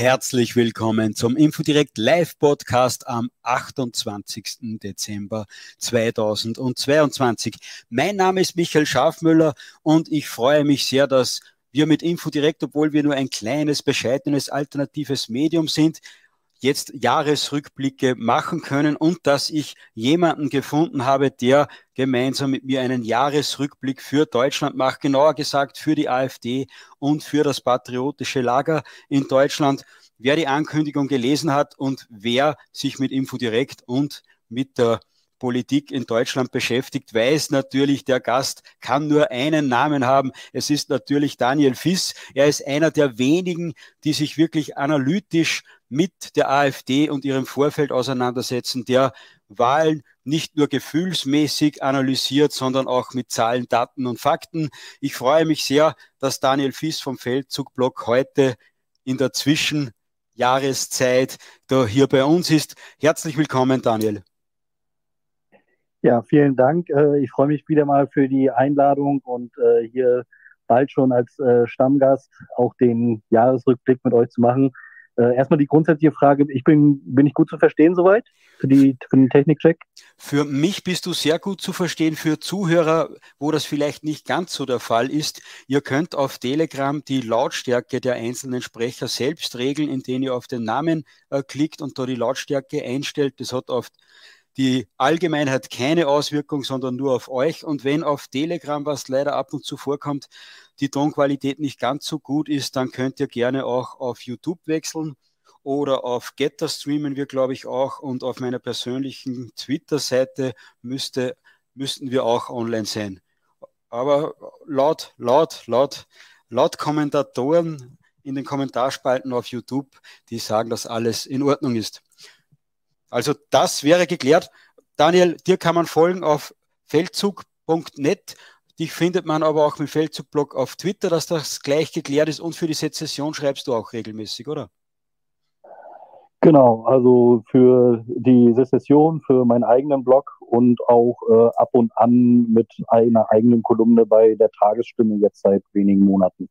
Herzlich willkommen zum Infodirect Live Podcast am 28. Dezember 2022. Mein Name ist Michael Schafmüller und ich freue mich sehr, dass wir mit Infodirect, obwohl wir nur ein kleines, bescheidenes, alternatives Medium sind, jetzt Jahresrückblicke machen können und dass ich jemanden gefunden habe, der gemeinsam mit mir einen Jahresrückblick für Deutschland macht, genauer gesagt für die AfD und für das patriotische Lager in Deutschland. Wer die Ankündigung gelesen hat und wer sich mit Infodirekt und mit der Politik in Deutschland beschäftigt, weiß natürlich, der Gast kann nur einen Namen haben. Es ist natürlich Daniel Fiss. Er ist einer der wenigen, die sich wirklich analytisch mit der AfD und ihrem Vorfeld auseinandersetzen, der Wahlen nicht nur gefühlsmäßig analysiert, sondern auch mit Zahlen, Daten und Fakten. Ich freue mich sehr, dass Daniel Fies vom Feldzugblock heute in der Zwischenjahreszeit da hier bei uns ist. Herzlich willkommen, Daniel. Ja, vielen Dank. Äh, ich freue mich wieder mal für die Einladung und äh, hier bald schon als äh, Stammgast auch den Jahresrückblick mit euch zu machen. Äh, erstmal die grundsätzliche Frage, ich bin, bin ich gut zu verstehen soweit für, die, für den Technikcheck? Für mich bist du sehr gut zu verstehen. Für Zuhörer, wo das vielleicht nicht ganz so der Fall ist, ihr könnt auf Telegram die Lautstärke der einzelnen Sprecher selbst regeln, indem ihr auf den Namen äh, klickt und da die Lautstärke einstellt. Das hat oft die Allgemeinheit keine Auswirkung, sondern nur auf euch. Und wenn auf Telegram, was leider ab und zu vorkommt, die Tonqualität nicht ganz so gut ist, dann könnt ihr gerne auch auf YouTube wechseln oder auf Getter streamen wir, glaube ich, auch. Und auf meiner persönlichen Twitter-Seite müsste, müssten wir auch online sein. Aber laut, laut, laut, laut Kommentatoren in den Kommentarspalten auf YouTube, die sagen, dass alles in Ordnung ist. Also das wäre geklärt. Daniel, dir kann man folgen auf feldzug.net. Dich findet man aber auch mit Feldzugblog auf Twitter, dass das gleich geklärt ist. Und für die Sezession schreibst du auch regelmäßig, oder? Genau, also für die Sezession, für meinen eigenen Blog und auch äh, ab und an mit einer eigenen Kolumne bei der Tagesstimme jetzt seit wenigen Monaten.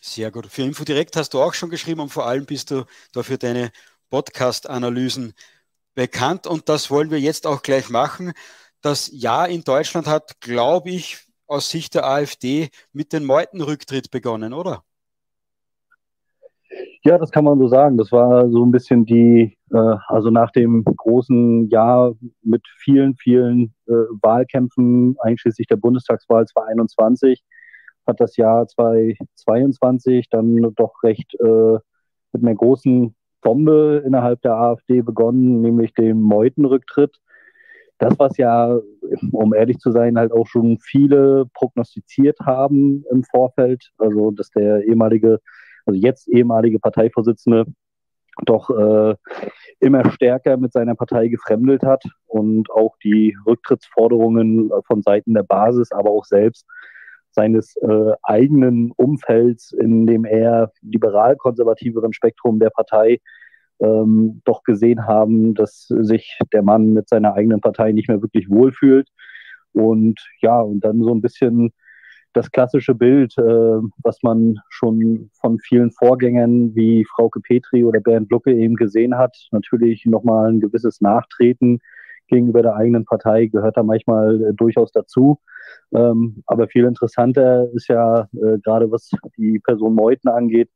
Sehr gut. Für Infodirekt hast du auch schon geschrieben und vor allem bist du dafür deine Podcast-Analysen bekannt und das wollen wir jetzt auch gleich machen. Das Jahr in Deutschland hat, glaube ich, aus Sicht der AfD mit dem Meutenrücktritt begonnen, oder? Ja, das kann man so sagen. Das war so ein bisschen die, äh, also nach dem großen Jahr mit vielen, vielen äh, Wahlkämpfen, einschließlich der Bundestagswahl 2021, hat das Jahr 2022 dann doch recht äh, mit einer großen Bombe innerhalb der AfD begonnen, nämlich dem Meutenrücktritt. Das, was ja, um ehrlich zu sein, halt auch schon viele prognostiziert haben im Vorfeld, also dass der ehemalige, also jetzt ehemalige Parteivorsitzende doch äh, immer stärker mit seiner Partei gefremdelt hat und auch die Rücktrittsforderungen von Seiten der Basis, aber auch selbst seines äh, eigenen Umfelds, in dem eher liberal-konservativeren Spektrum der Partei ähm, doch gesehen haben, dass sich der Mann mit seiner eigenen Partei nicht mehr wirklich wohlfühlt. Und ja, und dann so ein bisschen das klassische Bild, äh, was man schon von vielen Vorgängern wie Frauke Petri oder Bernd Lucke eben gesehen hat. Natürlich nochmal ein gewisses Nachtreten gegenüber der eigenen Partei gehört da manchmal äh, durchaus dazu. Ähm, aber viel interessanter ist ja äh, gerade was die Person Meuthen angeht,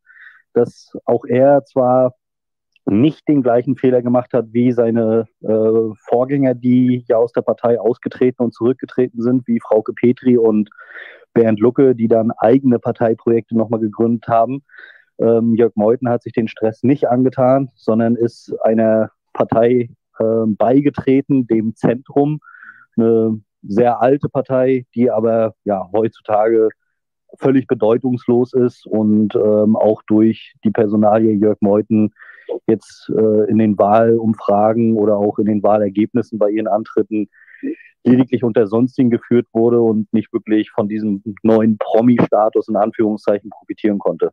dass auch er zwar nicht den gleichen Fehler gemacht hat wie seine äh, Vorgänger, die ja aus der Partei ausgetreten und zurückgetreten sind, wie Frauke Petri und Bernd Lucke, die dann eigene Parteiprojekte nochmal gegründet haben. Ähm, Jörg Meuthen hat sich den Stress nicht angetan, sondern ist einer Partei äh, beigetreten, dem Zentrum, eine sehr alte Partei, die aber ja heutzutage völlig bedeutungslos ist und ähm, auch durch die Personalie Jörg Meuthen jetzt äh, in den Wahlumfragen oder auch in den Wahlergebnissen bei ihren Antritten lediglich unter Sonstigen geführt wurde und nicht wirklich von diesem neuen Promi-Status in Anführungszeichen profitieren konnte.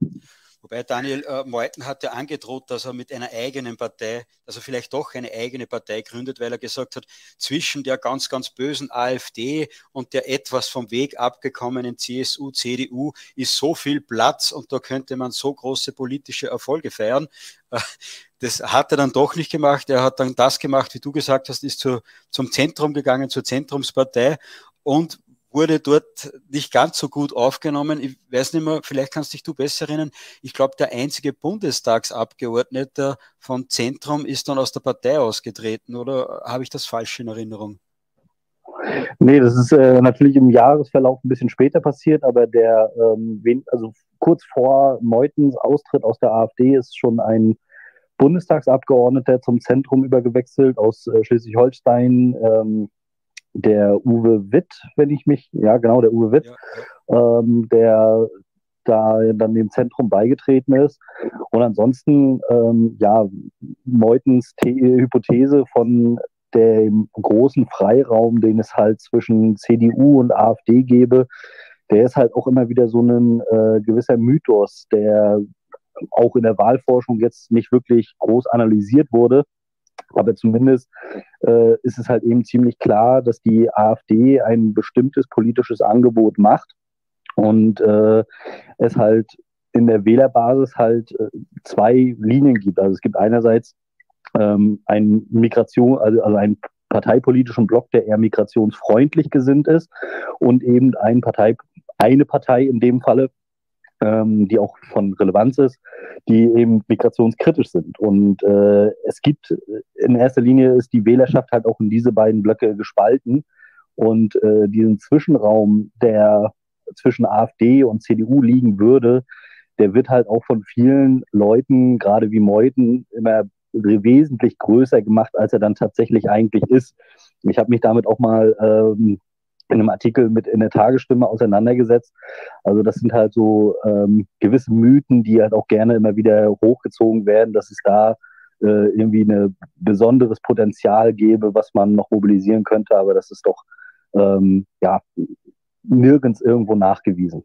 Wobei Daniel äh, Meuthen hat ja angedroht, dass er mit einer eigenen Partei, dass er vielleicht doch eine eigene Partei gründet, weil er gesagt hat, zwischen der ganz, ganz bösen AfD und der etwas vom Weg abgekommenen CSU, CDU ist so viel Platz und da könnte man so große politische Erfolge feiern. Das hat er dann doch nicht gemacht. Er hat dann das gemacht, wie du gesagt hast, ist zu, zum Zentrum gegangen, zur Zentrumspartei und wurde dort nicht ganz so gut aufgenommen. Ich weiß nicht mehr, vielleicht kannst dich du besser erinnern. Ich glaube, der einzige Bundestagsabgeordnete von Zentrum ist dann aus der Partei ausgetreten, oder habe ich das falsch in Erinnerung? Nee, das ist äh, natürlich im Jahresverlauf ein bisschen später passiert, aber der, ähm, also kurz vor Meutens Austritt aus der AfD ist schon ein Bundestagsabgeordneter zum Zentrum übergewechselt aus äh, Schleswig-Holstein, ähm, der Uwe Witt, wenn ich mich, ja genau, der Uwe Witt, ja. Ähm, der da dann dem Zentrum beigetreten ist. Und ansonsten, ähm, ja, Meutens Hypothese von dem großen Freiraum, den es halt zwischen CDU und AfD gäbe, der ist halt auch immer wieder so ein äh, gewisser Mythos, der auch in der Wahlforschung jetzt nicht wirklich groß analysiert wurde. Aber zumindest äh, ist es halt eben ziemlich klar, dass die AfD ein bestimmtes politisches Angebot macht und äh, es halt in der Wählerbasis halt äh, zwei Linien gibt. Also es gibt einerseits ähm, ein Migration, also, also einen parteipolitischen Block, der eher migrationsfreundlich gesinnt ist und eben ein Partei, eine Partei in dem Falle, ähm, die auch von Relevanz ist, die eben migrationskritisch sind. Und äh, es gibt in erster Linie ist die Wählerschaft halt auch in diese beiden Blöcke gespalten. Und äh, diesen Zwischenraum, der zwischen AfD und CDU liegen würde, der wird halt auch von vielen Leuten, gerade wie Meuthen, immer wesentlich größer gemacht, als er dann tatsächlich eigentlich ist. Ich habe mich damit auch mal ähm, in einem Artikel mit in der Tagesstimme auseinandergesetzt. Also das sind halt so ähm, gewisse Mythen, die halt auch gerne immer wieder hochgezogen werden, dass es da äh, irgendwie ein besonderes Potenzial gäbe, was man noch mobilisieren könnte, aber das ist doch ähm, ja nirgends irgendwo nachgewiesen.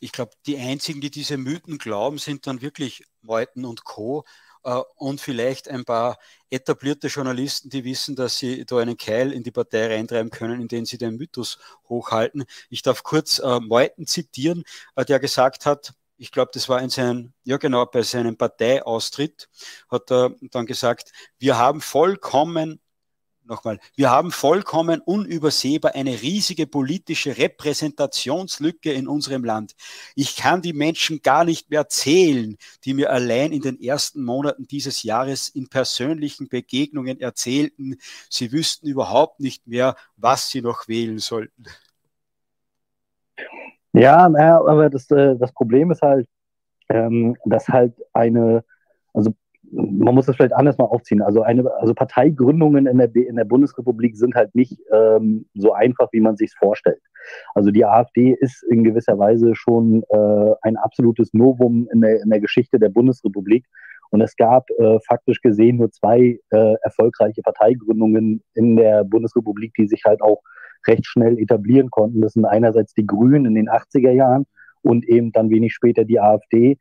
Ich glaube, die einzigen, die diese Mythen glauben, sind dann wirklich Meuthen und Co und vielleicht ein paar etablierte Journalisten, die wissen, dass sie da einen Keil in die Partei reintreiben können, indem sie den Mythos hochhalten. Ich darf kurz äh, Meuthen zitieren, äh, der gesagt hat, ich glaube, das war in seinem, ja genau, bei seinem Parteiaustritt, hat er dann gesagt, wir haben vollkommen nochmal, wir haben vollkommen unübersehbar eine riesige politische Repräsentationslücke in unserem Land. Ich kann die Menschen gar nicht mehr zählen, die mir allein in den ersten Monaten dieses Jahres in persönlichen Begegnungen erzählten, sie wüssten überhaupt nicht mehr, was sie noch wählen sollten. Ja, aber das, äh, das Problem ist halt, ähm, dass halt eine, also man muss das vielleicht anders mal aufziehen. Also eine, also Parteigründungen in der, in der Bundesrepublik sind halt nicht ähm, so einfach, wie man sich vorstellt. Also die AfD ist in gewisser Weise schon äh, ein absolutes Novum in der, in der Geschichte der Bundesrepublik. Und es gab äh, faktisch gesehen nur zwei äh, erfolgreiche Parteigründungen in der Bundesrepublik, die sich halt auch recht schnell etablieren konnten. Das sind einerseits die Grünen in den 80er Jahren und eben dann wenig später die AfD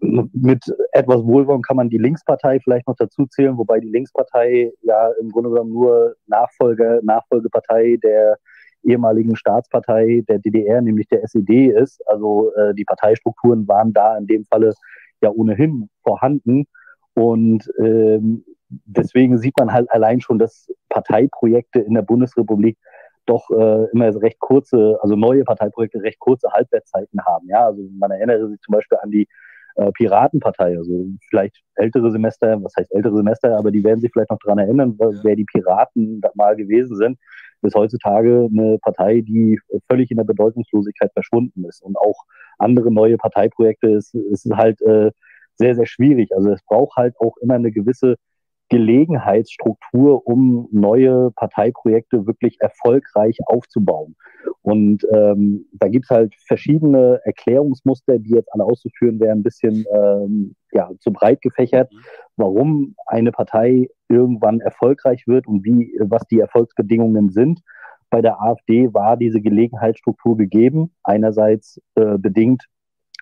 mit etwas Wohlwollen kann man die Linkspartei vielleicht noch dazu zählen, wobei die Linkspartei ja im Grunde genommen nur Nachfolger, Nachfolgepartei der ehemaligen Staatspartei der DDR, nämlich der SED ist. Also äh, die Parteistrukturen waren da in dem Falle ja ohnehin vorhanden. Und ähm, deswegen sieht man halt allein schon, dass Parteiprojekte in der Bundesrepublik doch äh, immer recht kurze, also neue Parteiprojekte recht kurze Halbwertszeiten haben. Ja, also man erinnere sich zum Beispiel an die äh, Piratenpartei. Also vielleicht ältere Semester, was heißt ältere Semester, aber die werden sich vielleicht noch daran erinnern, wer die Piraten mal gewesen sind. Bis heutzutage eine Partei, die völlig in der Bedeutungslosigkeit verschwunden ist. Und auch andere neue Parteiprojekte ist, ist halt äh, sehr, sehr schwierig. Also es braucht halt auch immer eine gewisse Gelegenheitsstruktur, um neue Parteiprojekte wirklich erfolgreich aufzubauen. Und ähm, da gibt es halt verschiedene Erklärungsmuster, die jetzt alle auszuführen wären, ein bisschen ähm, ja, zu breit gefächert, mhm. warum eine Partei irgendwann erfolgreich wird und wie, was die Erfolgsbedingungen sind. Bei der AfD war diese Gelegenheitsstruktur gegeben, einerseits äh, bedingt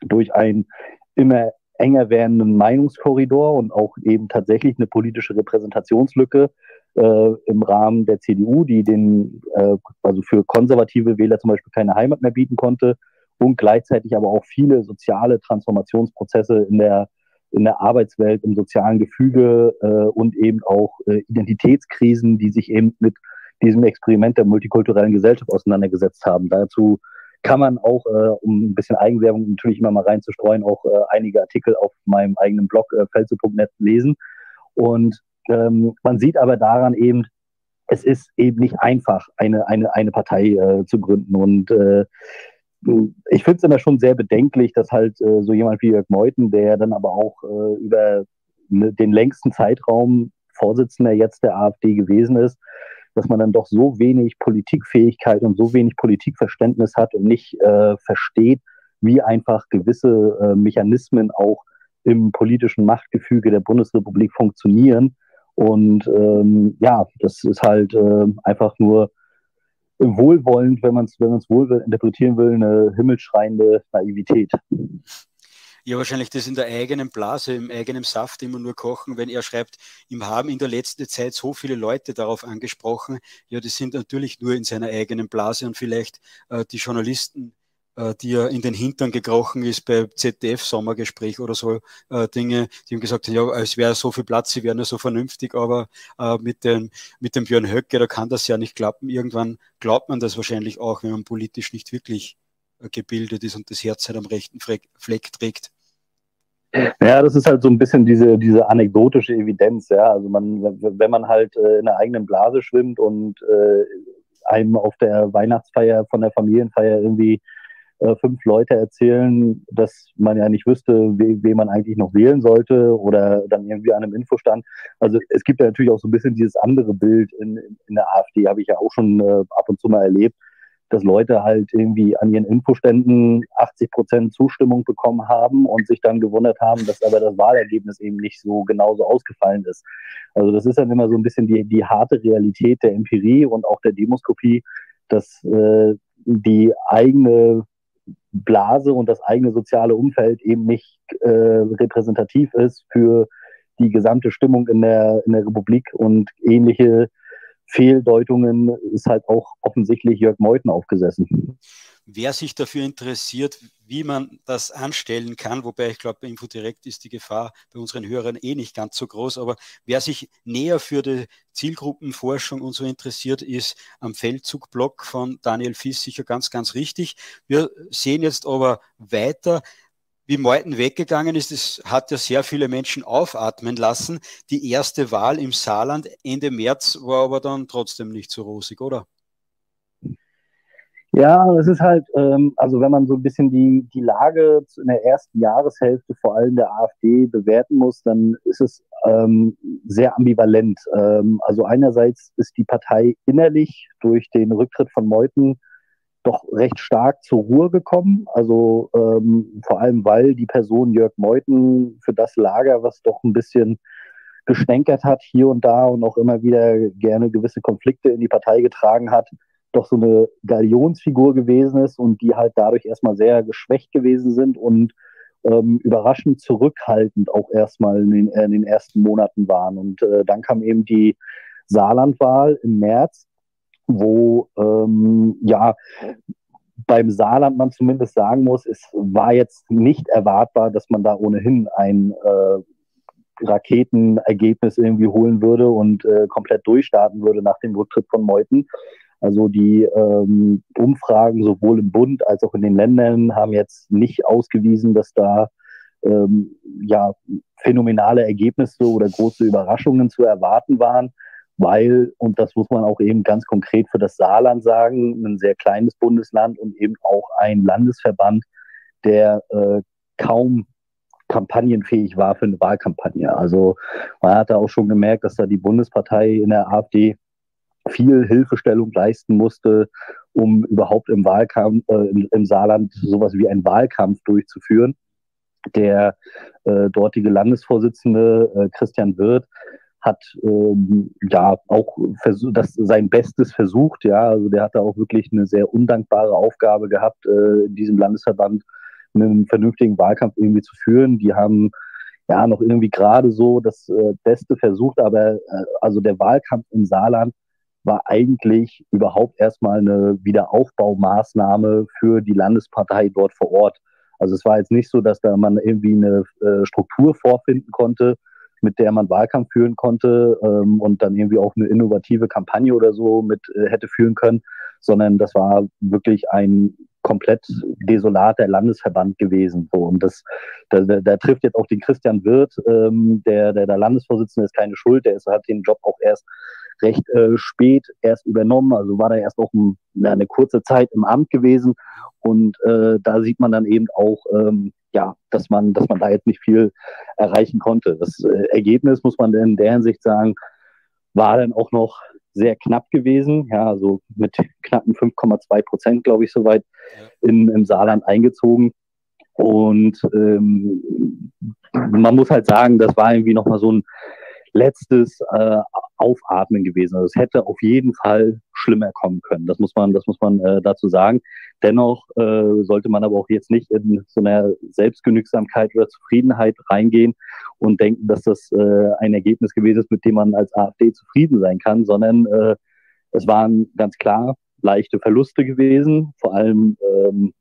durch ein immer enger werdenden Meinungskorridor und auch eben tatsächlich eine politische Repräsentationslücke äh, im Rahmen der CDU, die den, äh, also für konservative Wähler zum Beispiel keine Heimat mehr bieten konnte und gleichzeitig aber auch viele soziale Transformationsprozesse in der in der Arbeitswelt, im sozialen Gefüge äh, und eben auch äh, Identitätskrisen, die sich eben mit diesem Experiment der multikulturellen Gesellschaft auseinandergesetzt haben. Dazu kann man auch, äh, um ein bisschen Eigenwerbung natürlich immer mal reinzustreuen, auch äh, einige Artikel auf meinem eigenen Blog äh, felze.net lesen. Und ähm, man sieht aber daran eben, es ist eben nicht einfach, eine, eine, eine Partei äh, zu gründen. Und äh, ich finde es immer schon sehr bedenklich, dass halt äh, so jemand wie Jörg Meuthen, der dann aber auch äh, über ne, den längsten Zeitraum Vorsitzender jetzt der AfD gewesen ist, dass man dann doch so wenig Politikfähigkeit und so wenig Politikverständnis hat und nicht äh, versteht, wie einfach gewisse äh, Mechanismen auch im politischen Machtgefüge der Bundesrepublik funktionieren. Und ähm, ja, das ist halt äh, einfach nur wohlwollend, wenn man es wenn wohl interpretieren will, eine himmelschreiende Naivität. Ja, wahrscheinlich das in der eigenen Blase, im eigenen Saft immer nur kochen, wenn er schreibt, ihm haben in der letzten Zeit so viele Leute darauf angesprochen. Ja, die sind natürlich nur in seiner eigenen Blase und vielleicht äh, die Journalisten, äh, die er in den Hintern gekrochen ist bei ZDF-Sommergespräch oder so äh, Dinge, die ihm gesagt haben, ja, es wäre so viel Platz, sie wären ja so vernünftig, aber äh, mit, dem, mit dem Björn Höcke, da kann das ja nicht klappen. Irgendwann glaubt man das wahrscheinlich auch, wenn man politisch nicht wirklich äh, gebildet ist und das Herz halt am rechten Fleck trägt. Ja, das ist halt so ein bisschen diese, diese anekdotische Evidenz, ja. Also man, wenn man halt äh, in der eigenen Blase schwimmt und äh, einem auf der Weihnachtsfeier von der Familienfeier irgendwie äh, fünf Leute erzählen, dass man ja nicht wüsste, we, wen man eigentlich noch wählen sollte oder dann irgendwie an einem Infostand. Also es gibt ja natürlich auch so ein bisschen dieses andere Bild in, in der AfD, habe ich ja auch schon äh, ab und zu mal erlebt dass Leute halt irgendwie an ihren Infoständen 80 Prozent Zustimmung bekommen haben und sich dann gewundert haben, dass aber das Wahlergebnis eben nicht so genauso ausgefallen ist. Also das ist dann immer so ein bisschen die, die harte Realität der Empirie und auch der Demoskopie, dass äh, die eigene Blase und das eigene soziale Umfeld eben nicht äh, repräsentativ ist für die gesamte Stimmung in der, in der Republik und ähnliche Fehldeutungen ist halt auch offensichtlich Jörg Meuthen aufgesessen. Wer sich dafür interessiert, wie man das anstellen kann, wobei ich glaube, bei Infodirekt ist die Gefahr bei unseren Hörern eh nicht ganz so groß, aber wer sich näher für die Zielgruppenforschung und so interessiert, ist am Feldzugblog von Daniel Fiss sicher ganz, ganz richtig. Wir sehen jetzt aber weiter, wie Meuthen weggegangen ist, es hat ja sehr viele Menschen aufatmen lassen. Die erste Wahl im Saarland Ende März war aber dann trotzdem nicht so rosig, oder? Ja, es ist halt, ähm, also wenn man so ein bisschen die, die Lage in der ersten Jahreshälfte vor allem der AfD bewerten muss, dann ist es ähm, sehr ambivalent. Ähm, also einerseits ist die Partei innerlich durch den Rücktritt von Meuthen doch recht stark zur Ruhe gekommen. Also ähm, vor allem, weil die Person Jörg Meuthen für das Lager, was doch ein bisschen gestänkert hat hier und da und auch immer wieder gerne gewisse Konflikte in die Partei getragen hat, doch so eine Galionsfigur gewesen ist und die halt dadurch erstmal sehr geschwächt gewesen sind und ähm, überraschend zurückhaltend auch erstmal in den, in den ersten Monaten waren. Und äh, dann kam eben die Saarlandwahl im März wo ähm, ja beim Saarland man zumindest sagen muss, es war jetzt nicht erwartbar, dass man da ohnehin ein äh, Raketenergebnis irgendwie holen würde und äh, komplett durchstarten würde nach dem Rücktritt von Meuthen. Also die ähm, Umfragen sowohl im Bund als auch in den Ländern haben jetzt nicht ausgewiesen, dass da ähm, ja phänomenale Ergebnisse oder große Überraschungen zu erwarten waren weil, und das muss man auch eben ganz konkret für das Saarland sagen, ein sehr kleines Bundesland und eben auch ein Landesverband, der äh, kaum kampagnenfähig war für eine Wahlkampagne. Also man hatte auch schon gemerkt, dass da die Bundespartei in der AfD viel Hilfestellung leisten musste, um überhaupt im Wahlkampf, äh, im, im Saarland sowas wie einen Wahlkampf durchzuführen. Der äh, dortige Landesvorsitzende äh, Christian Wirth hat ähm, ja auch das, sein Bestes versucht. Ja, also der hatte auch wirklich eine sehr undankbare Aufgabe gehabt, äh, in diesem Landesverband einen vernünftigen Wahlkampf irgendwie zu führen. Die haben ja noch irgendwie gerade so das äh, Beste versucht, aber äh, also der Wahlkampf im Saarland war eigentlich überhaupt erstmal eine Wiederaufbaumaßnahme für die Landespartei dort vor Ort. Also es war jetzt nicht so, dass da man irgendwie eine äh, Struktur vorfinden konnte, mit der man Wahlkampf führen konnte ähm, und dann irgendwie auch eine innovative Kampagne oder so mit äh, hätte führen können, sondern das war wirklich ein komplett desolater Landesverband gewesen. So. Und das, da, da, trifft jetzt auch den Christian Wirth, ähm, der, der, der Landesvorsitzende ist keine Schuld, der ist, hat den Job auch erst recht äh, spät erst übernommen, also war da erst auch ein, eine kurze Zeit im Amt gewesen und äh, da sieht man dann eben auch, ähm, ja, dass man, dass man da jetzt nicht viel erreichen konnte. Das äh, Ergebnis muss man in der Hinsicht sagen, war dann auch noch sehr knapp gewesen, ja, also mit knappen 5,2 Prozent, glaube ich, soweit in, im Saarland eingezogen. Und ähm, man muss halt sagen, das war irgendwie nochmal so ein letztes äh, Aufatmen gewesen. Also es hätte auf jeden Fall schlimmer kommen können. Das muss man, das muss man äh, dazu sagen. Dennoch äh, sollte man aber auch jetzt nicht in so einer Selbstgenügsamkeit oder Zufriedenheit reingehen und denken, dass das äh, ein Ergebnis gewesen ist, mit dem man als AfD zufrieden sein kann, sondern äh, es waren ganz klar leichte Verluste gewesen, vor allem ähm,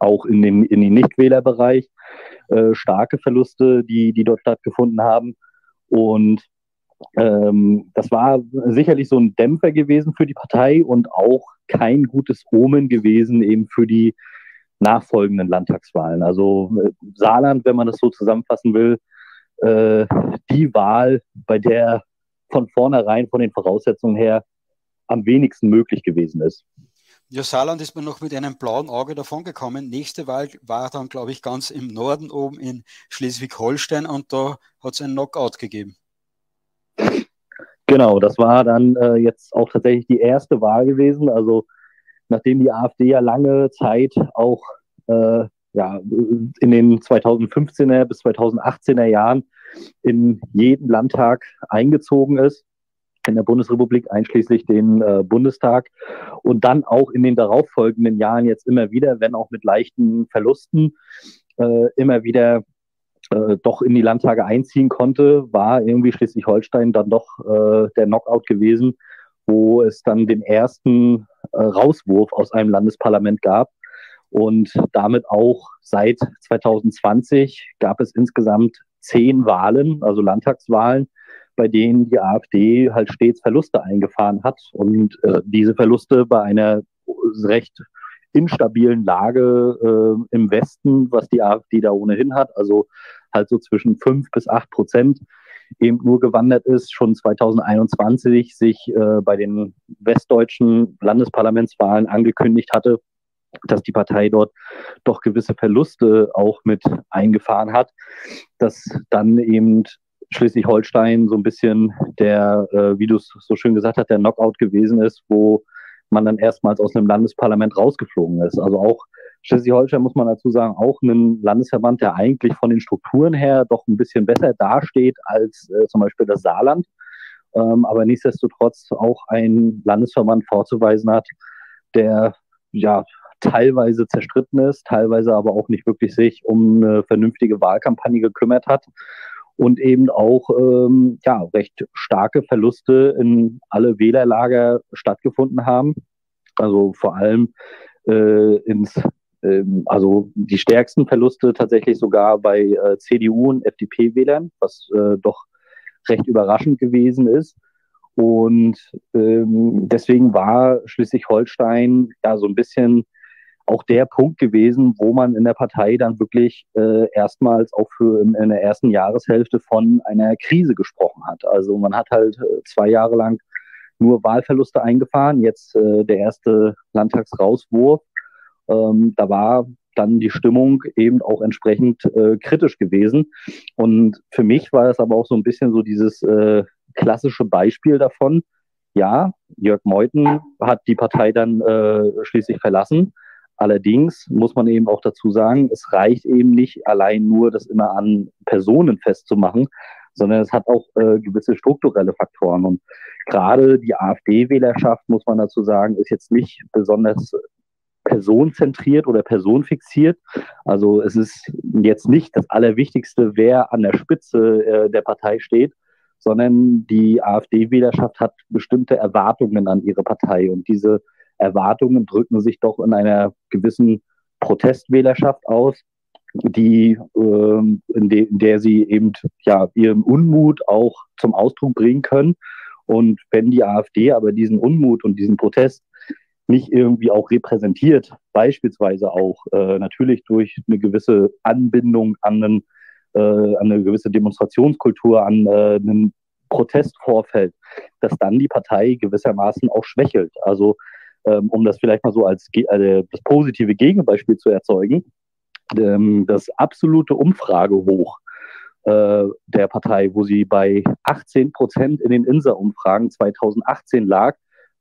auch in dem, in den Nichtwählerbereich, äh, starke Verluste, die, die dort stattgefunden haben. Und ähm, das war sicherlich so ein Dämpfer gewesen für die Partei und auch kein gutes Omen gewesen eben für die nachfolgenden Landtagswahlen. Also äh, Saarland, wenn man das so zusammenfassen will, äh, die Wahl, bei der von vornherein von den Voraussetzungen her am wenigsten möglich gewesen ist. Ja, Saarland ist man noch mit einem blauen Auge davongekommen. Nächste Wahl war dann, glaube ich, ganz im Norden oben in Schleswig-Holstein und da hat es einen Knockout gegeben. Genau, das war dann äh, jetzt auch tatsächlich die erste Wahl gewesen. Also nachdem die AfD ja lange Zeit auch äh, ja, in den 2015er bis 2018er Jahren in jeden Landtag eingezogen ist, in der Bundesrepublik, einschließlich den äh, Bundestag und dann auch in den darauffolgenden Jahren jetzt immer wieder, wenn auch mit leichten Verlusten, äh, immer wieder äh, doch in die Landtage einziehen konnte, war irgendwie Schleswig-Holstein dann doch äh, der Knockout gewesen, wo es dann den ersten äh, Rauswurf aus einem Landesparlament gab. Und damit auch seit 2020 gab es insgesamt zehn Wahlen, also Landtagswahlen, bei denen die AfD halt stets Verluste eingefahren hat und äh, diese Verluste bei einer recht instabilen Lage äh, im Westen, was die AfD da ohnehin hat, also halt so zwischen fünf bis acht Prozent eben nur gewandert ist, schon 2021 sich äh, bei den westdeutschen Landesparlamentswahlen angekündigt hatte, dass die Partei dort doch gewisse Verluste auch mit eingefahren hat, dass dann eben Schleswig-Holstein so ein bisschen der, äh, wie du es so schön gesagt hast, der Knockout gewesen ist, wo man dann erstmals aus einem Landesparlament rausgeflogen ist. Also auch Schleswig-Holstein muss man dazu sagen, auch ein Landesverband, der eigentlich von den Strukturen her doch ein bisschen besser dasteht als äh, zum Beispiel das Saarland, ähm, aber nichtsdestotrotz auch ein Landesverband vorzuweisen hat, der ja teilweise zerstritten ist, teilweise aber auch nicht wirklich sich um eine vernünftige Wahlkampagne gekümmert hat und eben auch ähm, ja, recht starke Verluste in alle Wählerlager stattgefunden haben. Also vor allem äh, ins, ähm, also die stärksten Verluste tatsächlich sogar bei äh, CDU und FDP-Wählern, was äh, doch recht überraschend gewesen ist. Und ähm, deswegen war Schleswig-Holstein ja so ein bisschen auch der Punkt gewesen, wo man in der Partei dann wirklich äh, erstmals auch für in, in, der ersten Jahreshälfte von einer Krise gesprochen hat. Also man hat halt äh, zwei Jahre lang nur Wahlverluste eingefahren, jetzt äh, der erste Landtagsrauswurf. Ähm, da war dann die Stimmung eben auch entsprechend äh, kritisch gewesen. Und für mich war es aber auch so ein bisschen so dieses äh, klassische Beispiel davon. Ja, Jörg Meuthen hat die Partei dann äh, schließlich verlassen Allerdings muss man eben auch dazu sagen, es reicht eben nicht allein nur, das immer an Personen festzumachen, sondern es hat auch äh, gewisse strukturelle Faktoren. Und gerade die AfD-Wählerschaft, muss man dazu sagen, ist jetzt nicht besonders personenzentriert oder personenfixiert. Also es ist jetzt nicht das Allerwichtigste, wer an der Spitze äh, der Partei steht, sondern die AfD-Wählerschaft hat bestimmte Erwartungen an ihre Partei und diese Erwartungen drücken sich doch in einer gewissen Protestwählerschaft aus, die, äh, in, de in der sie eben ja ihren Unmut auch zum Ausdruck bringen können. Und wenn die AfD aber diesen Unmut und diesen Protest nicht irgendwie auch repräsentiert, beispielsweise auch äh, natürlich durch eine gewisse Anbindung an, einen, äh, an eine gewisse Demonstrationskultur, an äh, einen Protestvorfeld, dass dann die Partei gewissermaßen auch schwächelt. Also ähm, um das vielleicht mal so als äh, das positive Gegenbeispiel zu erzeugen, ähm, das absolute Umfragehoch äh, der Partei, wo sie bei 18 Prozent in den INSA-Umfragen 2018 lag,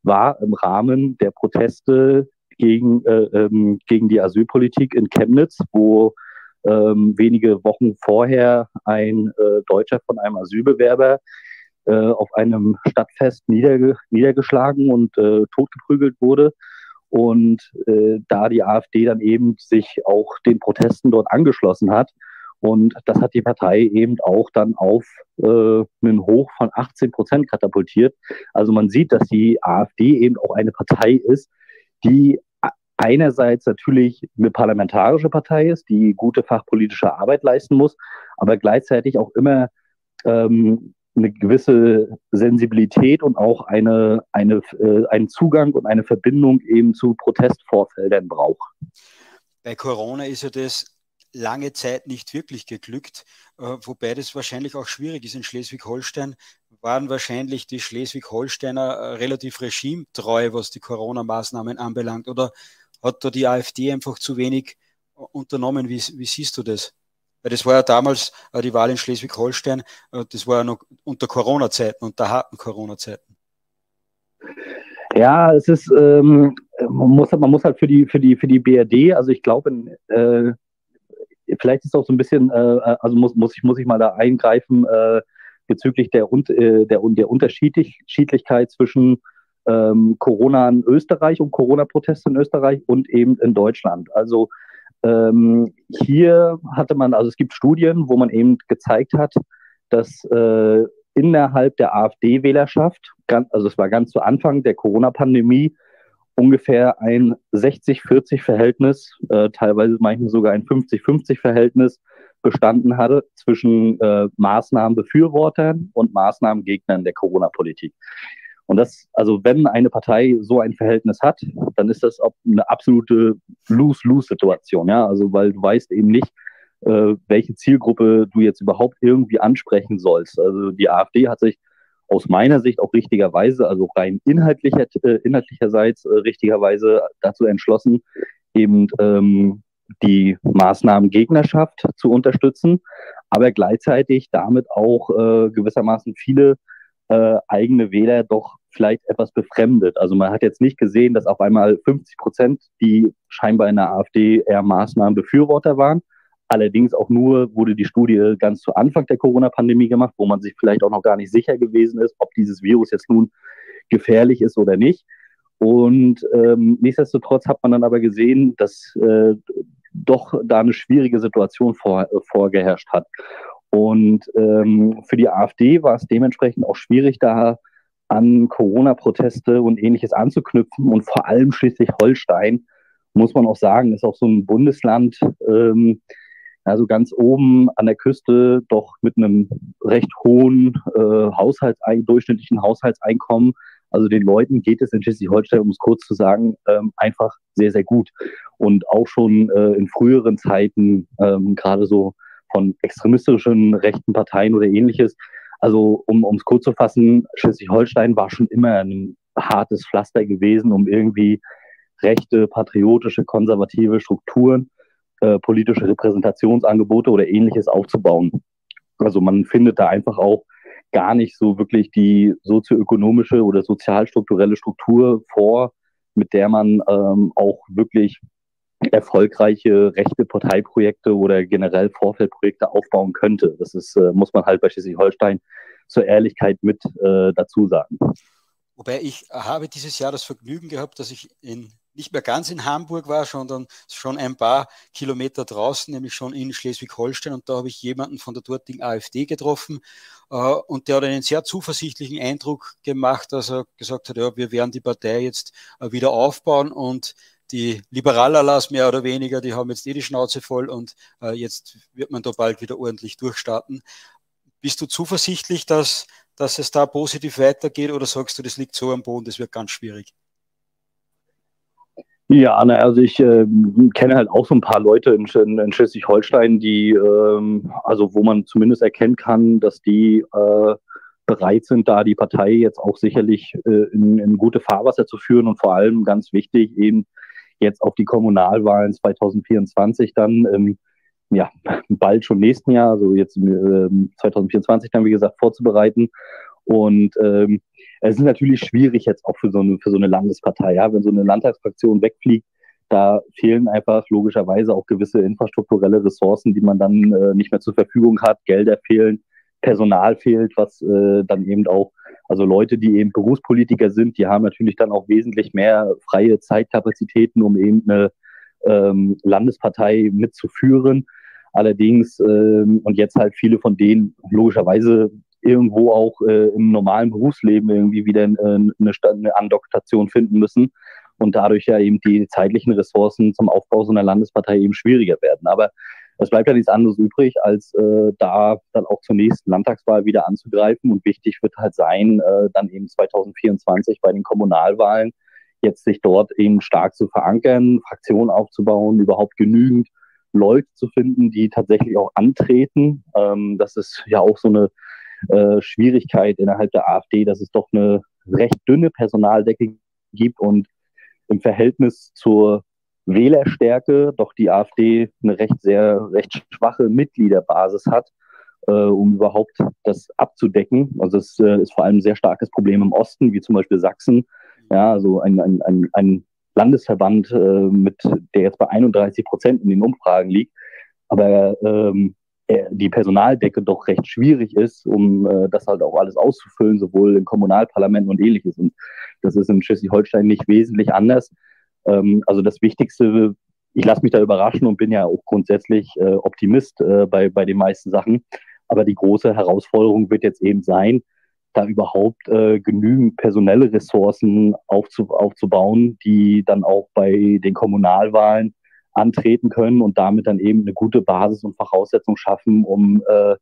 war im Rahmen der Proteste gegen, äh, ähm, gegen die Asylpolitik in Chemnitz, wo ähm, wenige Wochen vorher ein äh, Deutscher von einem Asylbewerber äh, auf einem Stadtfest niederge niedergeschlagen und äh, totgeprügelt wurde. Und äh, da die AfD dann eben sich auch den Protesten dort angeschlossen hat, und das hat die Partei eben auch dann auf äh, einen Hoch von 18 Prozent katapultiert. Also man sieht, dass die AfD eben auch eine Partei ist, die einerseits natürlich eine parlamentarische Partei ist, die gute fachpolitische Arbeit leisten muss, aber gleichzeitig auch immer ähm, eine gewisse Sensibilität und auch eine, eine, äh, einen Zugang und eine Verbindung eben zu Protestvorfeldern braucht. Bei Corona ist ja das lange Zeit nicht wirklich geglückt, äh, wobei das wahrscheinlich auch schwierig ist. In Schleswig-Holstein waren wahrscheinlich die Schleswig-Holsteiner äh, relativ regimetreu, was die Corona-Maßnahmen anbelangt. Oder hat da die AfD einfach zu wenig äh, unternommen? Wie, wie siehst du das? Weil das war ja damals die Wahl in Schleswig-Holstein, das war ja noch unter Corona-Zeiten, unter harten Corona-Zeiten. Ja, es ist, ähm, man, muss, man muss halt für die, für die, für die BRD, also ich glaube, äh, vielleicht ist auch so ein bisschen, äh, äh, also muss, muss, ich, muss ich mal da eingreifen äh, bezüglich der, äh, der, der Unterschiedlichkeit zwischen ähm, Corona in Österreich und Corona-Proteste in Österreich und eben in Deutschland. Also ähm, hier hatte man, also es gibt Studien, wo man eben gezeigt hat, dass äh, innerhalb der AfD-Wählerschaft, also es war ganz zu Anfang der Corona-Pandemie, ungefähr ein 60-40-Verhältnis, äh, teilweise manchmal sogar ein 50-50-Verhältnis bestanden hatte zwischen äh, Maßnahmenbefürwortern und Maßnahmengegnern der Corona-Politik. Und das, also wenn eine Partei so ein Verhältnis hat, dann ist das auch eine absolute Lose-Lose-Situation, ja. Also weil du weißt eben nicht, äh, welche Zielgruppe du jetzt überhaupt irgendwie ansprechen sollst. Also die AfD hat sich aus meiner Sicht auch richtigerweise, also rein inhaltlicher, äh, inhaltlicherseits äh, richtigerweise dazu entschlossen, eben ähm, die Maßnahmengegnerschaft zu unterstützen, aber gleichzeitig damit auch äh, gewissermaßen viele äh, eigene Wähler doch vielleicht etwas befremdet. Also man hat jetzt nicht gesehen, dass auf einmal 50 Prozent, die scheinbar in der AfD eher Maßnahmenbefürworter waren, Allerdings auch nur wurde die Studie ganz zu Anfang der Corona-Pandemie gemacht, wo man sich vielleicht auch noch gar nicht sicher gewesen ist, ob dieses Virus jetzt nun gefährlich ist oder nicht. Und ähm, nichtsdestotrotz hat man dann aber gesehen, dass äh, doch da eine schwierige Situation vor, äh, vorgeherrscht hat. Und ähm, für die AfD war es dementsprechend auch schwierig, da an Corona-Proteste und ähnliches anzuknüpfen. Und vor allem Schleswig-Holstein, muss man auch sagen, ist auch so ein Bundesland, ähm, also ganz oben an der Küste doch mit einem recht hohen äh, Haushaltsein durchschnittlichen Haushaltseinkommen. Also den Leuten geht es in Schleswig-Holstein, um es kurz zu sagen, ähm, einfach sehr, sehr gut. Und auch schon äh, in früheren Zeiten, ähm, gerade so von extremistischen rechten Parteien oder ähnliches. Also um es kurz zu fassen, Schleswig-Holstein war schon immer ein hartes Pflaster gewesen, um irgendwie rechte, patriotische, konservative Strukturen äh, politische Repräsentationsangebote oder ähnliches aufzubauen. Also man findet da einfach auch gar nicht so wirklich die sozioökonomische oder sozialstrukturelle Struktur vor, mit der man ähm, auch wirklich erfolgreiche rechte Parteiprojekte oder generell Vorfeldprojekte aufbauen könnte. Das ist, äh, muss man halt bei Schleswig-Holstein zur Ehrlichkeit mit äh, dazu sagen. Wobei ich habe dieses Jahr das Vergnügen gehabt, dass ich in nicht mehr ganz in Hamburg war, sondern schon ein paar Kilometer draußen, nämlich schon in Schleswig-Holstein. Und da habe ich jemanden von der dortigen AfD getroffen. Äh, und der hat einen sehr zuversichtlichen Eindruck gemacht, dass er gesagt hat, ja, wir werden die Partei jetzt äh, wieder aufbauen und die Liberalerlas mehr oder weniger, die haben jetzt eh die Schnauze voll und äh, jetzt wird man da bald wieder ordentlich durchstarten. Bist du zuversichtlich, dass, dass es da positiv weitergeht oder sagst du, das liegt so am Boden, das wird ganz schwierig? Ja, na, also ich äh, kenne halt auch so ein paar Leute in, in, in Schleswig-Holstein, die, ähm, also wo man zumindest erkennen kann, dass die äh, bereit sind, da die Partei jetzt auch sicherlich äh, in, in gute Fahrwasser zu führen und vor allem ganz wichtig eben jetzt auf die Kommunalwahlen 2024 dann, ähm, ja, bald schon nächsten Jahr, also jetzt äh, 2024 dann, wie gesagt, vorzubereiten. Und ähm, es ist natürlich schwierig jetzt auch für so eine, für so eine Landespartei, ja, wenn so eine Landtagsfraktion wegfliegt, da fehlen einfach logischerweise auch gewisse infrastrukturelle Ressourcen, die man dann äh, nicht mehr zur Verfügung hat. Gelder fehlen, Personal fehlt, was äh, dann eben auch, also Leute, die eben Berufspolitiker sind, die haben natürlich dann auch wesentlich mehr freie Zeitkapazitäten, um eben eine ähm, Landespartei mitzuführen. Allerdings, ähm, und jetzt halt viele von denen logischerweise irgendwo auch äh, im normalen Berufsleben irgendwie wieder äh, eine, eine Andoktation finden müssen und dadurch ja eben die zeitlichen Ressourcen zum Aufbau so einer Landespartei eben schwieriger werden. Aber es bleibt ja nichts anderes übrig, als äh, da dann auch zur nächsten Landtagswahl wieder anzugreifen. Und wichtig wird halt sein, äh, dann eben 2024 bei den Kommunalwahlen jetzt sich dort eben stark zu verankern, Fraktionen aufzubauen, überhaupt genügend Leute zu finden, die tatsächlich auch antreten. Ähm, das ist ja auch so eine äh, Schwierigkeit innerhalb der AfD, dass es doch eine recht dünne Personaldecke gibt und im Verhältnis zur Wählerstärke doch die AfD eine recht sehr recht schwache Mitgliederbasis hat, äh, um überhaupt das abzudecken. Also es äh, ist vor allem ein sehr starkes Problem im Osten, wie zum Beispiel Sachsen. Ja, also ein, ein, ein, ein Landesverband, äh, mit, der jetzt bei 31 Prozent in den Umfragen liegt, aber ähm, die Personaldecke doch recht schwierig ist, um äh, das halt auch alles auszufüllen, sowohl im Kommunalparlament und ähnliches. Und das ist in Schleswig-Holstein nicht wesentlich anders. Ähm, also das Wichtigste, ich lasse mich da überraschen und bin ja auch grundsätzlich äh, Optimist äh, bei, bei den meisten Sachen. Aber die große Herausforderung wird jetzt eben sein, da überhaupt äh, genügend personelle Ressourcen aufzu aufzubauen, die dann auch bei den Kommunalwahlen antreten können und damit dann eben eine gute Basis und Voraussetzung schaffen, um äh,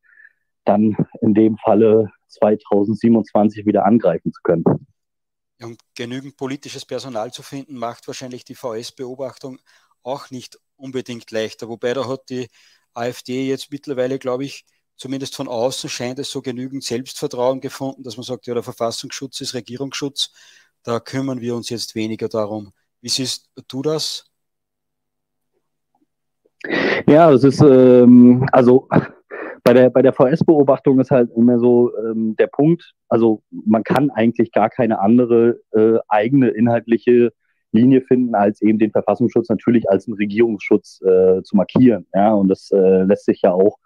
dann in dem Falle 2027 wieder angreifen zu können. Und genügend politisches Personal zu finden, macht wahrscheinlich die VS-Beobachtung auch nicht unbedingt leichter. Wobei da hat die AfD jetzt mittlerweile, glaube ich, zumindest von außen scheint es so genügend Selbstvertrauen gefunden, dass man sagt, ja, der Verfassungsschutz ist Regierungsschutz. Da kümmern wir uns jetzt weniger darum. Wie siehst du das? Ja, es ist, ähm, also bei der, bei der VS-Beobachtung ist halt immer so ähm, der Punkt, also man kann eigentlich gar keine andere äh, eigene inhaltliche Linie finden, als eben den Verfassungsschutz natürlich als einen Regierungsschutz äh, zu markieren. Ja, und das äh, lässt sich ja auch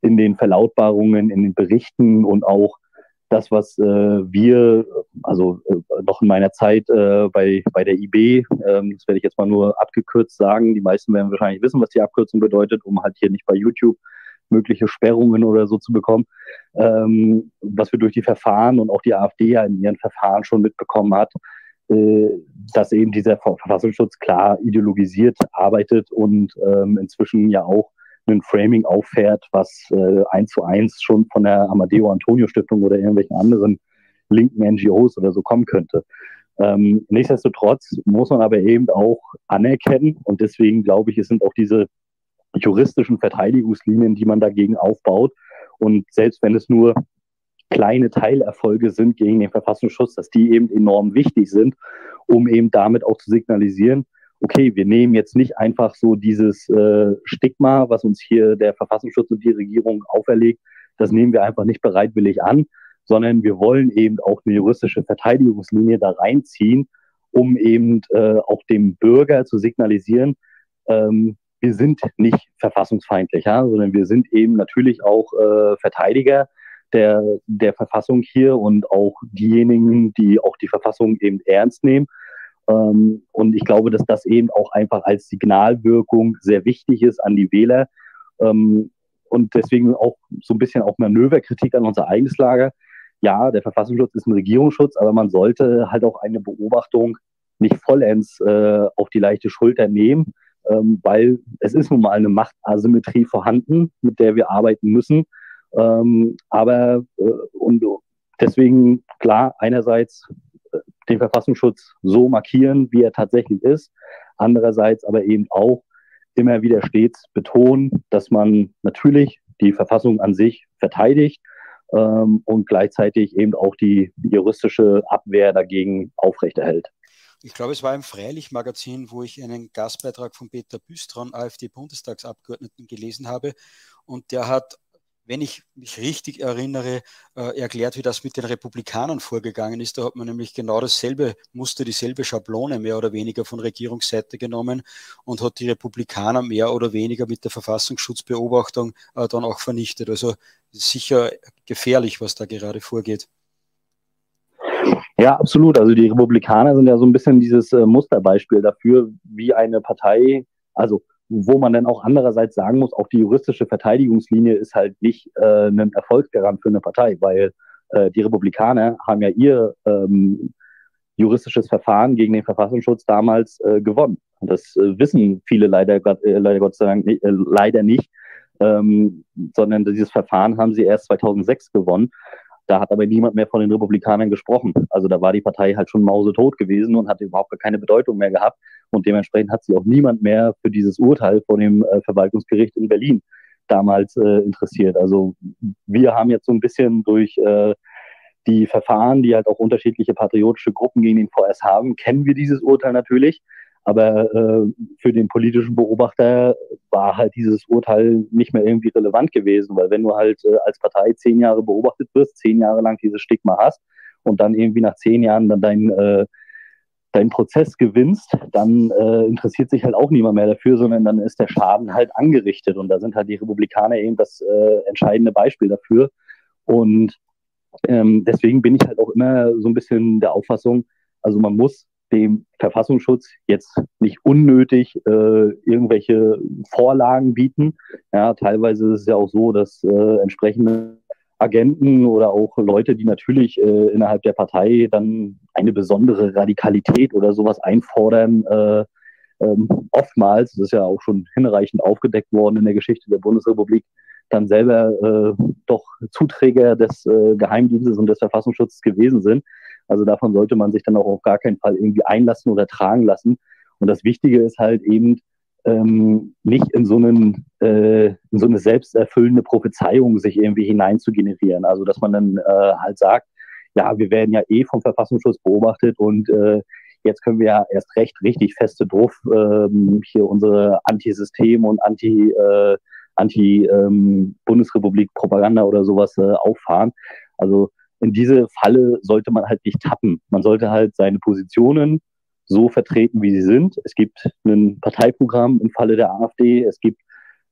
in den Verlautbarungen, in den Berichten und auch das, was äh, wir, also äh, noch in meiner Zeit äh, bei, bei der IB, ähm, das werde ich jetzt mal nur abgekürzt sagen, die meisten werden wahrscheinlich wissen, was die Abkürzung bedeutet, um halt hier nicht bei YouTube mögliche Sperrungen oder so zu bekommen, ähm, was wir durch die Verfahren und auch die AfD ja in ihren Verfahren schon mitbekommen hat, äh, dass eben dieser Verfassungsschutz klar ideologisiert arbeitet und ähm, inzwischen ja auch ein Framing auffährt, was äh, eins zu eins schon von der Amadeo Antonio Stiftung oder irgendwelchen anderen linken NGOs oder so kommen könnte. Ähm, nichtsdestotrotz muss man aber eben auch anerkennen und deswegen glaube ich, es sind auch diese juristischen Verteidigungslinien, die man dagegen aufbaut. Und selbst wenn es nur kleine Teilerfolge sind gegen den Verfassungsschutz, dass die eben enorm wichtig sind, um eben damit auch zu signalisieren, okay, wir nehmen jetzt nicht einfach so dieses äh, Stigma, was uns hier der Verfassungsschutz und die Regierung auferlegt, das nehmen wir einfach nicht bereitwillig an, sondern wir wollen eben auch eine juristische Verteidigungslinie da reinziehen, um eben äh, auch dem Bürger zu signalisieren, ähm, wir sind nicht verfassungsfeindlich, ja, sondern wir sind eben natürlich auch äh, Verteidiger der, der Verfassung hier und auch diejenigen, die auch die Verfassung eben ernst nehmen Ähm, und ich glaube, dass das eben auch einfach als Signalwirkung sehr wichtig ist an die Wähler. Ähm, und deswegen auch so ein bisschen auch Manöverkritik an unser eigenes Lager. Ja, der Verfassungsschutz ist ein Regierungsschutz, aber man sollte halt auch eine Beobachtung nicht vollends äh, auf die leichte Schulter nehmen, ähm, weil es ist nun mal eine Machtasymmetrie vorhanden, mit der wir arbeiten müssen. Ähm, aber äh, und deswegen klar, einerseits den Verfassungsschutz so markieren, wie er tatsächlich ist, andererseits aber eben auch immer wieder stets betonen, dass man natürlich die Verfassung an sich verteidigt ähm, und gleichzeitig eben auch die juristische Abwehr dagegen aufrechterhält. Ich glaube, es war im Freilicht-Magazin, wo ich einen Gastbeitrag von Peter Büstron, AfD-Bundestagsabgeordneten, gelesen habe. Und der hat wenn ich mich richtig erinnere, äh, erklärt, wie das mit den Republikanern vorgegangen ist. Da hat man nämlich genau dasselbe Muster, dieselbe Schablone mehr oder weniger von Regierungsseite genommen und hat die Republikaner mehr oder weniger mit der Verfassungsschutzbeobachtung äh, dann auch vernichtet. Also sicher gefährlich, was da gerade vorgeht. Ja, absolut. Also die Republikaner sind ja so ein bisschen dieses äh, Musterbeispiel dafür, wie eine Partei, also wo man dann auch andererseits sagen muss, auch die juristische Verteidigungslinie ist halt nicht äh, ein Erfolgsgarant für eine Partei, weil äh, die Republikaner haben ja ihr ähm, juristisches Verfahren gegen den Verfassungsschutz damals äh, gewonnen. Das äh, wissen viele leider, äh, leider Gott sei Dank nicht, äh, leider nicht, ähm, sondern dieses Verfahren haben sie erst 2006 gewonnen. Da hat aber niemand mehr von den Republikanern gesprochen. Also da war die Partei halt schon mausetot gewesen und hatte überhaupt keine Bedeutung mehr gehabt. Und dementsprechend hat sich auch niemand mehr für dieses Urteil von dem äh, Verwaltungsgericht in Berlin damals äh, interessiert. Also wir haben jetzt so ein bisschen durch äh, die Verfahren, die halt auch unterschiedliche patriotische Gruppen gegen den VS haben, kennen wir dieses Urteil natürlich. Aber äh, für den politischen Beobachter war halt dieses Urteil nicht mehr irgendwie relevant gewesen, weil wenn du halt äh, als Partei zehn Jahre beobachtet wirst, zehn Jahre lang dieses Stigma hast und dann irgendwie nach zehn Jahren dann dein, äh, deinen Prozess gewinnst, dann äh, interessiert sich halt auch niemand mehr dafür, sondern dann ist der Schaden halt angerichtet. Und da sind halt die Republikaner eben das äh, entscheidende Beispiel dafür. Und ähm, deswegen bin ich halt auch immer so ein bisschen der Auffassung, also man muss dem Verfassungsschutz jetzt nicht unnötig äh, irgendwelche Vorlagen bieten. Ja, teilweise ist es ja auch so, dass äh, entsprechende Agenten oder auch Leute, die natürlich äh, innerhalb der Partei dann eine besondere Radikalität oder sowas einfordern, äh, ähm, oftmals, das ist ja auch schon hinreichend aufgedeckt worden in der Geschichte der Bundesrepublik, dann selber äh, doch Zuträger des äh, Geheimdienstes und des Verfassungsschutzes gewesen sind. Also davon sollte man sich dann auch auf gar keinen Fall irgendwie einlassen oder tragen lassen. Und das Wichtige ist halt eben, ähm, nicht in so, einen, äh, in so eine selbsterfüllende Prophezeiung sich irgendwie hinein zu generieren. Also dass man dann äh, halt sagt, ja, wir werden ja eh vom Verfassungsschutz beobachtet und äh, jetzt können wir ja erst recht richtig feste drauf ähm, hier unsere Antisystem und Anti, äh, Anti ähm, Bundesrepublik Propaganda oder sowas äh, auffahren. Also in diese Falle sollte man halt nicht tappen. Man sollte halt seine Positionen so vertreten, wie sie sind. Es gibt ein Parteiprogramm im Falle der AfD, es gibt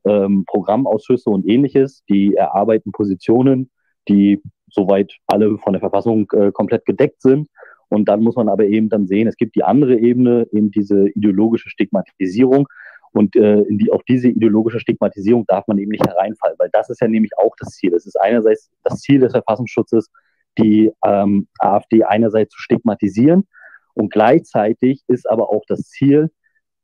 ähm, Programmausschüsse und ähnliches, die erarbeiten Positionen, die soweit alle von der Verfassung äh, komplett gedeckt sind. Und dann muss man aber eben dann sehen, es gibt die andere Ebene, eben diese ideologische Stigmatisierung. Und äh, in die, auf diese ideologische Stigmatisierung darf man eben nicht hereinfallen, weil das ist ja nämlich auch das Ziel. Es ist einerseits das Ziel des Verfassungsschutzes, die ähm, AfD einerseits zu stigmatisieren und gleichzeitig ist aber auch das Ziel,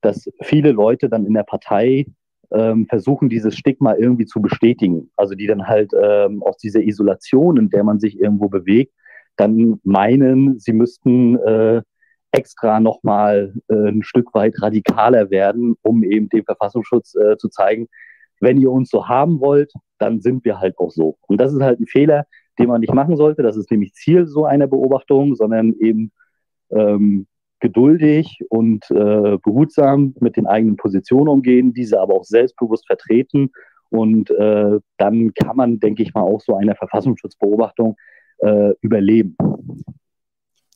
dass viele Leute dann in der Partei ähm, versuchen, dieses Stigma irgendwie zu bestätigen. Also die dann halt ähm, aus dieser Isolation, in der man sich irgendwo bewegt, dann meinen, sie müssten äh, extra nochmal äh, ein Stück weit radikaler werden, um eben dem Verfassungsschutz äh, zu zeigen, wenn ihr uns so haben wollt, dann sind wir halt auch so. Und das ist halt ein Fehler, den man nicht machen sollte. Das ist nämlich Ziel so einer Beobachtung, sondern eben ähm, geduldig und äh, behutsam mit den eigenen Positionen umgehen, diese aber auch selbstbewusst vertreten. Und äh, dann kann man, denke ich mal, auch so einer Verfassungsschutzbeobachtung äh, überleben.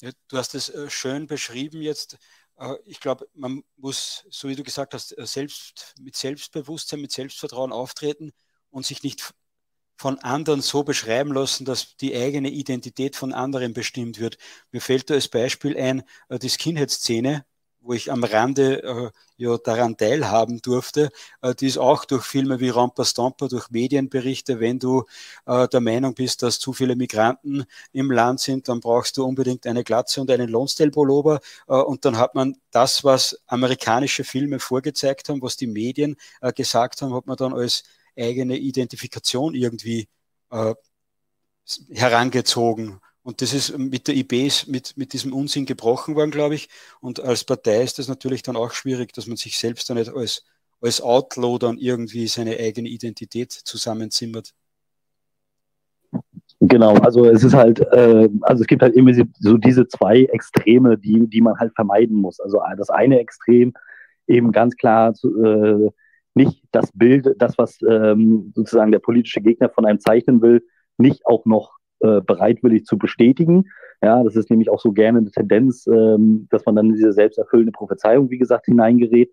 Ja, du hast es äh, schön beschrieben jetzt. Äh, ich glaube, man muss, so wie du gesagt hast, äh, selbst mit Selbstbewusstsein, mit Selbstvertrauen auftreten und sich nicht von anderen so beschreiben lassen, dass die eigene Identität von anderen bestimmt wird. Mir fällt da als Beispiel ein, äh, die Skinhead-Szene, wo ich am Rande äh, ja daran teilhaben durfte, äh, die ist auch durch Filme wie Rampa Stamper, durch Medienberichte, wenn du äh, der Meinung bist, dass zu viele Migranten im Land sind, dann brauchst du unbedingt eine Glatze und einen Lonsdale-Pullover äh, und dann hat man das, was amerikanische Filme vorgezeigt haben, was die Medien äh, gesagt haben, hat man dann als eigene Identifikation irgendwie äh, herangezogen. Und das ist mit der IB mit, mit diesem Unsinn gebrochen worden, glaube ich. Und als Partei ist das natürlich dann auch schwierig, dass man sich selbst dann nicht als, als Outlaw dann irgendwie seine eigene Identität zusammenzimmert. Genau, also es ist halt, äh, also es gibt halt immer so diese zwei Extreme, die, die man halt vermeiden muss. Also das eine Extrem eben ganz klar zu, äh, nicht das Bild, das, was ähm, sozusagen der politische Gegner von einem zeichnen will, nicht auch noch äh, bereitwillig zu bestätigen. Ja, das ist nämlich auch so gerne eine Tendenz, ähm, dass man dann in diese selbsterfüllende Prophezeiung, wie gesagt, hineingerät.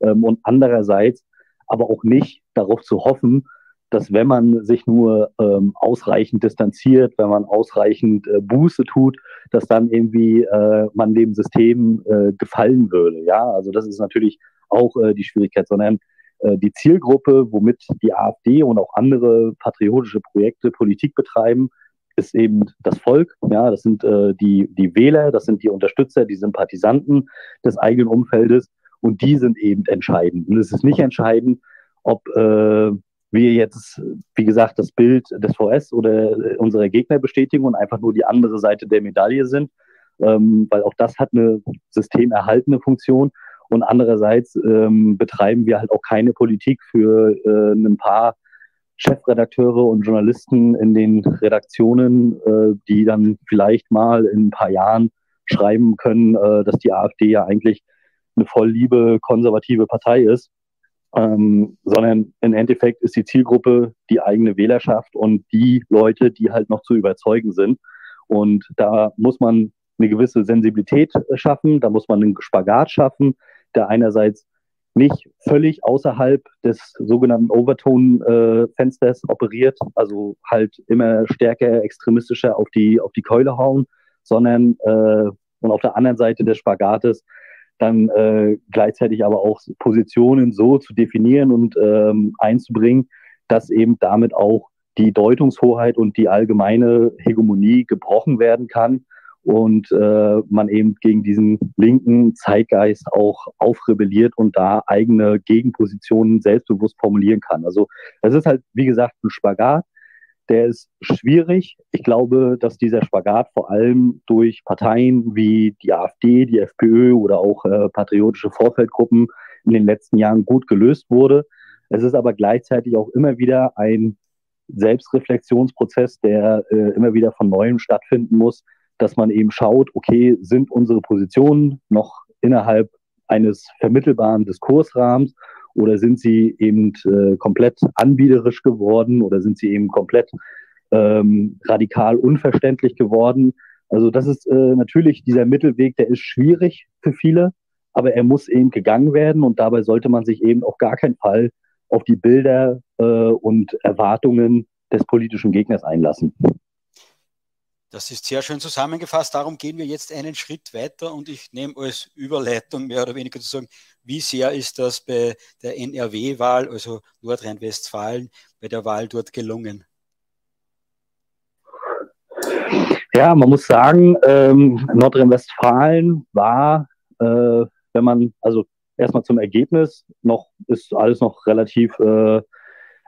Ähm, und andererseits aber auch nicht darauf zu hoffen, dass wenn man sich nur ähm, ausreichend distanziert, wenn man ausreichend äh, Buße tut, dass dann irgendwie äh, man dem System äh, gefallen würde. Ja, also das ist natürlich auch äh, die Schwierigkeit, sondern die Zielgruppe, womit die AfD und auch andere patriotische Projekte Politik betreiben, ist eben das Volk. Ja, das sind äh, die, die Wähler, das sind die Unterstützer, die Sympathisanten des eigenen Umfeldes und die sind eben entscheidend. Und es ist nicht entscheidend, ob äh, wir jetzt, wie gesagt, das Bild des VS oder unserer Gegner bestätigen und einfach nur die andere Seite der Medaille sind, ähm, weil auch das hat eine systemerhaltende Funktion. Und andererseits ähm, betreiben wir halt auch keine Politik für äh, ein paar Chefredakteure und Journalisten in den Redaktionen, äh, die dann vielleicht mal in ein paar Jahren schreiben können, äh, dass die AfD ja eigentlich eine voll liebe konservative Partei ist, ähm, sondern im Endeffekt ist die Zielgruppe die eigene Wählerschaft und die Leute, die halt noch zu überzeugen sind. Und da muss man eine gewisse Sensibilität schaffen, da muss man einen Spagat schaffen, der einerseits nicht völlig außerhalb des sogenannten Overtone-Fensters operiert, also halt immer stärker extremistischer auf die, auf die Keule hauen, sondern äh, und auf der anderen Seite des Spagates dann äh, gleichzeitig aber auch Positionen so zu definieren und ähm, einzubringen, dass eben damit auch die Deutungshoheit und die allgemeine Hegemonie gebrochen werden kann und äh, man eben gegen diesen linken Zeitgeist auch aufrebelliert und da eigene Gegenpositionen selbstbewusst formulieren kann. Also es ist halt, wie gesagt, ein Spagat, der ist schwierig. Ich glaube, dass dieser Spagat vor allem durch Parteien wie die AfD, die FPÖ oder auch äh, patriotische Vorfeldgruppen in den letzten Jahren gut gelöst wurde. Es ist aber gleichzeitig auch immer wieder ein Selbstreflexionsprozess, der äh, immer wieder von neuem stattfinden muss, dass man eben schaut, okay, sind unsere Positionen noch innerhalb eines vermittelbaren Diskursrahmens oder sind sie eben äh, komplett anbiederisch geworden oder sind sie eben komplett ähm, radikal unverständlich geworden. Also das ist äh, natürlich dieser Mittelweg, der ist schwierig für viele, aber er muss eben gegangen werden und dabei sollte man sich eben auf gar keinen Fall auf die Bilder äh, und Erwartungen des politischen Gegners einlassen. Das ist sehr schön zusammengefasst. Darum gehen wir jetzt einen Schritt weiter und ich nehme als Überleitung mehr oder weniger zu sagen, wie sehr ist das bei der NRW-Wahl, also Nordrhein-Westfalen, bei der Wahl dort gelungen? Ja, man muss sagen, ähm, Nordrhein-Westfalen war, äh, wenn man, also erstmal zum Ergebnis, noch ist alles noch relativ äh,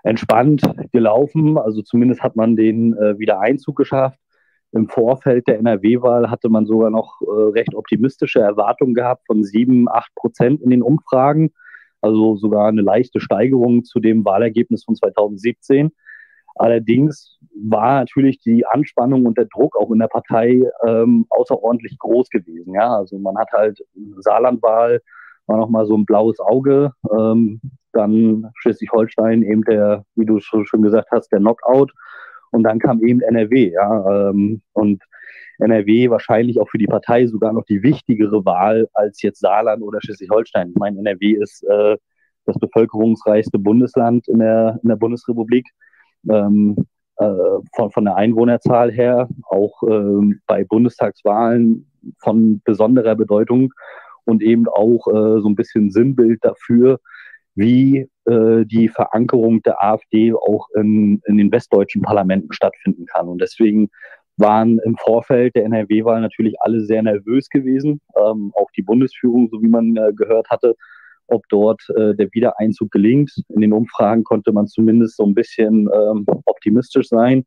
entspannt gelaufen. Also zumindest hat man den äh, Wiedereinzug geschafft. Im Vorfeld der NRW-Wahl hatte man sogar noch äh, recht optimistische Erwartungen gehabt von sieben, acht Prozent in den Umfragen. Also sogar eine leichte Steigerung zu dem Wahlergebnis von 2017. Allerdings war natürlich die Anspannung und der Druck auch in der Partei ähm, außerordentlich groß gewesen. Ja, also man hat halt Saarlandwahl war nochmal so ein blaues Auge. Ähm, dann Schleswig-Holstein eben der, wie du schon gesagt hast, der Knockout. Und dann kam eben NRW, ja. Ähm, und NRW wahrscheinlich auch für die Partei sogar noch die wichtigere Wahl als jetzt Saarland oder Schleswig-Holstein. Ich meine, NRW ist äh, das bevölkerungsreichste Bundesland in der, in der Bundesrepublik. Ähm, äh, von, von der Einwohnerzahl her, auch äh, bei Bundestagswahlen von besonderer Bedeutung und eben auch äh, so ein bisschen Sinnbild dafür, wie äh, die Verankerung der AfD auch in, in den westdeutschen Parlamenten stattfinden kann. Und deswegen waren im Vorfeld der NRW-Wahl natürlich alle sehr nervös gewesen, ähm, auch die Bundesführung, so wie man äh, gehört hatte, ob dort äh, der Wiedereinzug gelingt. In den Umfragen konnte man zumindest so ein bisschen ähm, optimistisch sein.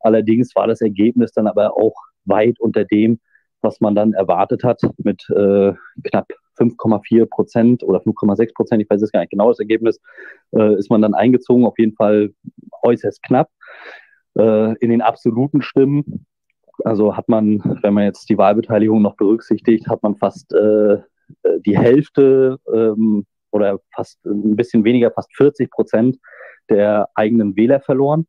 Allerdings war das Ergebnis dann aber auch weit unter dem, was man dann erwartet hat, mit äh, knapp 5,4 Prozent oder 5,6 Prozent, ich weiß jetzt gar nicht genau das Ergebnis, äh, ist man dann eingezogen, auf jeden Fall äußerst knapp. Äh, in den absoluten Stimmen, also hat man, wenn man jetzt die Wahlbeteiligung noch berücksichtigt, hat man fast äh, die Hälfte ähm, oder fast ein bisschen weniger, fast 40 Prozent der eigenen Wähler verloren.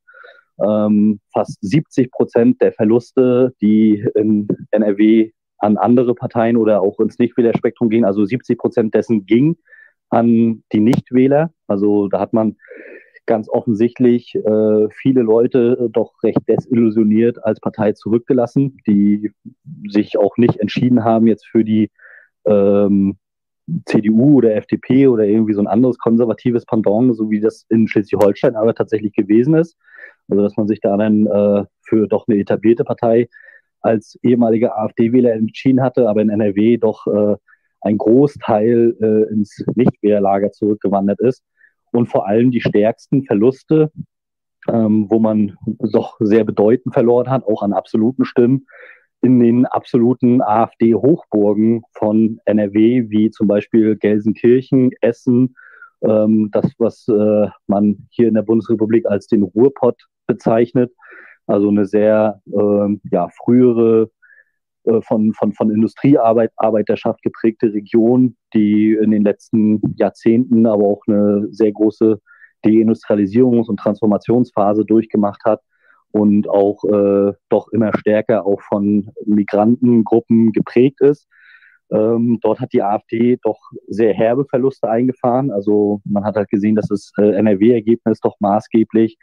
Ähm, fast 70 Prozent der Verluste, die in NRW an andere Parteien oder auch ins Nichtwählerspektrum gingen, also 70 Prozent dessen ging an die Nichtwähler. Also da hat man ganz offensichtlich äh, viele Leute doch recht desillusioniert als Partei zurückgelassen, die sich auch nicht entschieden haben jetzt für die ähm, CDU oder FDP oder irgendwie so ein anderes konservatives Pendant, so wie das in Schleswig-Holstein aber tatsächlich gewesen ist. Also dass man sich da dann äh, für doch eine etablierte Partei als ehemaliger AfD-Wähler entschieden hatte, aber in NRW doch äh, ein Großteil äh, ins Nichtwählerlager zurückgewandert ist. Und vor allem die stärksten Verluste, ähm, wo man doch sehr bedeutend verloren hat, auch an absoluten Stimmen, in den absoluten AfD-Hochburgen von NRW, wie zum Beispiel Gelsenkirchen, Essen, ähm, das, was äh, man hier in der Bundesrepublik als den Ruhrpott bezeichnet, also eine sehr äh, ja, frühere äh, von, von, von Industriearbeiterschaft geprägte Region, die in den letzten Jahrzehnten aber auch eine sehr große Deindustrialisierungs- und Transformationsphase durchgemacht hat und auch äh, doch immer stärker auch von Migrantengruppen geprägt ist. Ähm, dort hat die AfD doch sehr herbe Verluste eingefahren. Also man hat halt gesehen, dass das äh, NRW-Ergebnis doch maßgeblich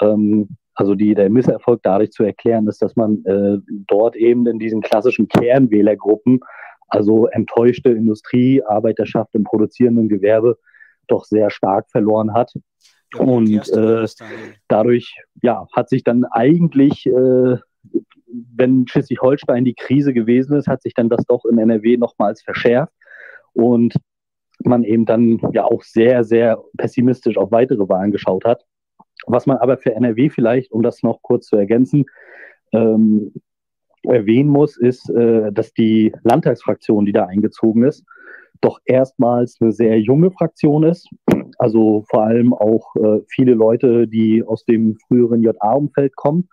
ähm, also die, der Misserfolg dadurch zu erklären ist, dass man äh, dort eben in diesen klassischen Kernwählergruppen, also enttäuschte Industrie, Arbeiterschaft im produzierenden Gewerbe, doch sehr stark verloren hat. Ja, und äh, dadurch ja, hat sich dann eigentlich, äh, wenn Schleswig-Holstein die Krise gewesen ist, hat sich dann das doch in NRW nochmals verschärft. Und man eben dann ja auch sehr, sehr pessimistisch auf weitere Wahlen geschaut hat. Was man aber für NRW vielleicht, um das noch kurz zu ergänzen, ähm, erwähnen muss, ist, äh, dass die Landtagsfraktion, die da eingezogen ist, doch erstmals eine sehr junge Fraktion ist. Also vor allem auch äh, viele Leute, die aus dem früheren JA-Umfeld kommen.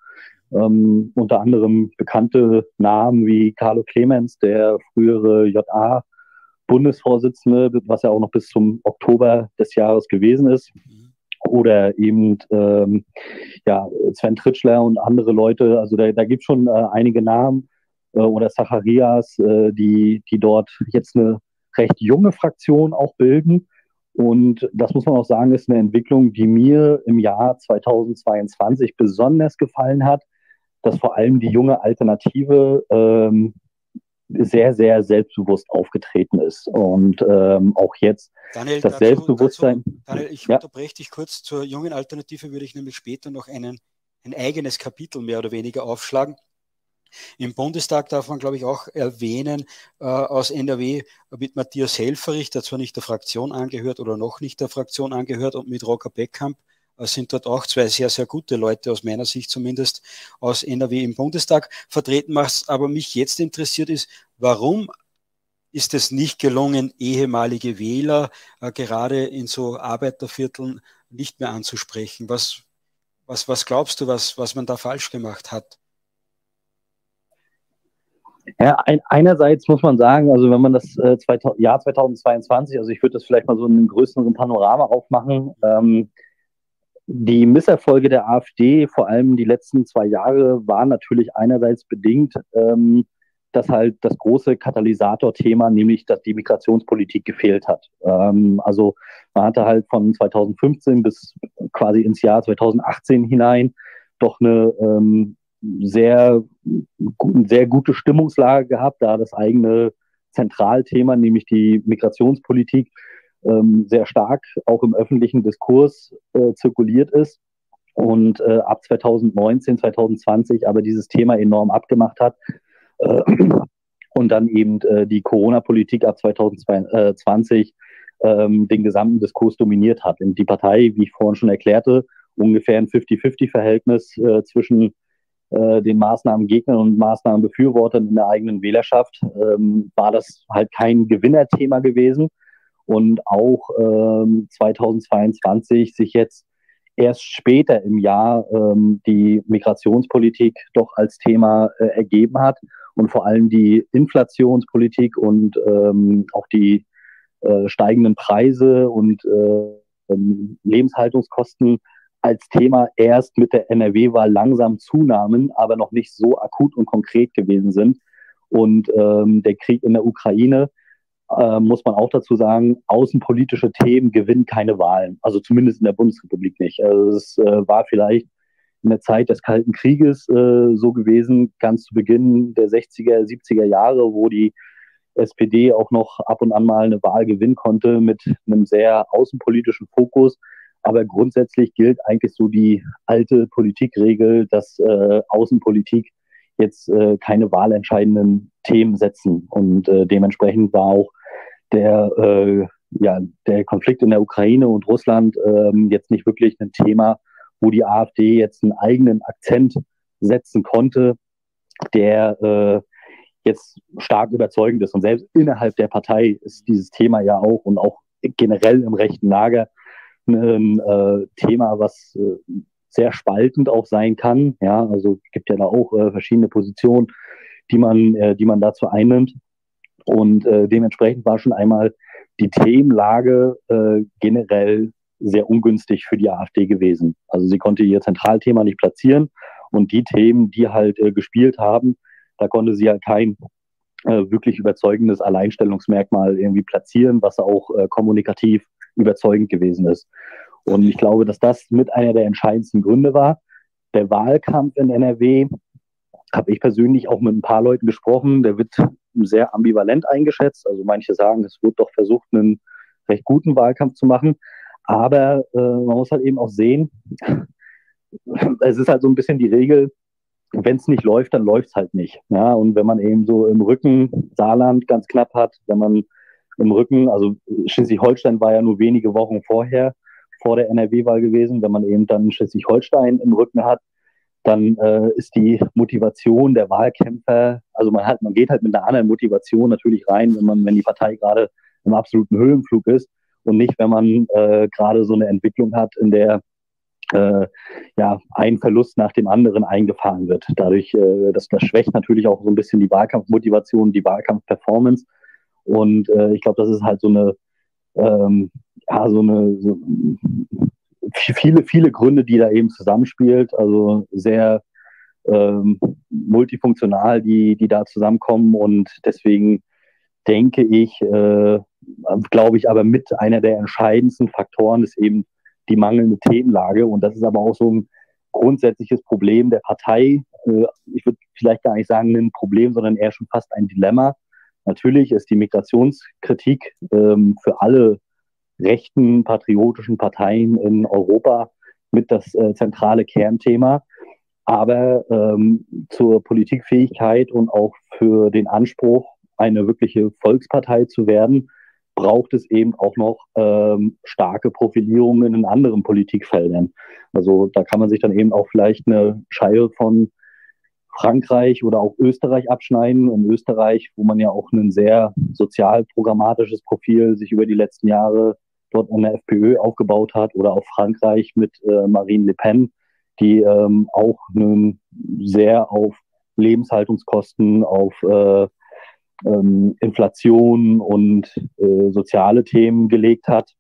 Ähm, unter anderem bekannte Namen wie Carlo Clemens, der frühere JA-Bundesvorsitzende, was ja auch noch bis zum Oktober des Jahres gewesen ist. Oder eben ähm, ja, Sven Tritschler und andere Leute. Also da, da gibt es schon äh, einige Namen äh, oder Zacharias, äh, die, die dort jetzt eine recht junge Fraktion auch bilden. Und das muss man auch sagen, ist eine Entwicklung, die mir im Jahr 2022 besonders gefallen hat, dass vor allem die junge Alternative ähm, sehr, sehr selbstbewusst aufgetreten ist. Und ähm, auch jetzt Daniel, das dazu, Selbstbewusstsein. Dazu, Daniel, ich ja. unterbreche dich kurz. Zur jungen Alternative würde ich nämlich später noch einen, ein eigenes Kapitel mehr oder weniger aufschlagen. Im Bundestag darf man, glaube ich, auch erwähnen, äh, aus NRW mit Matthias Helferich, der zwar nicht der Fraktion angehört oder noch nicht der Fraktion angehört, und mit Rocker Beckkamp, sind dort auch zwei sehr, sehr gute Leute, aus meiner Sicht zumindest, aus NRW im Bundestag vertreten. Was aber mich jetzt interessiert ist, warum ist es nicht gelungen, ehemalige Wähler äh, gerade in so Arbeitervierteln nicht mehr anzusprechen? Was, was, was glaubst du, was, was man da falsch gemacht hat? Ja, ein, einerseits muss man sagen, also wenn man das äh, 2000, Jahr 2022, also ich würde das vielleicht mal so in einem größeren Panorama aufmachen, ähm, die Misserfolge der AfD, vor allem die letzten zwei Jahre, waren natürlich einerseits bedingt, ähm, dass halt das große Katalysatorthema, nämlich dass die Migrationspolitik gefehlt hat. Ähm, also man hatte halt von 2015 bis quasi ins Jahr 2018 hinein doch eine ähm, sehr, sehr gute Stimmungslage gehabt, da das eigene Zentralthema, nämlich die Migrationspolitik, ähm, sehr stark auch im öffentlichen Diskurs äh, zirkuliert ist und äh, ab 2019, 2020 aber dieses Thema enorm abgemacht hat äh, und dann eben äh, die Corona-Politik ab 2020 ähm, den gesamten Diskurs dominiert hat. Und die Partei, wie ich vorhin schon erklärte, ungefähr ein 50-50-Verhältnis äh, zwischen äh, den Maßnahmengegnern und Maßnahmenbefürwortern in der eigenen Wählerschaft, ähm, war das halt kein Gewinnerthema gewesen. Und auch ähm, 2022 sich jetzt erst später im Jahr ähm, die Migrationspolitik doch als Thema äh, ergeben hat und vor allem die Inflationspolitik und ähm, auch die äh, steigenden Preise und äh, ähm, Lebenshaltungskosten als Thema erst mit der NRW-Wahl langsam zunahmen, aber noch nicht so akut und konkret gewesen sind. Und ähm, der Krieg in der Ukraine, äh, muss man auch dazu sagen, außenpolitische Themen gewinnen keine Wahlen. Also zumindest in der Bundesrepublik nicht. Also es äh, war vielleicht in der Zeit des Kalten Krieges äh, so gewesen, ganz zu Beginn der 60er, 70er Jahre, wo die SPD auch noch ab und an mal eine Wahl gewinnen konnte mit einem sehr außenpolitischen Fokus. Aber grundsätzlich gilt eigentlich so die alte Politikregel, dass äh, Außenpolitik jetzt äh, keine wahlentscheidenden Themen setzen. Und äh, dementsprechend war auch der, äh, ja, der Konflikt in der Ukraine und Russland ähm, jetzt nicht wirklich ein Thema, wo die AfD jetzt einen eigenen Akzent setzen konnte, der äh, jetzt stark überzeugend ist. Und selbst innerhalb der Partei ist dieses Thema ja auch und auch generell im rechten Lager ein äh, Thema, was äh, sehr spaltend auch sein kann. Ja, also gibt ja da auch äh, verschiedene Positionen, die man, äh, die man dazu einnimmt. Und äh, dementsprechend war schon einmal die Themenlage äh, generell sehr ungünstig für die AfD gewesen. Also sie konnte ihr Zentralthema nicht platzieren und die Themen, die halt äh, gespielt haben, da konnte sie halt kein äh, wirklich überzeugendes Alleinstellungsmerkmal irgendwie platzieren, was auch äh, kommunikativ überzeugend gewesen ist. Und ich glaube, dass das mit einer der entscheidendsten Gründe war. Der Wahlkampf in NRW habe ich persönlich auch mit ein paar Leuten gesprochen. Der wird sehr ambivalent eingeschätzt. Also manche sagen, es wird doch versucht, einen recht guten Wahlkampf zu machen. Aber äh, man muss halt eben auch sehen, es ist halt so ein bisschen die Regel, wenn es nicht läuft, dann läuft es halt nicht. Ja, und wenn man eben so im Rücken Saarland ganz knapp hat, wenn man im Rücken, also Schleswig-Holstein war ja nur wenige Wochen vorher, vor der NRW-Wahl gewesen, wenn man eben dann Schleswig-Holstein im Rücken hat, dann äh, ist die Motivation der Wahlkämpfer, also man hat, man geht halt mit einer anderen Motivation natürlich rein, wenn man, wenn die Partei gerade im absoluten Höhenflug ist und nicht, wenn man äh, gerade so eine Entwicklung hat, in der äh, ja, ein Verlust nach dem anderen eingefahren wird. Dadurch, äh, das, das schwächt natürlich auch so ein bisschen die Wahlkampfmotivation, die Wahlkampfperformance. Und äh, ich glaube, das ist halt so eine, ähm, ja, so eine, so, viele, viele Gründe, die da eben zusammenspielt. Also sehr ähm, multifunktional, die, die da zusammenkommen. Und deswegen denke ich, äh, glaube ich, aber mit einer der entscheidendsten Faktoren ist eben die mangelnde Themenlage. Und das ist aber auch so ein grundsätzliches Problem der Partei. Äh, ich würde vielleicht gar nicht sagen ein Problem, sondern eher schon fast ein Dilemma. Natürlich ist die Migrationskritik ähm, für alle rechten patriotischen Parteien in Europa mit das äh, zentrale Kernthema. Aber ähm, zur Politikfähigkeit und auch für den Anspruch, eine wirkliche Volkspartei zu werden, braucht es eben auch noch ähm, starke Profilierungen in anderen Politikfeldern. Also da kann man sich dann eben auch vielleicht eine Scheibe von Frankreich oder auch Österreich abschneiden. In Österreich, wo man ja auch ein sehr sozialprogrammatisches Profil sich über die letzten Jahre dort in der FPÖ aufgebaut hat, oder auch Frankreich mit äh, Marine Le Pen, die ähm, auch nun sehr auf Lebenshaltungskosten, auf äh, ähm, Inflation und äh, soziale Themen gelegt hat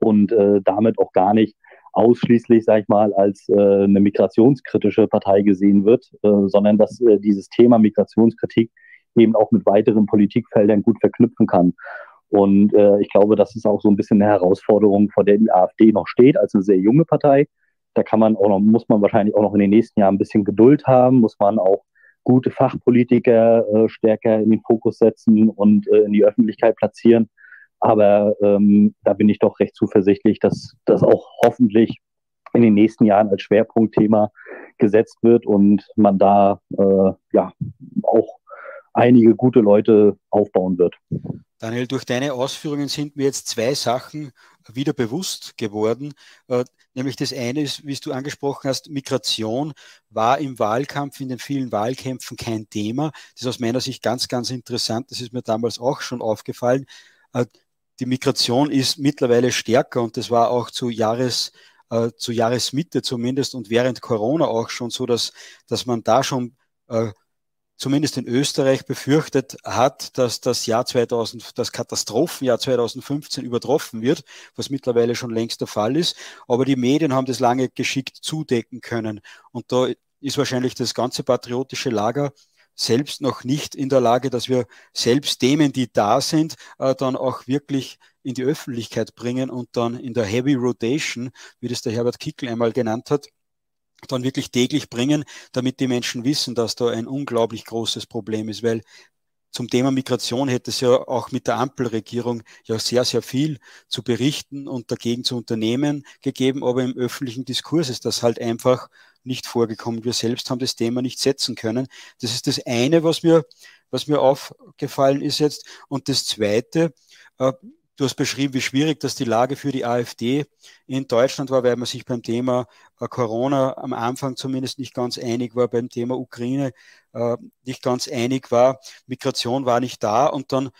und äh, damit auch gar nicht ausschließlich, sag ich mal, als äh, eine migrationskritische Partei gesehen wird, äh, sondern dass äh, dieses Thema Migrationskritik eben auch mit weiteren Politikfeldern gut verknüpfen kann. Und äh, ich glaube, das ist auch so ein bisschen eine Herausforderung, vor der die AfD noch steht, als eine sehr junge Partei, da kann man auch noch, muss man wahrscheinlich auch noch in den nächsten Jahren ein bisschen Geduld haben, muss man auch gute Fachpolitiker äh, stärker in den Fokus setzen und äh, in die Öffentlichkeit platzieren. Aber ähm, da bin ich doch recht zuversichtlich, dass das auch hoffentlich in den nächsten Jahren als Schwerpunktthema gesetzt wird und man da äh, ja auch einige gute Leute aufbauen wird. Daniel, durch deine Ausführungen sind mir jetzt zwei Sachen wieder bewusst geworden. Äh, nämlich das eine ist, wie du angesprochen hast, Migration war im Wahlkampf, in den vielen Wahlkämpfen kein Thema. Das ist aus meiner Sicht ganz, ganz interessant. Das ist mir damals auch schon aufgefallen. Äh, die Migration ist mittlerweile stärker und das war auch zu Jahres äh, zu Jahresmitte zumindest und während Corona auch schon so, dass, dass man da schon zumindest in Österreich befürchtet hat, dass das Jahr 2000, das Katastrophenjahr 2015 übertroffen wird, was mittlerweile schon längst der Fall ist. Aber die Medien haben das lange geschickt zudecken können. Und da ist wahrscheinlich das ganze patriotische Lager selbst noch nicht in der Lage, dass wir selbst Themen, die da sind, äh, dann auch wirklich in die Öffentlichkeit bringen und dann in der Heavy Rotation, wie das der Herbert Kickel einmal genannt hat, dann wirklich täglich bringen, damit die Menschen wissen, dass da ein unglaublich großes Problem ist, weil zum Thema Migration hätte es ja auch mit der Ampelregierung ja sehr, sehr viel zu berichten und dagegen zu unternehmen gegeben, aber im öffentlichen Diskurs ist das halt einfach nicht vorgekommen. Wir selbst haben das Thema nicht setzen können. Das ist das eine, was mir, was mir aufgefallen ist jetzt. Und das zweite, äh, Du hast beschrieben, wie schwierig das die Lage für die AfD in Deutschland war, weil man sich beim Thema äh, Corona am Anfang zumindest nicht ganz einig war, beim Thema Ukraine äh, nicht ganz einig war. Migration war nicht da und dann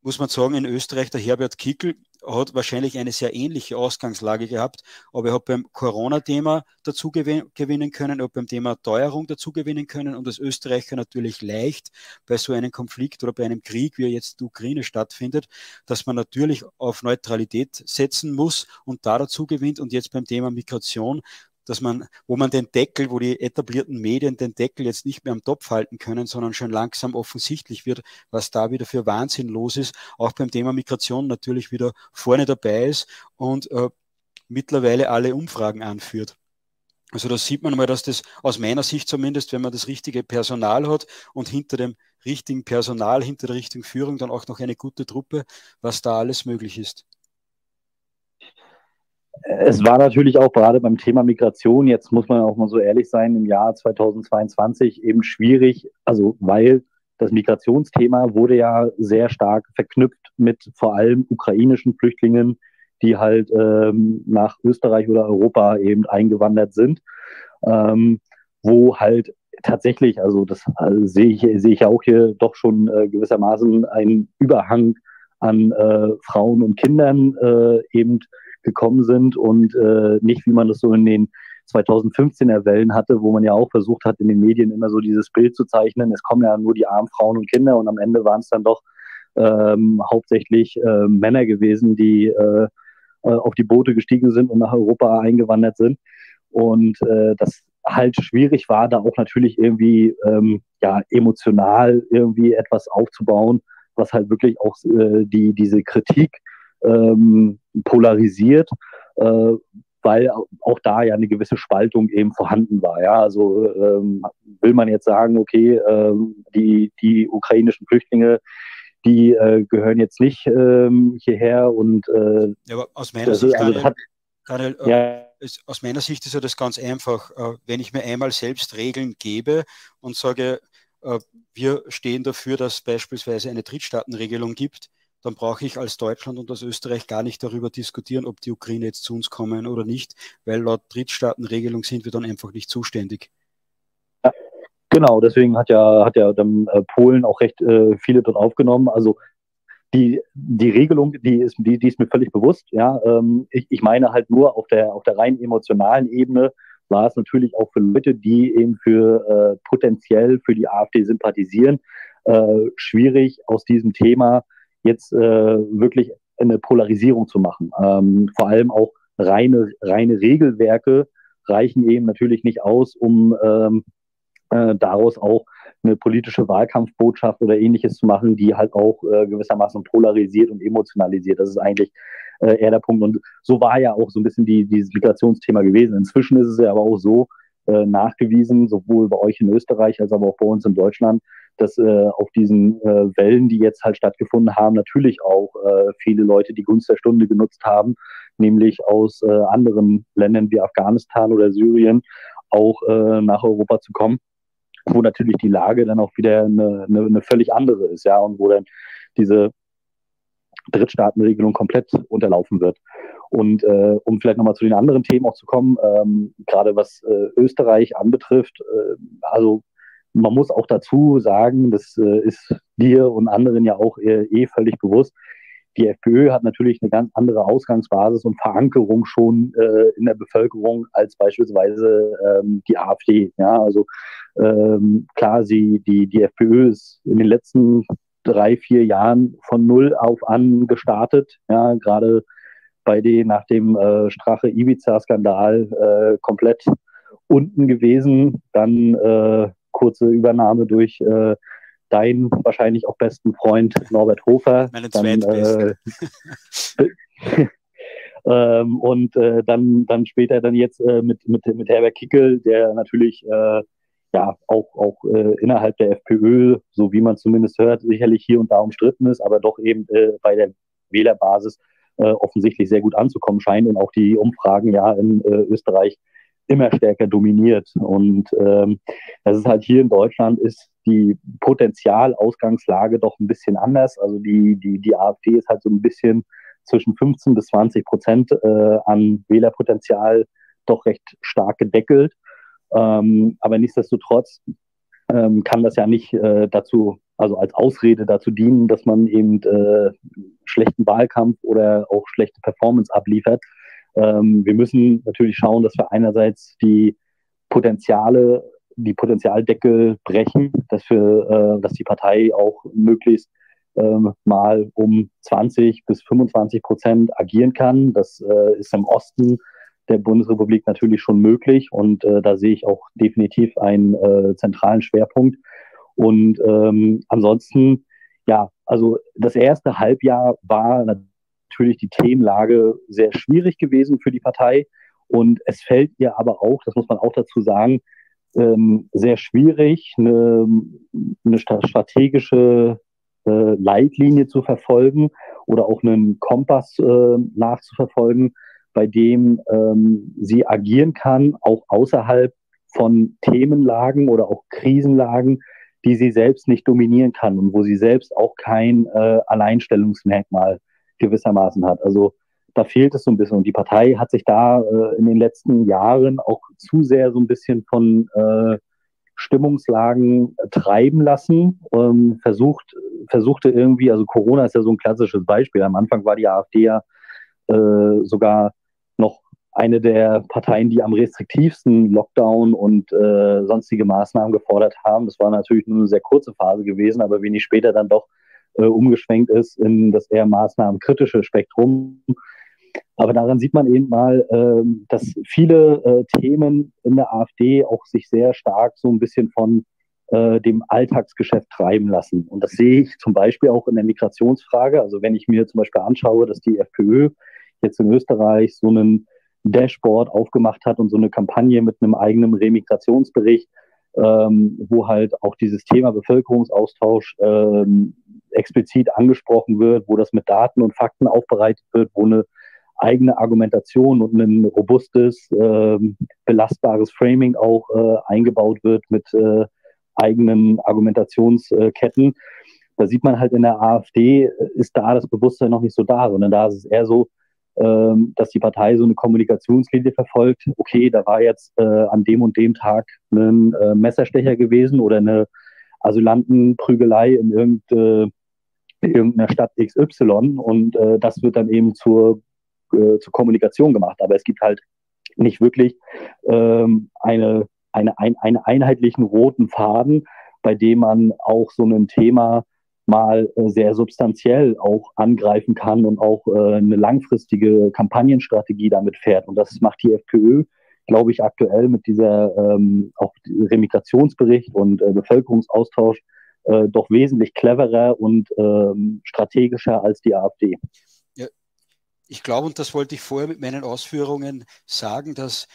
muss man sagen, in Österreich der Herbert Kickel hat wahrscheinlich eine sehr ähnliche Ausgangslage gehabt, aber er hat beim Corona-Thema dazu gewinnen können, er hat beim Thema Teuerung dazu gewinnen können und als Österreicher natürlich leicht bei so einem Konflikt oder bei einem Krieg, wie er jetzt in der Ukraine stattfindet, dass man natürlich auf Neutralität setzen muss und da dazu gewinnt. Und jetzt beim Thema Migration dass man, wo man den Deckel, wo die etablierten Medien den Deckel jetzt nicht mehr am Topf halten können, sondern schon langsam offensichtlich wird, was da wieder für Wahnsinn los ist, auch beim Thema Migration natürlich wieder vorne dabei ist und äh, mittlerweile alle Umfragen anführt. Also da sieht man mal, dass das aus meiner Sicht zumindest, wenn man das richtige Personal hat und hinter dem richtigen Personal, hinter der richtigen Führung dann auch noch eine gute Truppe, was da alles möglich ist es war natürlich auch gerade beim Thema Migration, jetzt muss man auch mal so ehrlich sein, im Jahr 2022 eben schwierig, also weil das Migrationsthema wurde ja sehr stark verknüpft mit vor allem ukrainischen Flüchtlingen, die halt ähm, nach Österreich oder Europa eben eingewandert sind, ähm, wo halt tatsächlich, also das also sehe ich, sehe ich auch hier doch schon äh, gewissermaßen ein Überhang an äh, Frauen und Kindern äh, eben gekommen sind und äh, nicht, wie man das so in den 2015er Wellen hatte, wo man ja auch versucht hat, in den Medien immer so dieses Bild zu zeichnen. Es kommen ja nur die armen Frauen und Kinder und am Ende waren es dann doch ähm, hauptsächlich äh, Männer gewesen, die äh, äh, auf die Boote gestiegen sind und nach Europa eingewandert sind. Und äh, das halt schwierig war, da auch natürlich irgendwie ähm, ja emotional irgendwie etwas aufzubauen, was halt wirklich auch äh, die diese Kritik ähm, polarisiert, äh, weil auch da ja eine gewisse Spaltung eben vorhanden war. Ja, also ähm, will man jetzt sagen, okay, ähm, die, die ukrainischen Flüchtlinge, die äh, gehören jetzt nicht ähm, hierher und äh, ja, aber aus meiner Sicht, also, Daniel, hat, Daniel, äh, ja. ist, aus meiner Sicht ist ja das ganz einfach. Äh, wenn ich mir einmal selbst Regeln gebe und sage, äh, wir stehen dafür, dass beispielsweise eine Drittstaatenregelung gibt, dann brauche ich als Deutschland und als Österreich gar nicht darüber diskutieren, ob die Ukraine jetzt zu uns kommen oder nicht, weil laut Drittstaatenregelung sind wir dann einfach nicht zuständig. Ja, genau, deswegen hat ja, hat ja dann äh, Polen auch recht äh, viele dort aufgenommen. Also die, die Regelung, die ist, die, die ist mir völlig bewusst. Ja, ähm, ich, ich meine halt nur auf der, auf der rein emotionalen Ebene war es natürlich auch für Leute, die eben für äh, potenziell für die AfD sympathisieren, äh, schwierig aus diesem Thema jetzt äh, wirklich eine Polarisierung zu machen. Ähm, vor allem auch reine, reine Regelwerke reichen eben natürlich nicht aus, um ähm, äh, daraus auch eine politische Wahlkampfbotschaft oder ähnliches zu machen, die halt auch äh, gewissermaßen polarisiert und emotionalisiert. Das ist eigentlich äh, eher der Punkt. Und so war ja auch so ein bisschen die, dieses Migrationsthema gewesen. Inzwischen ist es ja aber auch so äh, nachgewiesen, sowohl bei euch in Österreich als aber auch bei uns in Deutschland, dass äh, auf diesen äh, Wellen, die jetzt halt stattgefunden haben, natürlich auch äh, viele Leute die Gunst der Stunde genutzt haben, nämlich aus äh, anderen Ländern wie Afghanistan oder Syrien auch äh, nach Europa zu kommen, wo natürlich die Lage dann auch wieder eine, eine, eine völlig andere ist, ja, und wo dann diese Drittstaatenregelung komplett unterlaufen wird. Und äh, um vielleicht nochmal zu den anderen Themen auch zu kommen, ähm, gerade was äh, Österreich anbetrifft, äh, also man muss auch dazu sagen, das äh, ist dir und anderen ja auch eh, eh völlig bewusst, die FPÖ hat natürlich eine ganz andere Ausgangsbasis und Verankerung schon äh, in der Bevölkerung als beispielsweise ähm, die AfD. Ja, also ähm, klar, sie, die, die FPÖ ist in den letzten drei, vier Jahren von null auf an gestartet. Ja, gerade bei den nach dem äh, Strache Ibiza-Skandal äh, komplett unten gewesen. Dann äh, kurze Übernahme durch äh, deinen wahrscheinlich auch besten Freund Norbert Hofer. Meine dann, äh, ähm, und äh, dann, dann später dann jetzt äh, mit, mit, mit Herbert Kickel, der natürlich äh, ja auch, auch äh, innerhalb der FPÖ, so wie man zumindest hört, sicherlich hier und da umstritten ist, aber doch eben äh, bei der Wählerbasis äh, offensichtlich sehr gut anzukommen scheint und auch die Umfragen ja in äh, Österreich immer stärker dominiert. Und ähm, das ist halt hier in Deutschland ist die Potenzialausgangslage doch ein bisschen anders. Also die, die, die AfD ist halt so ein bisschen zwischen 15 bis 20 Prozent äh, an Wählerpotenzial doch recht stark gedeckelt. Ähm, aber nichtsdestotrotz ähm, kann das ja nicht äh, dazu, also als Ausrede dazu dienen, dass man eben äh, schlechten Wahlkampf oder auch schlechte Performance abliefert. Ähm, wir müssen natürlich schauen, dass wir einerseits die Potenziale, die Potenzialdeckel brechen, dass wir, äh, dass die Partei auch möglichst ähm, mal um 20 bis 25 Prozent agieren kann. Das äh, ist im Osten der Bundesrepublik natürlich schon möglich und äh, da sehe ich auch definitiv einen äh, zentralen Schwerpunkt. Und ähm, ansonsten, ja, also das erste Halbjahr war natürlich die Themenlage sehr schwierig gewesen für die Partei. Und es fällt ihr aber auch, das muss man auch dazu sagen, ähm, sehr schwierig, eine, eine strategische äh, Leitlinie zu verfolgen oder auch einen Kompass äh, nachzuverfolgen, bei dem ähm, sie agieren kann, auch außerhalb von Themenlagen oder auch Krisenlagen, die sie selbst nicht dominieren kann und wo sie selbst auch kein äh, Alleinstellungsmerkmal gewissermaßen hat. Also da fehlt es so ein bisschen. Und die Partei hat sich da äh, in den letzten Jahren auch zu sehr so ein bisschen von äh, Stimmungslagen treiben lassen, ähm, versucht, versuchte irgendwie, also Corona ist ja so ein klassisches Beispiel. Am Anfang war die AfD ja äh, sogar noch eine der Parteien, die am restriktivsten Lockdown und äh, sonstige Maßnahmen gefordert haben. Das war natürlich nur eine sehr kurze Phase gewesen, aber wenig später dann doch äh, umgeschwenkt ist in das eher maßnahmenkritische Spektrum. Aber daran sieht man eben mal, äh, dass viele äh, Themen in der AfD auch sich sehr stark so ein bisschen von äh, dem Alltagsgeschäft treiben lassen. Und das sehe ich zum Beispiel auch in der Migrationsfrage. Also wenn ich mir zum Beispiel anschaue, dass die FPÖ jetzt in Österreich so einen Dashboard aufgemacht hat und so eine Kampagne mit einem eigenen Remigrationsbericht, ähm, wo halt auch dieses Thema Bevölkerungsaustausch ähm, explizit angesprochen wird, wo das mit Daten und Fakten aufbereitet wird, wo eine eigene Argumentation und ein robustes, ähm, belastbares Framing auch äh, eingebaut wird mit äh, eigenen Argumentationsketten. Da sieht man halt in der AfD, ist da das Bewusstsein noch nicht so da, sondern da ist es eher so, ähm, dass die Partei so eine Kommunikationslinie verfolgt. Okay, da war jetzt äh, an dem und dem Tag ein äh, Messerstecher gewesen oder eine Asylantenprügelei in, irgend, äh, in irgendeiner Stadt XY und äh, das wird dann eben zur, äh, zur Kommunikation gemacht. Aber es gibt halt nicht wirklich ähm, eine, eine, ein, einen einheitlichen roten Faden, bei dem man auch so ein Thema mal äh, sehr substanziell auch angreifen kann und auch äh, eine langfristige Kampagnenstrategie damit fährt. Und das macht die FPÖ glaube ich, aktuell mit dieser ähm, auch Remigrationsbericht und äh, Bevölkerungsaustausch äh, doch wesentlich cleverer und ähm, strategischer als die AfD. Ja, ich glaube, und das wollte ich vorher mit meinen Ausführungen sagen, dass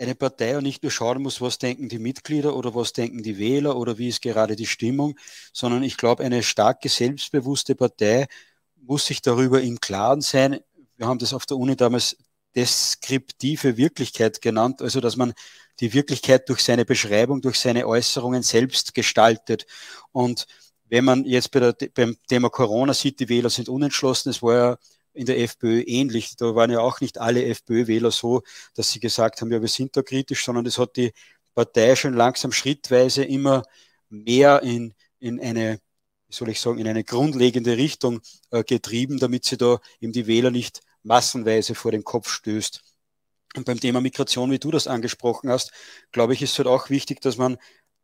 eine Partei auch nicht nur schauen muss, was denken die Mitglieder oder was denken die Wähler oder wie ist gerade die Stimmung, sondern ich glaube, eine starke, selbstbewusste Partei muss sich darüber im Klaren sein. Wir haben das auf der Uni damals deskriptive Wirklichkeit genannt, also dass man die Wirklichkeit durch seine Beschreibung, durch seine Äußerungen selbst gestaltet. Und wenn man jetzt bei der, beim Thema Corona sieht, die Wähler sind unentschlossen, es war ja in der FPÖ ähnlich. Da waren ja auch nicht alle FPÖ-Wähler so, dass sie gesagt haben, ja, wir sind da kritisch, sondern es hat die Partei schon langsam schrittweise immer mehr in, in eine, wie soll ich sagen, in eine grundlegende Richtung äh, getrieben, damit sie da eben die Wähler nicht massenweise vor den Kopf stößt. Und beim Thema Migration, wie du das angesprochen hast, glaube ich, ist es halt auch wichtig, dass man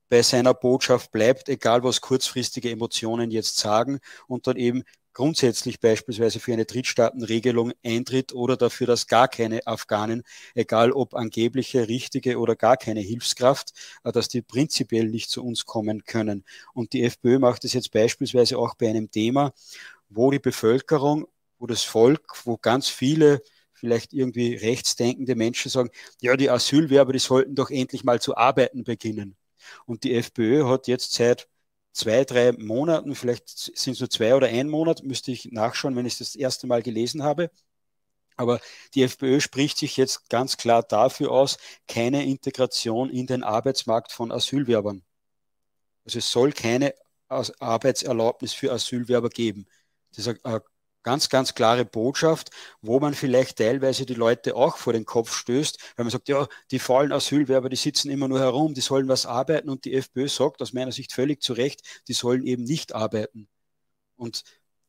bei seiner Botschaft bleibt, egal was kurzfristige Emotionen jetzt sagen und dann eben grundsätzlich beispielsweise für eine Drittstaatenregelung eintritt oder dafür, dass gar keine Afghanen, egal ob angebliche, richtige oder gar keine Hilfskraft, äh, dass die prinzipiell nicht zu uns kommen können. Und die FPÖ macht es jetzt beispielsweise auch bei einem Thema, wo die Bevölkerung, wo das Volk, wo ganz viele vielleicht irgendwie rechtsdenkende Menschen sagen, ja, die Asylwerber, die sollten doch endlich mal zu arbeiten beginnen. Und die FPÖ hat jetzt seit zwei, drei Monaten, vielleicht sind es nur zwei oder ein Monat, müsste ich nachschauen, wenn ich das, erste Mal gelesen habe. Aber die FPÖ spricht sich jetzt ganz klar dafür aus, keine Integration in den Arbeitsmarkt von Asylwerbern. Also es soll keine Arbeitserlaubnis für Asylwerber geben. Das ist eine ganz, ganz klare Botschaft, wo man vielleicht teilweise die Leute auch vor den Kopf stößt, weil man sagt, ja, die faulen Asylwerber, die sitzen immer nur herum, die sollen was arbeiten und die FPÖ sagt aus meiner Sicht völlig zu Recht, die sollen eben nicht arbeiten. Und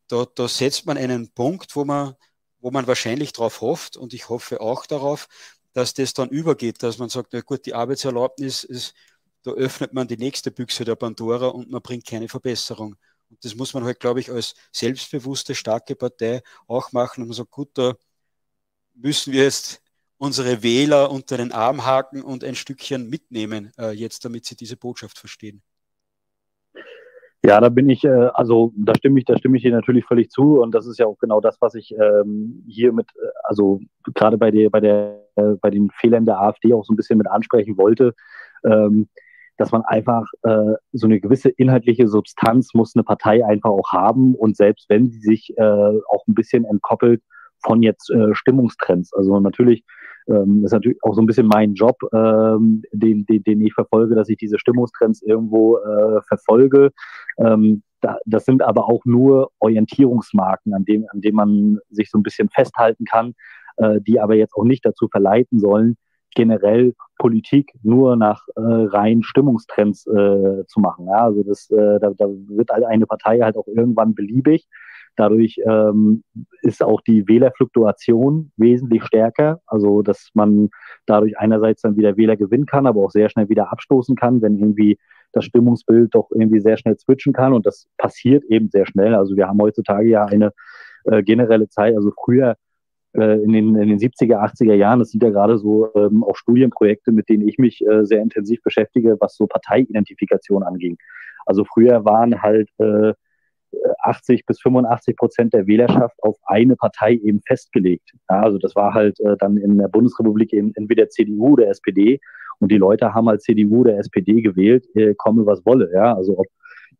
da, da setzt man einen Punkt, wo man, wo man wahrscheinlich darauf hofft und ich hoffe auch darauf, dass das dann übergeht, dass man sagt, na gut, die Arbeitserlaubnis ist, da öffnet man die nächste Büchse der Pandora und man bringt keine Verbesserung. Und das muss man halt, glaube ich, als selbstbewusste, starke Partei auch machen. Und man sagt, gut, da müssen wir jetzt unsere Wähler unter den Arm haken und ein Stückchen mitnehmen, äh, jetzt, damit sie diese Botschaft verstehen. Ja, da bin ich, äh, also da stimme ich, da stimme ich dir natürlich völlig zu und das ist ja auch genau das, was ich ähm, hier mit, äh, also gerade bei der, bei der, äh, bei den Fehlern der AfD auch so ein bisschen mit ansprechen wollte. Ähm, dass man einfach äh, so eine gewisse inhaltliche Substanz muss eine Partei einfach auch haben und selbst wenn sie sich äh, auch ein bisschen entkoppelt von jetzt äh, Stimmungstrends. Also natürlich ähm, ist natürlich auch so ein bisschen mein Job, ähm, den, den, den ich verfolge, dass ich diese Stimmungstrends irgendwo äh, verfolge. Ähm, da, das sind aber auch nur Orientierungsmarken, an dem, an dem man sich so ein bisschen festhalten kann, äh, die aber jetzt auch nicht dazu verleiten sollen, generell Politik nur nach äh, rein Stimmungstrends äh, zu machen. Ja? Also das, äh, da, da wird eine Partei halt auch irgendwann beliebig. Dadurch ähm, ist auch die Wählerfluktuation wesentlich stärker. Also dass man dadurch einerseits dann wieder Wähler gewinnen kann, aber auch sehr schnell wieder abstoßen kann, wenn irgendwie das Stimmungsbild doch irgendwie sehr schnell switchen kann. Und das passiert eben sehr schnell. Also wir haben heutzutage ja eine äh, generelle Zeit. Also früher äh, in den, in den 70er, 80er Jahren. Das sind ja gerade so ähm, auch Studienprojekte, mit denen ich mich äh, sehr intensiv beschäftige, was so Parteiidentifikation anging. Also früher waren halt äh, 80 bis 85 Prozent der Wählerschaft auf eine Partei eben festgelegt. Ja, also das war halt äh, dann in der Bundesrepublik eben entweder CDU oder SPD und die Leute haben halt CDU oder SPD gewählt, äh, komme was wolle. Ja, also ob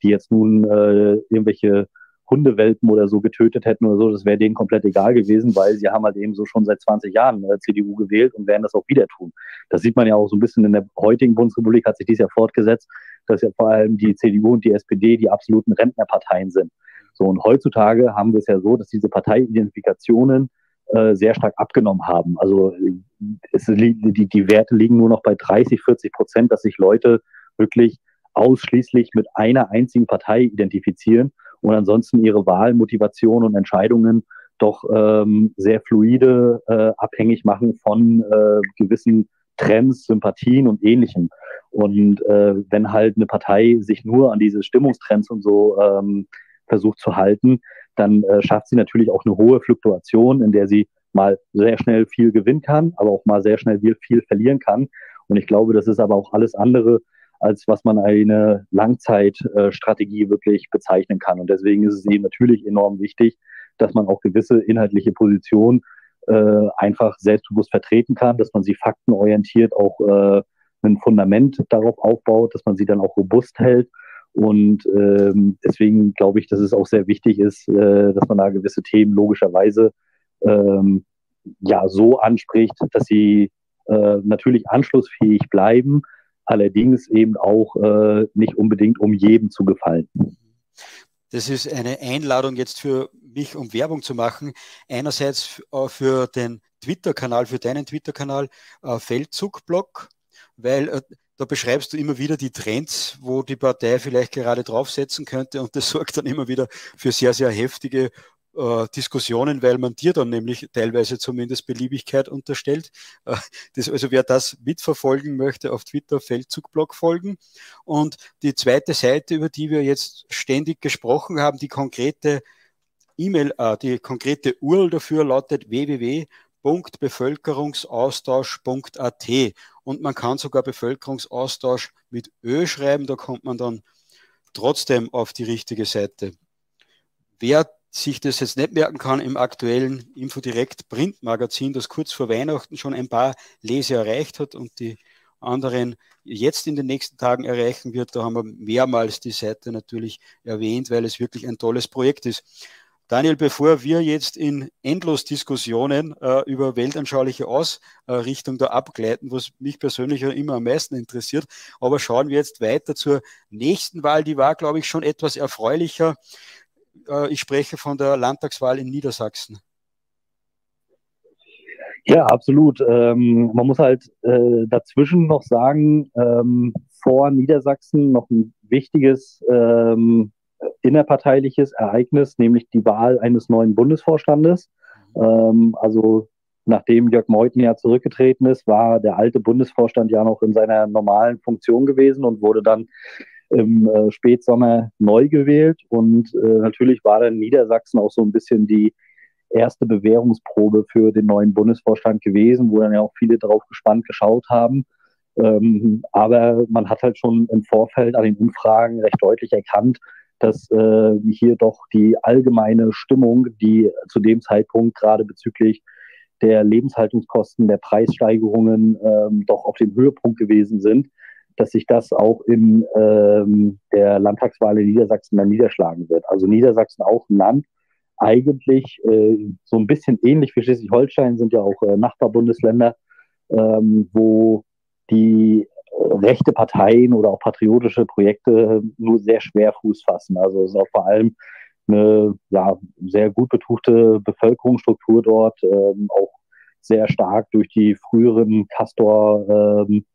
die jetzt nun äh, irgendwelche Hundewelpen oder so getötet hätten oder so, das wäre denen komplett egal gewesen, weil sie haben halt eben so schon seit 20 Jahren äh, CDU gewählt und werden das auch wieder tun. Das sieht man ja auch so ein bisschen in der heutigen Bundesrepublik, hat sich dies ja fortgesetzt, dass ja vor allem die CDU und die SPD die absoluten Rentnerparteien sind. So, und heutzutage haben wir es ja so, dass diese Parteiidentifikationen äh, sehr stark abgenommen haben. Also es, die, die Werte liegen nur noch bei 30, 40 Prozent, dass sich Leute wirklich ausschließlich mit einer einzigen Partei identifizieren und ansonsten ihre Wahlmotivation und Entscheidungen doch ähm, sehr fluide äh, abhängig machen von äh, gewissen Trends, Sympathien und ähnlichem. Und äh, wenn halt eine Partei sich nur an diese Stimmungstrends und so ähm, versucht zu halten, dann äh, schafft sie natürlich auch eine hohe Fluktuation, in der sie mal sehr schnell viel gewinnen kann, aber auch mal sehr schnell viel verlieren kann. Und ich glaube, das ist aber auch alles andere, als was man eine Langzeitstrategie wirklich bezeichnen kann. Und deswegen ist es eben natürlich enorm wichtig, dass man auch gewisse inhaltliche Positionen äh, einfach selbstbewusst vertreten kann, dass man sie faktenorientiert auch äh, ein Fundament darauf aufbaut, dass man sie dann auch robust hält. Und ähm, deswegen glaube ich, dass es auch sehr wichtig ist, äh, dass man da gewisse Themen logischerweise ähm, ja so anspricht, dass sie äh, natürlich anschlussfähig bleiben, allerdings eben auch äh, nicht unbedingt um jedem zu gefallen. Das ist eine Einladung jetzt für mich, um Werbung zu machen. Einerseits äh, für den Twitter-Kanal, für deinen Twitter-Kanal äh, Feldzug-Blog, weil äh, da beschreibst du immer wieder die Trends, wo die Partei vielleicht gerade draufsetzen könnte und das sorgt dann immer wieder für sehr, sehr heftige äh, Diskussionen, weil man dir dann nämlich teilweise zumindest Beliebigkeit unterstellt. Äh, das, also wer das mitverfolgen möchte, auf Twitter Feldzugblog folgen. Und die zweite Seite, über die wir jetzt ständig gesprochen haben, die konkrete E-Mail, äh, die konkrete URL dafür lautet www.bevölkerungsaustausch.at und man kann sogar Bevölkerungsaustausch mit Ö schreiben, da kommt man dann trotzdem auf die richtige Seite. Wer sich das jetzt nicht merken kann im aktuellen Infodirect Printmagazin, das kurz vor Weihnachten schon ein paar Leser erreicht hat und die anderen jetzt in den nächsten Tagen erreichen wird. Da haben wir mehrmals die Seite natürlich erwähnt, weil es wirklich ein tolles Projekt ist. Daniel, bevor wir jetzt in Endlos-Diskussionen äh, über weltanschauliche Ausrichtung da abgleiten, was mich persönlich ja immer am meisten interessiert, aber schauen wir jetzt weiter zur nächsten Wahl. Die war, glaube ich, schon etwas erfreulicher. Äh, ich spreche von der Landtagswahl in Niedersachsen. Ja, absolut. Ähm, man muss halt äh, dazwischen noch sagen, ähm, vor Niedersachsen noch ein wichtiges ähm, innerparteiliches Ereignis, nämlich die Wahl eines neuen Bundesvorstandes. Ähm, also nachdem Jörg Meuthen ja zurückgetreten ist, war der alte Bundesvorstand ja noch in seiner normalen Funktion gewesen und wurde dann im äh, Spätsommer neu gewählt. Und äh, natürlich war dann Niedersachsen auch so ein bisschen die erste Bewährungsprobe für den neuen Bundesvorstand gewesen, wo dann ja auch viele darauf gespannt geschaut haben. Ähm, aber man hat halt schon im Vorfeld an den Umfragen recht deutlich erkannt, dass äh, hier doch die allgemeine Stimmung, die zu dem Zeitpunkt gerade bezüglich der Lebenshaltungskosten, der Preissteigerungen ähm, doch auf dem Höhepunkt gewesen sind, dass sich das auch in ähm, der Landtagswahl in Niedersachsen dann niederschlagen wird. Also Niedersachsen auch ein Land, eigentlich äh, so ein bisschen ähnlich wie Schleswig-Holstein sind ja auch äh, Nachbarbundesländer, ähm, wo die rechte Parteien oder auch patriotische Projekte nur sehr schwer Fuß fassen. Also es ist auch vor allem eine ja, sehr gut betuchte Bevölkerungsstruktur dort, ähm, auch sehr stark durch die früheren Castor ähm,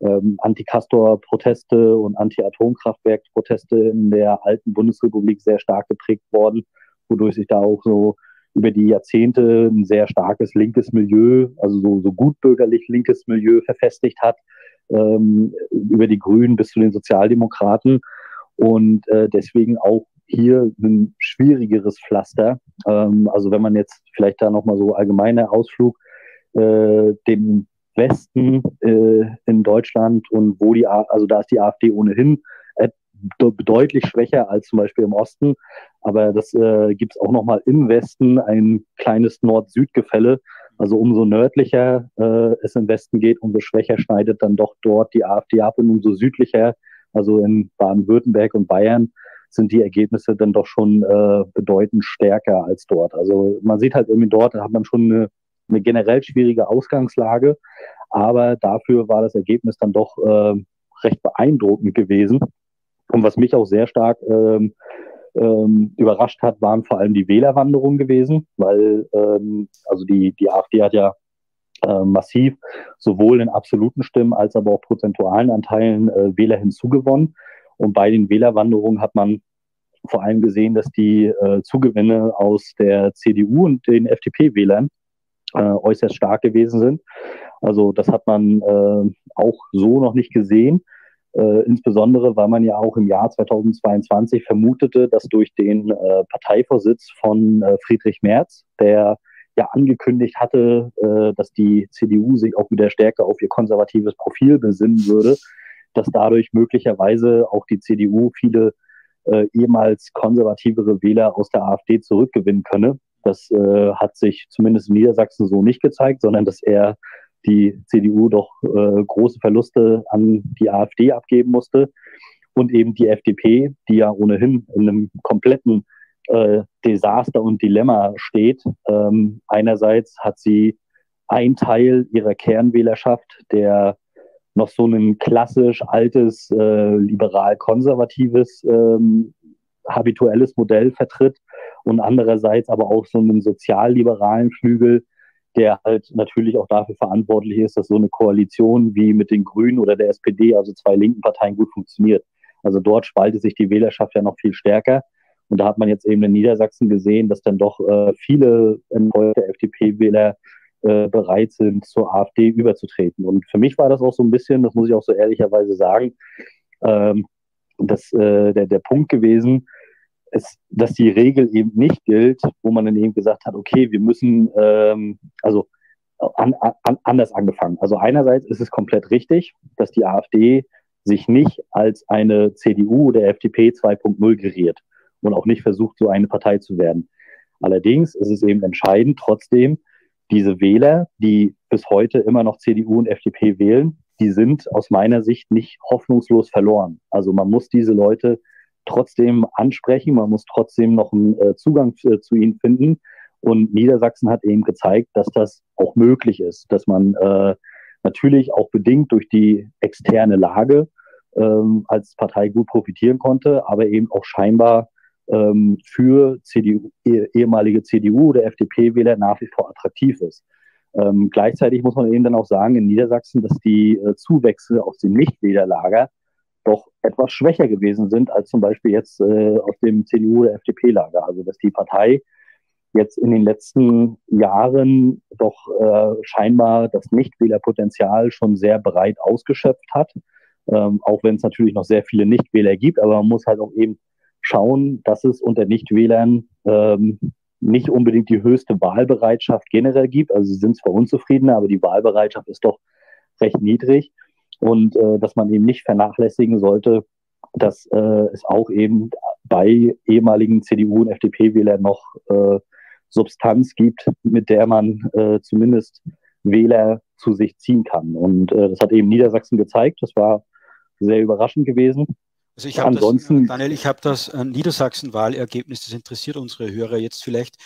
ähm, Anti-Castor-Proteste und Anti-Atomkraftwerk-Proteste in der alten Bundesrepublik sehr stark geprägt worden, wodurch sich da auch so über die Jahrzehnte ein sehr starkes linkes Milieu, also so, so gutbürgerlich linkes Milieu verfestigt hat, ähm, über die Grünen bis zu den Sozialdemokraten und äh, deswegen auch hier ein schwierigeres Pflaster. Ähm, also wenn man jetzt vielleicht da nochmal so allgemeiner Ausflug äh, den Westen äh, in Deutschland und wo die, also da ist die AfD ohnehin äh, deutlich schwächer als zum Beispiel im Osten. Aber das äh, gibt es auch nochmal im Westen ein kleines Nord-Süd-Gefälle. Also umso nördlicher äh, es im Westen geht, umso schwächer schneidet dann doch dort die AfD ab und umso südlicher, also in Baden-Württemberg und Bayern, sind die Ergebnisse dann doch schon äh, bedeutend stärker als dort. Also man sieht halt irgendwie dort, da hat man schon eine eine generell schwierige Ausgangslage, aber dafür war das Ergebnis dann doch äh, recht beeindruckend gewesen. Und was mich auch sehr stark ähm, ähm, überrascht hat, waren vor allem die Wählerwanderungen gewesen, weil ähm, also die, die AfD hat ja äh, massiv sowohl in absoluten Stimmen als aber auch prozentualen Anteilen äh, Wähler hinzugewonnen. Und bei den Wählerwanderungen hat man vor allem gesehen, dass die äh, Zugewinne aus der CDU und den FDP-Wählern äh, äußerst stark gewesen sind. Also das hat man äh, auch so noch nicht gesehen. Äh, insbesondere, weil man ja auch im Jahr 2022 vermutete, dass durch den äh, Parteivorsitz von äh, Friedrich Merz, der ja angekündigt hatte, äh, dass die CDU sich auch wieder stärker auf ihr konservatives Profil besinnen würde, dass dadurch möglicherweise auch die CDU viele äh, ehemals konservativere Wähler aus der AfD zurückgewinnen könne. Das äh, hat sich zumindest in Niedersachsen so nicht gezeigt, sondern dass er die CDU doch äh, große Verluste an die AfD abgeben musste und eben die FDP, die ja ohnehin in einem kompletten äh, Desaster und Dilemma steht. Ähm, einerseits hat sie ein Teil ihrer Kernwählerschaft, der noch so ein klassisch altes, äh, liberal-konservatives, ähm, habituelles Modell vertritt und andererseits aber auch so einen sozialliberalen Flügel, der halt natürlich auch dafür verantwortlich ist, dass so eine Koalition wie mit den Grünen oder der SPD, also zwei linken Parteien, gut funktioniert. Also dort spaltet sich die Wählerschaft ja noch viel stärker. Und da hat man jetzt eben in Niedersachsen gesehen, dass dann doch äh, viele enttäuschte FDP-Wähler äh, bereit sind, zur AfD überzutreten. Und für mich war das auch so ein bisschen, das muss ich auch so ehrlicherweise sagen, ähm, dass äh, der, der Punkt gewesen, ist, dass die Regel eben nicht gilt, wo man dann eben gesagt hat, okay, wir müssen, ähm, also an, an, anders angefangen. Also einerseits ist es komplett richtig, dass die AfD sich nicht als eine CDU oder FDP 2.0 geriert und auch nicht versucht, so eine Partei zu werden. Allerdings ist es eben entscheidend, trotzdem, diese Wähler, die bis heute immer noch CDU und FDP wählen, die sind aus meiner Sicht nicht hoffnungslos verloren. Also man muss diese Leute trotzdem ansprechen, man muss trotzdem noch einen äh, Zugang zu, äh, zu ihnen finden. Und Niedersachsen hat eben gezeigt, dass das auch möglich ist, dass man äh, natürlich auch bedingt durch die externe Lage ähm, als Partei gut profitieren konnte, aber eben auch scheinbar ähm, für CDU, eh, ehemalige CDU oder FDP-Wähler nach wie vor attraktiv ist. Ähm, gleichzeitig muss man eben dann auch sagen, in Niedersachsen, dass die äh, Zuwächse aus dem Nichtwählerlager doch etwas schwächer gewesen sind als zum Beispiel jetzt äh, aus dem CDU- oder FDP-Lager. Also dass die Partei jetzt in den letzten Jahren doch äh, scheinbar das Nichtwählerpotenzial schon sehr breit ausgeschöpft hat. Ähm, auch wenn es natürlich noch sehr viele Nichtwähler gibt, aber man muss halt auch eben schauen, dass es unter Nichtwählern ähm, nicht unbedingt die höchste Wahlbereitschaft generell gibt. Also sie sind zwar unzufrieden, aber die Wahlbereitschaft ist doch recht niedrig und äh, dass man eben nicht vernachlässigen sollte, dass äh, es auch eben bei ehemaligen CDU- und FDP-Wählern noch äh, Substanz gibt, mit der man äh, zumindest Wähler zu sich ziehen kann. Und äh, das hat eben Niedersachsen gezeigt. Das war sehr überraschend gewesen. Also ich habe das, Daniel, ich habe das äh, Niedersachsen-Wahlergebnis, das interessiert unsere Hörer jetzt vielleicht.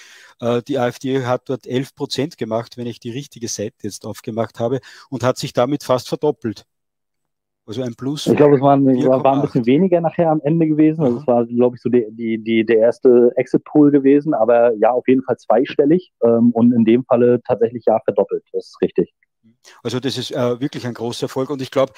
Äh, die AfD hat dort 11 Prozent gemacht, wenn ich die richtige Seite jetzt aufgemacht habe, und hat sich damit fast verdoppelt. Also ein Plus. Ich glaube, es waren, war, ein bisschen weniger nachher am Ende gewesen. Also es war, glaube ich, so die, die, die, der erste Exit-Pool gewesen, aber ja, auf jeden Fall zweistellig ähm, und in dem Falle tatsächlich ja verdoppelt. Das ist richtig. Also das ist äh, wirklich ein großer Erfolg und ich glaube,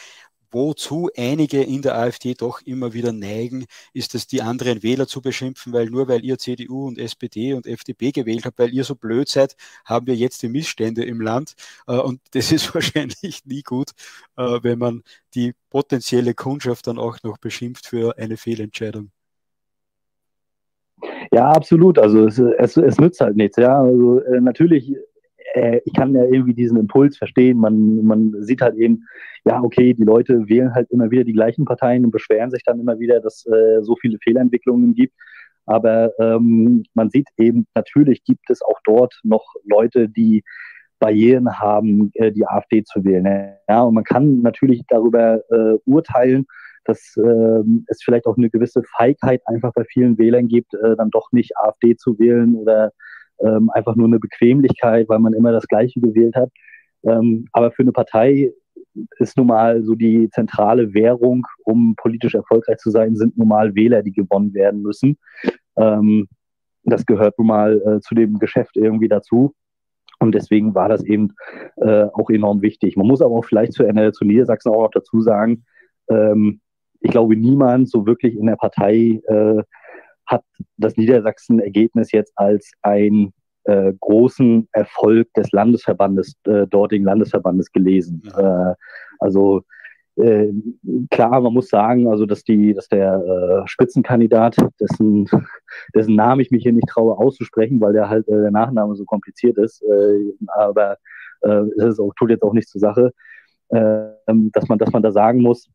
wozu einige in der AfD doch immer wieder neigen, ist es, die anderen Wähler zu beschimpfen, weil nur weil ihr CDU und SPD und FDP gewählt habt, weil ihr so blöd seid, haben wir jetzt die Missstände im Land. Äh, und das ist wahrscheinlich nie gut, äh, wenn man die potenzielle Kundschaft dann auch noch beschimpft für eine Fehlentscheidung. Ja, absolut. Also es, es, es nützt halt nichts. Ja, also äh, natürlich äh, ich kann ja irgendwie diesen Impuls verstehen. Man, man sieht halt eben, ja, okay, die Leute wählen halt immer wieder die gleichen Parteien und beschweren sich dann immer wieder, dass äh, so viele Fehlentwicklungen gibt. Aber ähm, man sieht eben, natürlich gibt es auch dort noch Leute, die Barrieren haben, äh, die AfD zu wählen. Ja, und man kann natürlich darüber äh, urteilen, dass äh, es vielleicht auch eine gewisse Feigheit einfach bei vielen Wählern gibt, äh, dann doch nicht AfD zu wählen oder ähm, einfach nur eine Bequemlichkeit, weil man immer das Gleiche gewählt hat. Ähm, aber für eine Partei ist nun mal so die zentrale Währung, um politisch erfolgreich zu sein, sind nun mal Wähler, die gewonnen werden müssen. Ähm, das gehört nun mal äh, zu dem Geschäft irgendwie dazu. Und deswegen war das eben äh, auch enorm wichtig. Man muss aber auch vielleicht zu, äh, zu Niedersachsen auch noch dazu sagen, ähm, ich glaube, niemand so wirklich in der Partei äh, hat das Niedersachsen-Ergebnis jetzt als einen äh, großen Erfolg des Landesverbandes, äh, dortigen Landesverbandes gelesen. Ja. Äh, also äh, klar, man muss sagen, also dass die, dass der äh, Spitzenkandidat, dessen, dessen Namen ich mich hier nicht traue auszusprechen, weil der halt äh, der Nachname so kompliziert ist, äh, aber äh, es auch, tut jetzt auch nichts zur Sache, äh, dass man, dass man da sagen muss,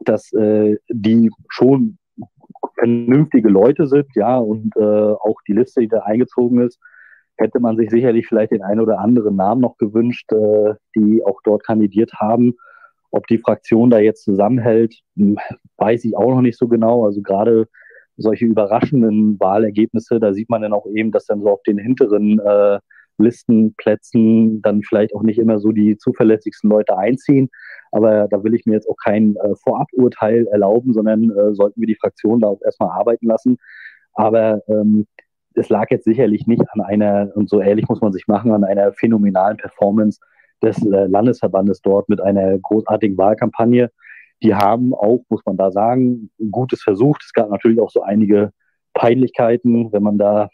dass äh, die schon vernünftige Leute sind, ja, und äh, auch die Liste, die da eingezogen ist, hätte man sich sicherlich vielleicht den einen oder anderen Namen noch gewünscht, äh, die auch dort kandidiert haben. Ob die Fraktion da jetzt zusammenhält, hm, weiß ich auch noch nicht so genau. Also gerade solche überraschenden Wahlergebnisse, da sieht man dann auch eben, dass dann so auf den hinteren äh, Listenplätzen dann vielleicht auch nicht immer so die zuverlässigsten Leute einziehen. Aber da will ich mir jetzt auch kein äh, Voraburteil erlauben, sondern äh, sollten wir die Fraktion da auch erstmal arbeiten lassen. Aber ähm, es lag jetzt sicherlich nicht an einer, und so ehrlich muss man sich machen, an einer phänomenalen Performance des äh, Landesverbandes dort mit einer großartigen Wahlkampagne. Die haben auch, muss man da sagen, Gutes versucht. Es gab natürlich auch so einige Peinlichkeiten, wenn man da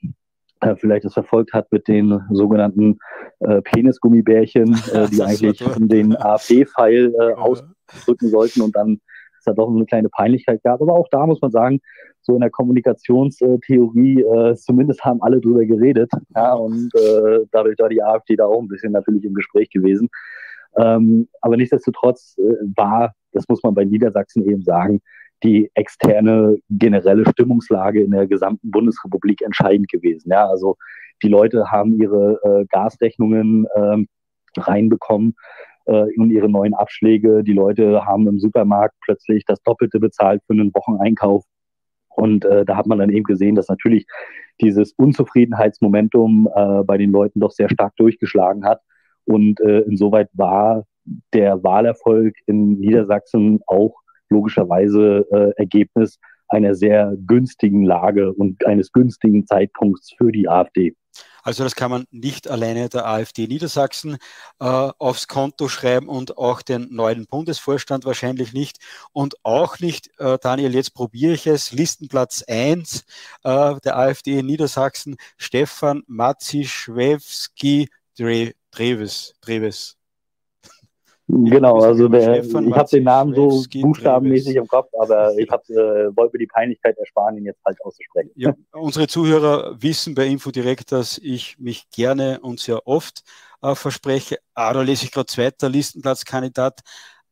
äh, vielleicht das verfolgt hat mit den sogenannten äh, Penisgummibärchen, äh, die eigentlich den AfD-Pfeil äh, ausdrücken sollten und dann es da doch eine kleine Peinlichkeit gab. Aber auch da muss man sagen, so in der Kommunikationstheorie, äh, zumindest haben alle drüber geredet. Ja, und äh, dadurch war die AfD da auch ein bisschen natürlich im Gespräch gewesen. Ähm, aber nichtsdestotrotz äh, war, das muss man bei Niedersachsen eben sagen, die externe generelle Stimmungslage in der gesamten Bundesrepublik entscheidend gewesen. Ja, also die Leute haben ihre äh, Gasrechnungen äh, reinbekommen äh, und ihre neuen Abschläge. Die Leute haben im Supermarkt plötzlich das Doppelte bezahlt für einen Wocheneinkauf. Und äh, da hat man dann eben gesehen, dass natürlich dieses Unzufriedenheitsmomentum äh, bei den Leuten doch sehr stark durchgeschlagen hat. Und äh, insoweit war der Wahlerfolg in Niedersachsen auch logischerweise äh, Ergebnis einer sehr günstigen Lage und eines günstigen Zeitpunkts für die AfD. Also das kann man nicht alleine der AfD Niedersachsen äh, aufs Konto schreiben und auch den neuen Bundesvorstand wahrscheinlich nicht. Und auch nicht, äh, Daniel, jetzt probiere ich es, Listenplatz 1 äh, der AfD in Niedersachsen, Stefan Matzischwewski Dreves. Dreves. Genau, also der, ich habe den Namen so buchstabenmäßig im Kopf, aber ich hab, äh, wollte mir die Peinlichkeit ersparen, ihn jetzt falsch auszusprechen. Ja, unsere Zuhörer wissen bei Infodirekt, dass ich mich gerne und sehr oft äh, verspreche. Ah, da lese ich gerade zweiter Listenplatzkandidat.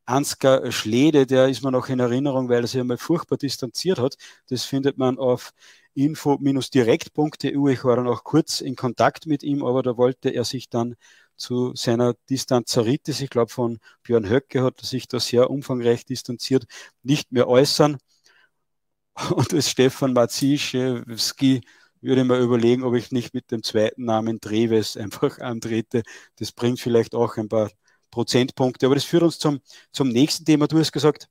Ansgar Schlede, der ist mir noch in Erinnerung, weil er sich einmal furchtbar distanziert hat. Das findet man auf info-direkt.eu. Ich war dann auch kurz in Kontakt mit ihm, aber da wollte er sich dann zu seiner Distanzaritis, ich glaube von Björn Höcke hat er sich da sehr umfangreich distanziert, nicht mehr äußern. Und als Stefan Maciszewski würde ich mir überlegen, ob ich nicht mit dem zweiten Namen Treves einfach antrete. Das bringt vielleicht auch ein paar Prozentpunkte. Aber das führt uns zum, zum nächsten Thema. Du hast gesagt,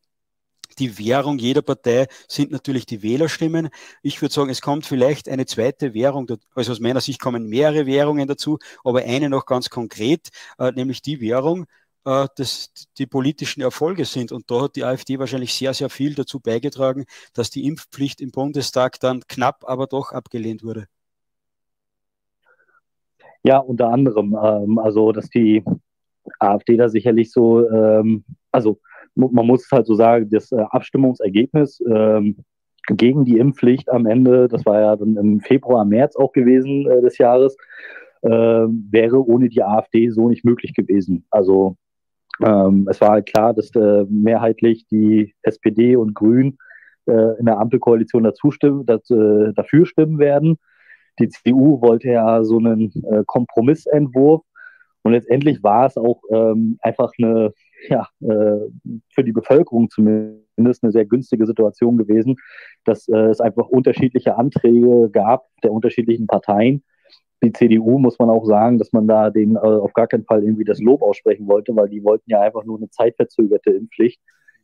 die Währung jeder Partei sind natürlich die Wählerstimmen. Ich würde sagen, es kommt vielleicht eine zweite Währung, also aus meiner Sicht kommen mehrere Währungen dazu, aber eine noch ganz konkret, äh, nämlich die Währung, äh, dass die politischen Erfolge sind. Und da hat die AfD wahrscheinlich sehr, sehr viel dazu beigetragen, dass die Impfpflicht im Bundestag dann knapp, aber doch abgelehnt wurde. Ja, unter anderem. Ähm, also, dass die AfD da sicherlich so, ähm, also man muss halt so sagen, das äh, Abstimmungsergebnis ähm, gegen die Impfpflicht am Ende, das war ja dann im Februar, März auch gewesen äh, des Jahres, äh, wäre ohne die AfD so nicht möglich gewesen. Also ähm, es war halt klar, dass äh, mehrheitlich die SPD und Grün äh, in der Ampelkoalition dazu stimmen, das, äh, dafür stimmen werden. Die CDU wollte ja so einen Kompromissentwurf und letztendlich war es auch ähm, einfach eine ja, äh, für die Bevölkerung zumindest eine sehr günstige Situation gewesen, dass äh, es einfach unterschiedliche Anträge gab der unterschiedlichen Parteien. Die CDU muss man auch sagen, dass man da den äh, auf gar keinen Fall irgendwie das Lob aussprechen wollte, weil die wollten ja einfach nur eine zeitverzögerte Impfpflicht,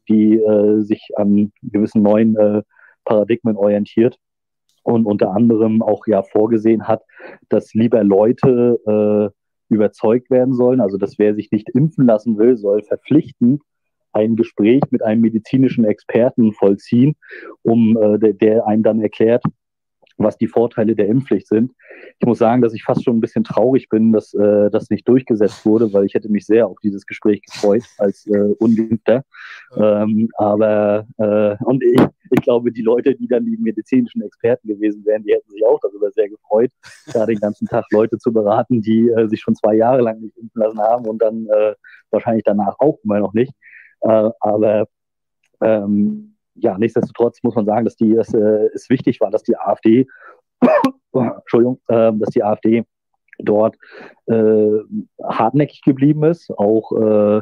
die sich an gewissen neuen Paradigmen orientiert und unter anderem auch ja vorgesehen hat, dass lieber Leute überzeugt werden sollen. Also, dass wer sich nicht impfen lassen will, soll verpflichtend ein Gespräch mit einem medizinischen Experten vollziehen, um äh, der, der einem dann erklärt, was die Vorteile der Impfpflicht sind. Ich muss sagen, dass ich fast schon ein bisschen traurig bin, dass äh, das nicht durchgesetzt wurde, weil ich hätte mich sehr auf dieses Gespräch gefreut als äh, Ungeimpfter. Ähm, aber äh, und ich, ich glaube, die Leute, die dann die medizinischen Experten gewesen wären, die hätten sich auch darüber sehr gefreut, da den ganzen Tag Leute zu beraten, die äh, sich schon zwei Jahre lang nicht impfen lassen haben und dann äh, wahrscheinlich danach auch immer noch nicht. Äh, aber ähm, ja, nichtsdestotrotz muss man sagen, dass die, dass, äh, es wichtig war, dass die AfD, Entschuldigung, äh, dass die AfD dort äh, hartnäckig geblieben ist. Auch äh,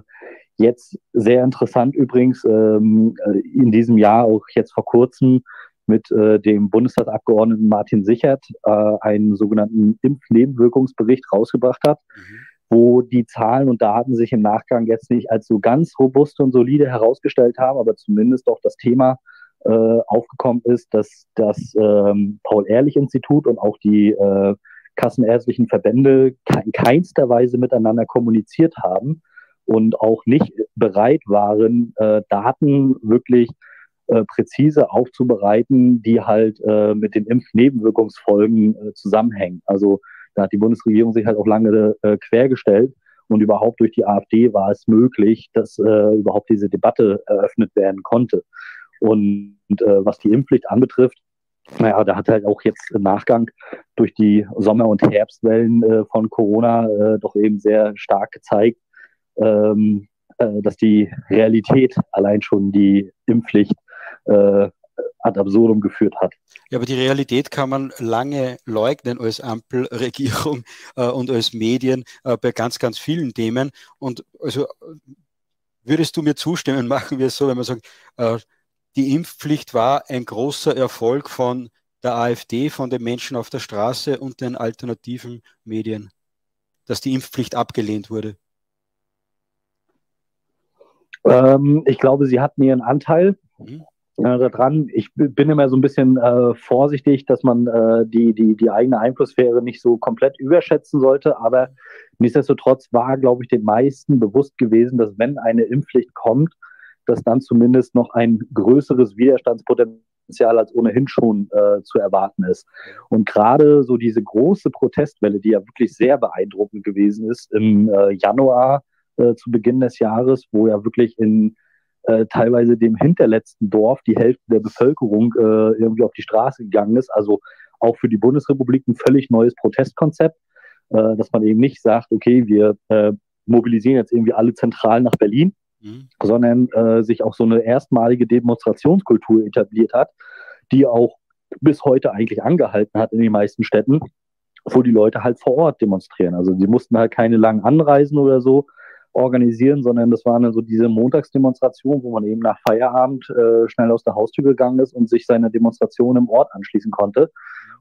jetzt sehr interessant übrigens ähm, äh, in diesem Jahr, auch jetzt vor kurzem mit äh, dem Bundestagsabgeordneten Martin Sichert äh, einen sogenannten Impfnebenwirkungsbericht rausgebracht hat. Mhm wo die Zahlen und Daten sich im Nachgang jetzt nicht als so ganz robust und solide herausgestellt haben, aber zumindest doch das Thema äh, aufgekommen ist, dass das ähm, Paul-Ehrlich-Institut und auch die äh, kassenärztlichen Verbände in keinster Weise miteinander kommuniziert haben und auch nicht bereit waren, äh, Daten wirklich äh, präzise aufzubereiten, die halt äh, mit den Impfnebenwirkungsfolgen äh, zusammenhängen. Also da hat die Bundesregierung sich halt auch lange äh, quergestellt und überhaupt durch die AfD war es möglich, dass äh, überhaupt diese Debatte eröffnet werden konnte. Und äh, was die Impfpflicht anbetrifft, naja, da hat halt auch jetzt im Nachgang durch die Sommer- und Herbstwellen äh, von Corona äh, doch eben sehr stark gezeigt, ähm, äh, dass die Realität allein schon die Impfpflicht äh, ad absurdum geführt hat. Ja, aber die Realität kann man lange leugnen als Ampelregierung äh, und als Medien äh, bei ganz, ganz vielen Themen. Und also würdest du mir zustimmen, machen wir es so, wenn man sagt, äh, die Impfpflicht war ein großer Erfolg von der AfD, von den Menschen auf der Straße und den alternativen Medien, dass die Impfpflicht abgelehnt wurde? Ähm, ich glaube, sie hatten ihren Anteil. Mhm äh, dran. Ich bin immer so ein bisschen äh, vorsichtig, dass man äh, die, die, die eigene Einflusssphäre nicht so komplett überschätzen sollte. Aber nichtsdestotrotz war, glaube ich, den meisten bewusst gewesen, dass wenn eine Impfpflicht kommt, dass dann zumindest noch ein größeres Widerstandspotenzial als ohnehin schon äh, zu erwarten ist. Und gerade so diese große Protestwelle, die ja wirklich sehr beeindruckend gewesen ist im äh, Januar äh, zu Beginn des Jahres, wo ja wirklich in äh, teilweise dem hinterletzten Dorf die Hälfte der Bevölkerung äh, irgendwie auf die Straße gegangen ist. Also auch für die Bundesrepublik ein völlig neues Protestkonzept, äh, dass man eben nicht sagt, okay, wir äh, mobilisieren jetzt irgendwie alle zentral nach Berlin, mhm. sondern äh, sich auch so eine erstmalige Demonstrationskultur etabliert hat, die auch bis heute eigentlich angehalten hat in den meisten Städten, wo die Leute halt vor Ort demonstrieren. Also die mussten halt keine langen Anreisen oder so, organisieren, sondern das waren dann so diese Montagsdemonstrationen, wo man eben nach Feierabend äh, schnell aus der Haustür gegangen ist und sich seiner Demonstration im Ort anschließen konnte.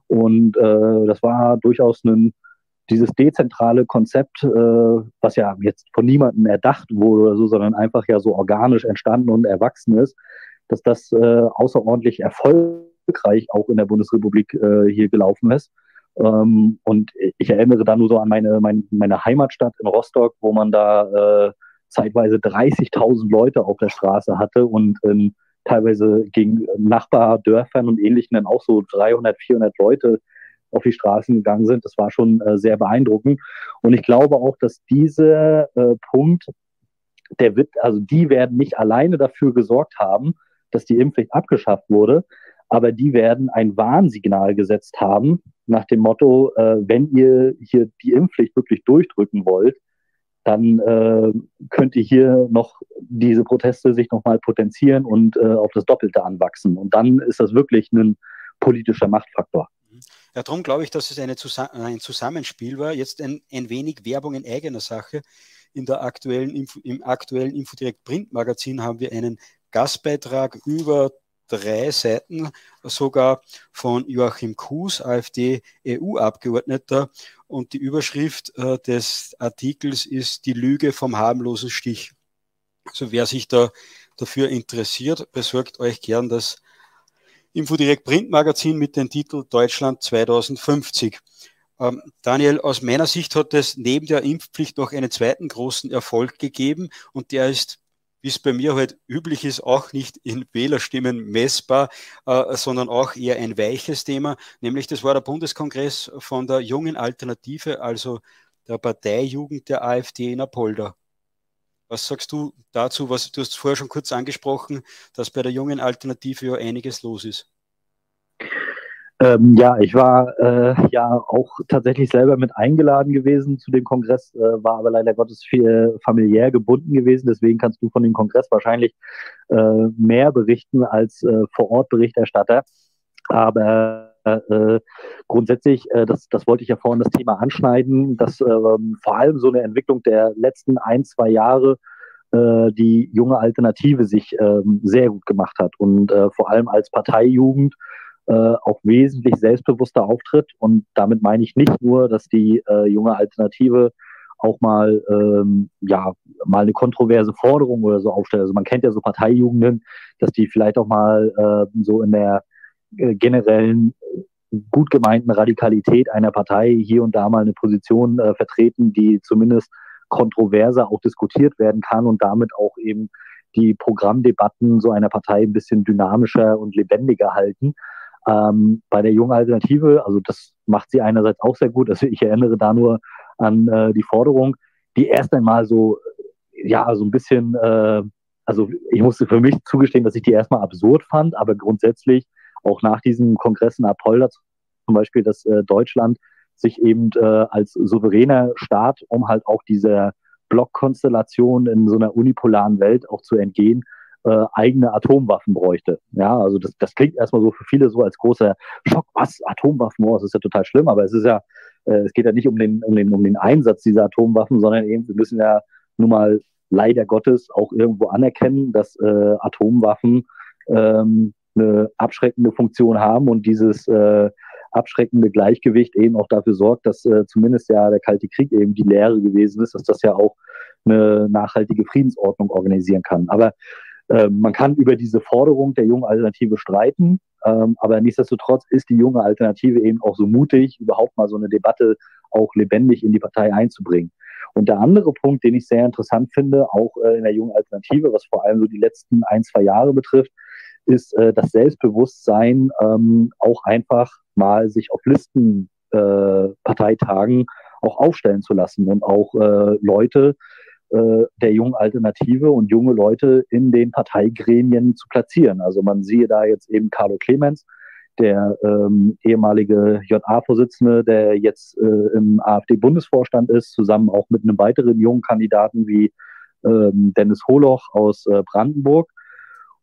Und äh, das war durchaus ein, dieses dezentrale Konzept, äh, was ja jetzt von niemandem erdacht wurde oder so, sondern einfach ja so organisch entstanden und erwachsen ist, dass das äh, außerordentlich erfolgreich auch in der Bundesrepublik äh, hier gelaufen ist. Ähm, und ich erinnere da nur so an meine, meine, meine Heimatstadt in Rostock, wo man da äh, zeitweise 30.000 Leute auf der Straße hatte und ähm, teilweise gegen Nachbardörfern und Ähnlichen dann auch so 300, 400 Leute auf die Straßen gegangen sind. Das war schon äh, sehr beeindruckend. Und ich glaube auch, dass dieser äh, Punkt, der wird, also die werden nicht alleine dafür gesorgt haben, dass die Impfpflicht abgeschafft wurde, aber die werden ein Warnsignal gesetzt haben nach dem Motto, äh, wenn ihr hier die Impfpflicht wirklich durchdrücken wollt, dann äh, könnt ihr hier noch diese Proteste sich nochmal potenzieren und äh, auf das Doppelte anwachsen. Und dann ist das wirklich ein politischer Machtfaktor. Ja, darum glaube ich, dass es eine Zus ein Zusammenspiel war. Jetzt ein, ein wenig Werbung in eigener Sache. In der aktuellen Info, Im aktuellen Infodirect Printmagazin haben wir einen Gastbeitrag über drei Seiten sogar von Joachim Kuhs, AfD-EU-Abgeordneter. Und die Überschrift äh, des Artikels ist Die Lüge vom harmlosen Stich. Also wer sich da dafür interessiert, besorgt euch gern das Infodirect Printmagazin mit dem Titel Deutschland 2050. Ähm, Daniel, aus meiner Sicht hat es neben der Impfpflicht noch einen zweiten großen Erfolg gegeben und der ist wie es bei mir halt üblich ist, auch nicht in Wählerstimmen messbar, äh, sondern auch eher ein weiches Thema, nämlich das war der Bundeskongress von der jungen Alternative, also der Parteijugend der AfD in Apolda. Was sagst du dazu? Was, du hast vorher schon kurz angesprochen, dass bei der jungen Alternative ja einiges los ist. Ähm, ja, ich war äh, ja auch tatsächlich selber mit eingeladen gewesen zu dem Kongress, äh, war aber leider Gottes viel familiär gebunden gewesen. Deswegen kannst du von dem Kongress wahrscheinlich äh, mehr berichten als äh, vor Ort Berichterstatter. Aber äh, grundsätzlich, äh, das, das wollte ich ja vorhin das Thema anschneiden, dass ähm, vor allem so eine Entwicklung der letzten ein, zwei Jahre die junge Alternative sich ähm, sehr gut gemacht hat und vor allem als Parteijugend äh, auch wesentlich selbstbewusster auftritt. Und damit meine ich nicht nur, dass die äh, junge Alternative auch mal ähm, ja mal eine kontroverse Forderung oder so aufstellt. Also man kennt ja so Parteijugenden, dass die vielleicht auch mal äh, so in der äh, generellen gut gemeinten Radikalität einer Partei hier und da mal eine Position äh, vertreten, die zumindest kontroverser auch diskutiert werden kann und damit auch eben die Programmdebatten so einer Partei ein bisschen dynamischer und lebendiger halten. Ähm, bei der jungen Alternative, also das macht sie einerseits auch sehr gut. Also ich erinnere da nur an äh, die Forderung, die erst einmal so, ja, so ein bisschen, äh, also ich musste für mich zugestehen, dass ich die erstmal absurd fand, aber grundsätzlich auch nach diesem Kongress in Apolda zum Beispiel, dass äh, Deutschland sich eben äh, als souveräner Staat, um halt auch dieser Blockkonstellation in so einer unipolaren Welt auch zu entgehen, äh, eigene Atomwaffen bräuchte. Ja, also das, das klingt erstmal so für viele so als großer Schock. Was? Atomwaffen? Oh, das ist ja total schlimm, aber es ist ja, äh, es geht ja nicht um den, um, den, um den Einsatz dieser Atomwaffen, sondern eben, wir müssen ja nun mal leider Gottes auch irgendwo anerkennen, dass äh, Atomwaffen ähm, eine abschreckende Funktion haben und dieses äh, abschreckende Gleichgewicht eben auch dafür sorgt, dass äh, zumindest ja der Kalte Krieg eben die Lehre gewesen ist, dass das ja auch eine nachhaltige Friedensordnung organisieren kann. Aber ähm, man kann über diese Forderung der jungen Alternative streiten, ähm, aber nichtsdestotrotz ist die junge Alternative eben auch so mutig, überhaupt mal so eine Debatte auch lebendig in die Partei einzubringen. Und der andere Punkt, den ich sehr interessant finde, auch äh, in der jungen Alternative, was vor allem so die letzten ein, zwei Jahre betrifft, ist äh, das Selbstbewusstsein, ähm, auch einfach mal sich auf Listen äh, auch aufstellen zu lassen und auch äh, Leute äh, der jungen Alternative und junge Leute in den Parteigremien zu platzieren. Also man siehe da jetzt eben Carlo Clemens, der ähm, ehemalige JA-Vorsitzende, der jetzt äh, im AfD-Bundesvorstand ist, zusammen auch mit einem weiteren jungen Kandidaten wie ähm, Dennis Holoch aus äh, Brandenburg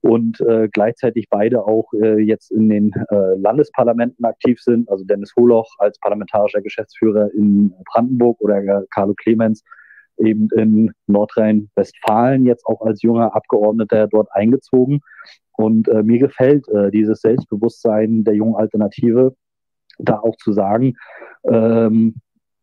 und äh, gleichzeitig beide auch äh, jetzt in den äh, Landesparlamenten aktiv sind. Also Dennis Holoch als parlamentarischer Geschäftsführer in Brandenburg oder Carlo Clemens eben in Nordrhein-Westfalen jetzt auch als junger Abgeordneter dort eingezogen. Und äh, mir gefällt äh, dieses Selbstbewusstsein der jungen Alternative, da auch zu sagen, ähm,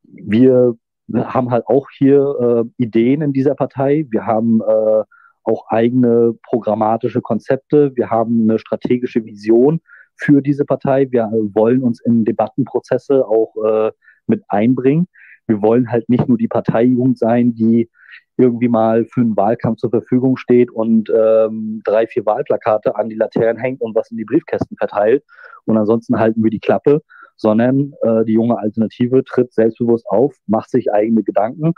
wir haben halt auch hier äh, Ideen in dieser Partei. Wir haben äh, auch eigene programmatische Konzepte. Wir haben eine strategische Vision für diese Partei. Wir wollen uns in Debattenprozesse auch äh, mit einbringen. Wir wollen halt nicht nur die Parteijugend sein, die irgendwie mal für einen Wahlkampf zur Verfügung steht und ähm, drei, vier Wahlplakate an die Laternen hängt und was in die Briefkästen verteilt. Und ansonsten halten wir die Klappe, sondern äh, die junge Alternative tritt selbstbewusst auf, macht sich eigene Gedanken.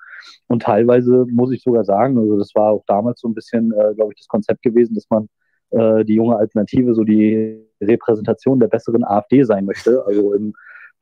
Und teilweise muss ich sogar sagen, also das war auch damals so ein bisschen, äh, glaube ich, das Konzept gewesen, dass man äh, die junge Alternative so die Repräsentation der besseren AfD sein möchte. Also im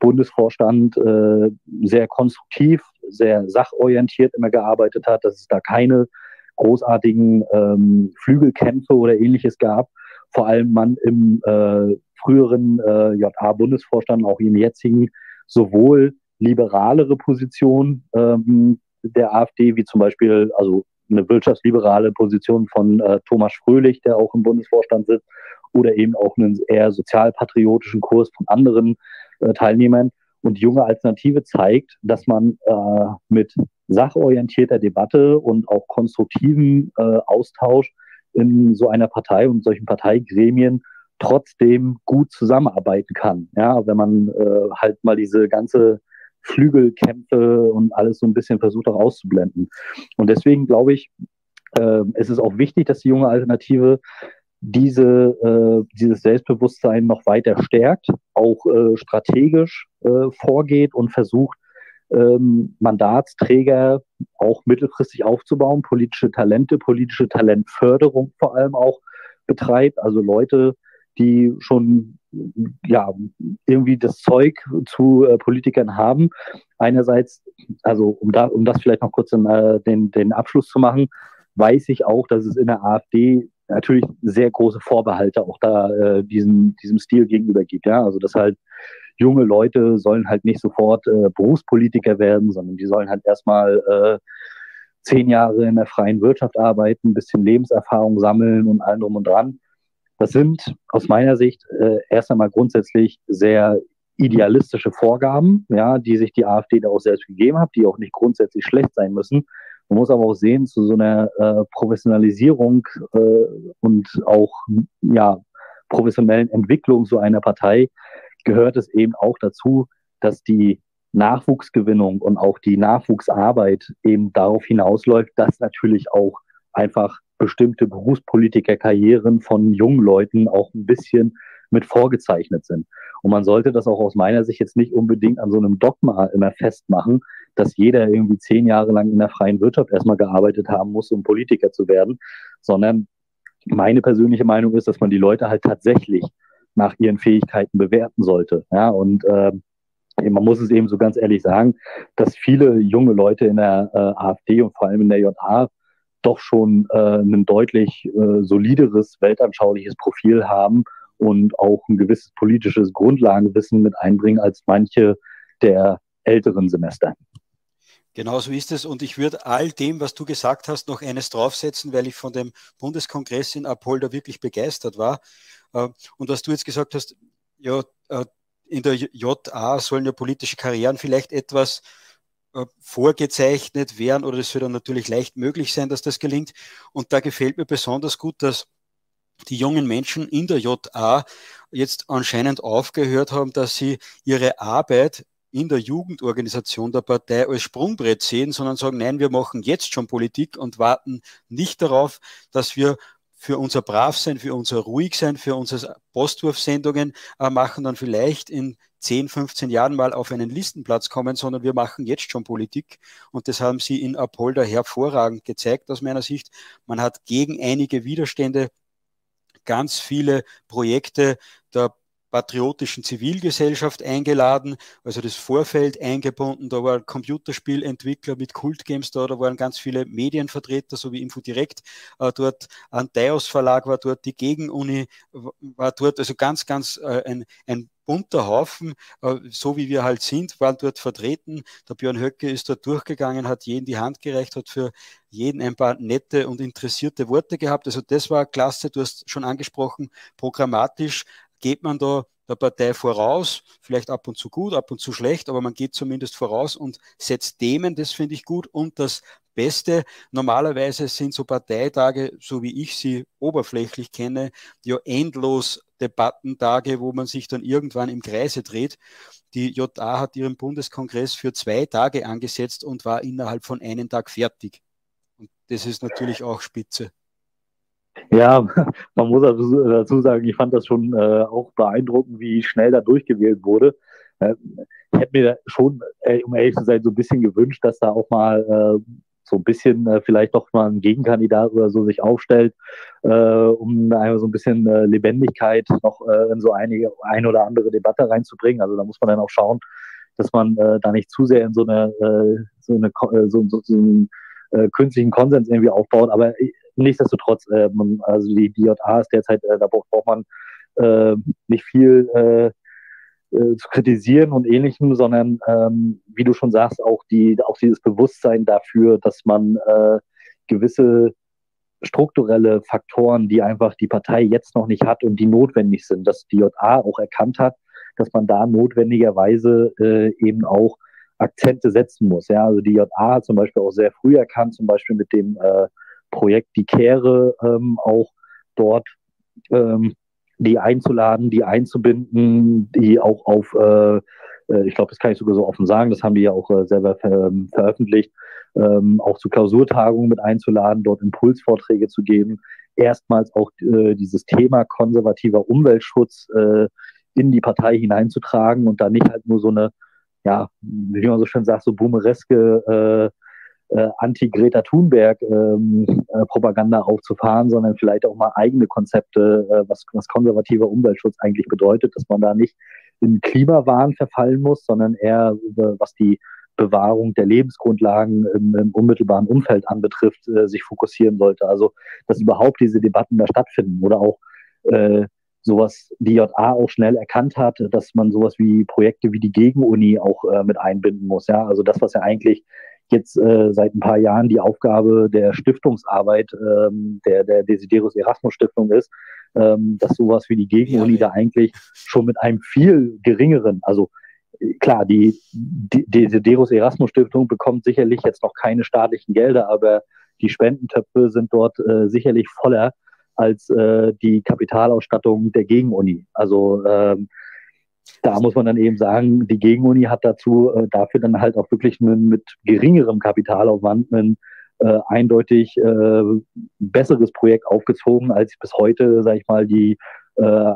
Bundesvorstand äh, sehr konstruktiv, sehr sachorientiert immer gearbeitet hat, dass es da keine großartigen ähm, Flügelkämpfe oder ähnliches gab. Vor allem man im äh, früheren äh, JA-Bundesvorstand, auch im jetzigen, sowohl liberalere Position ähm, der AfD, wie zum Beispiel also eine wirtschaftsliberale Position von äh, Thomas Fröhlich, der auch im Bundesvorstand sitzt, oder eben auch einen eher sozialpatriotischen Kurs von anderen äh, Teilnehmern. Und die junge Alternative zeigt, dass man äh, mit sachorientierter Debatte und auch konstruktivem äh, Austausch in so einer Partei und solchen Parteigremien trotzdem gut zusammenarbeiten kann. Ja, wenn man äh, halt mal diese ganze Flügelkämpfe und alles so ein bisschen versucht auch auszublenden. Und deswegen glaube ich, äh, es ist auch wichtig, dass die junge Alternative diese, äh, dieses Selbstbewusstsein noch weiter stärkt, auch äh, strategisch äh, vorgeht und versucht, ähm, Mandatsträger auch mittelfristig aufzubauen, politische Talente, politische Talentförderung vor allem auch betreibt, also Leute, die schon ja irgendwie das Zeug zu äh, Politikern haben. Einerseits, also um da, um das vielleicht noch kurz in, äh, den, den Abschluss zu machen, weiß ich auch, dass es in der AfD natürlich sehr große Vorbehalte auch da äh, diesem, diesem Stil gegenüber gibt. Ja, also dass halt junge Leute sollen halt nicht sofort äh, Berufspolitiker werden, sondern die sollen halt erstmal äh, zehn Jahre in der freien Wirtschaft arbeiten, ein bisschen Lebenserfahrung sammeln und allem drum und dran. Das sind aus meiner Sicht äh, erst einmal grundsätzlich sehr idealistische Vorgaben, ja, die sich die AfD da auch selbst gegeben hat, die auch nicht grundsätzlich schlecht sein müssen. Man muss aber auch sehen, zu so einer äh, Professionalisierung äh, und auch ja, professionellen Entwicklung so einer Partei gehört es eben auch dazu, dass die Nachwuchsgewinnung und auch die Nachwuchsarbeit eben darauf hinausläuft, dass natürlich auch einfach bestimmte Berufspolitikerkarrieren von jungen Leuten auch ein bisschen mit vorgezeichnet sind. Und man sollte das auch aus meiner Sicht jetzt nicht unbedingt an so einem Dogma immer festmachen, dass jeder irgendwie zehn Jahre lang in der freien Wirtschaft erstmal gearbeitet haben muss, um Politiker zu werden, sondern meine persönliche Meinung ist, dass man die Leute halt tatsächlich nach ihren Fähigkeiten bewerten sollte. Ja, und äh, man muss es eben so ganz ehrlich sagen, dass viele junge Leute in der äh, AfD und vor allem in der JA doch schon äh, ein deutlich äh, solideres weltanschauliches Profil haben und auch ein gewisses politisches Grundlagenwissen mit einbringen als manche der älteren Semester. Genau so ist es. Und ich würde all dem, was du gesagt hast, noch eines draufsetzen, weil ich von dem Bundeskongress in Apolda wirklich begeistert war. Äh, und was du jetzt gesagt hast, ja, äh, in der JA sollen ja politische Karrieren vielleicht etwas äh, vorgezeichnet werden oder es wird dann natürlich leicht möglich sein, dass das gelingt. Und da gefällt mir besonders gut, dass die jungen Menschen in der JA jetzt anscheinend aufgehört haben, dass sie ihre Arbeit in der Jugendorganisation der Partei als Sprungbrett sehen, sondern sagen, nein, wir machen jetzt schon Politik und warten nicht darauf, dass wir für unser Bravsein, für unser Ruhigsein, für unsere Postwurfsendungen äh, machen, dann vielleicht in 10, 15 Jahren mal auf einen Listenplatz kommen, sondern wir machen jetzt schon Politik. Und das haben Sie in Apolda hervorragend gezeigt aus meiner Sicht. Man hat gegen einige Widerstände ganz viele Projekte der patriotischen Zivilgesellschaft eingeladen, also das Vorfeld eingebunden. Da waren Computerspielentwickler mit Kultgames da, da waren ganz viele Medienvertreter, so wie Infodirect äh, dort. Deos Verlag war dort, die Gegenuni war dort, also ganz, ganz äh, ein, ein bunter Haufen, äh, so wie wir halt sind, waren dort vertreten. Der Björn Höcke ist dort durchgegangen, hat jeden die Hand gereicht, hat für jeden ein paar nette und interessierte Worte gehabt. Also das war klasse, du hast schon angesprochen, programmatisch geht man da der Partei voraus, vielleicht ab und zu gut, ab und zu schlecht, aber man geht zumindest voraus und setzt Themen, das finde ich gut. Und das Beste, normalerweise sind so Parteitage, so wie ich sie oberflächlich kenne, ja endlos Debattentage, wo man sich dann irgendwann im Kreise dreht. Die JA hat ihren Bundeskongress für zwei Tage angesetzt und war innerhalb von einem Tag fertig. Und das ist natürlich auch spitze. Ja, man muss dazu sagen, ich fand das schon äh, auch beeindruckend, wie schnell da durchgewählt wurde. Äh, ich hätte mir schon, äh, um ehrlich zu sein, so ein bisschen gewünscht, dass da auch mal äh, so ein bisschen äh, vielleicht doch mal ein Gegenkandidat oder so sich aufstellt, äh, um einfach so ein bisschen Lebendigkeit noch in so einige, eine oder andere Debatte reinzubringen. Also da muss man dann auch schauen, dass man da nicht zu sehr in so eine, so eine so, so, so einen künstlichen Konsens irgendwie aufbaut. Aber nichtsdestotrotz, äh, man, also die, die JA ist derzeit, äh, da braucht man äh, nicht viel äh, äh, zu kritisieren und ähnlichem, sondern ähm, wie du schon sagst, auch die, auch dieses Bewusstsein dafür, dass man äh, gewisse strukturelle Faktoren, die einfach die Partei jetzt noch nicht hat und die notwendig sind, dass die JA auch erkannt hat, dass man da notwendigerweise äh, eben auch Akzente setzen muss. Ja, also die JA hat zum Beispiel auch sehr früh erkannt, zum Beispiel mit dem äh, Projekt Die Kehre ähm, auch dort ähm, die einzuladen, die einzubinden, die auch auf, äh, äh ich glaube, das kann ich sogar so offen sagen, das haben die ja auch äh, selber ver ähm, veröffentlicht, ähm, auch zu Klausurtagungen mit einzuladen, dort Impulsvorträge zu geben, erstmals auch äh, dieses Thema konservativer Umweltschutz äh, in die Partei hineinzutragen und da nicht halt nur so eine, ja, wie man so schön sagt, so boomereske äh, äh, Anti-Greta Thunberg-Propaganda ähm, äh, aufzufahren, sondern vielleicht auch mal eigene Konzepte, äh, was, was konservativer Umweltschutz eigentlich bedeutet, dass man da nicht in Klimawahn verfallen muss, sondern eher, was die Bewahrung der Lebensgrundlagen im, im unmittelbaren Umfeld anbetrifft, äh, sich fokussieren sollte. Also, dass überhaupt diese Debatten da stattfinden oder auch äh, sowas die JA auch schnell erkannt hat, dass man sowas wie Projekte wie die Gegenuni auch äh, mit einbinden muss. Ja, also das, was ja eigentlich jetzt äh, seit ein paar Jahren die Aufgabe der Stiftungsarbeit ähm, der, der Desiderius Erasmus Stiftung ist, ähm, dass sowas wie die Gegenuni da eigentlich schon mit einem viel geringeren, also klar, die, die Desiderius Erasmus Stiftung bekommt sicherlich jetzt noch keine staatlichen Gelder, aber die Spendentöpfe sind dort äh, sicherlich voller als äh, die Kapitalausstattung der Gegenuni. Also ähm, da muss man dann eben sagen, die Gegenuni hat dazu äh, dafür dann halt auch wirklich einen, mit geringerem Kapitalaufwand ein äh, eindeutig äh, besseres Projekt aufgezogen, als bis heute, sage ich mal, die äh,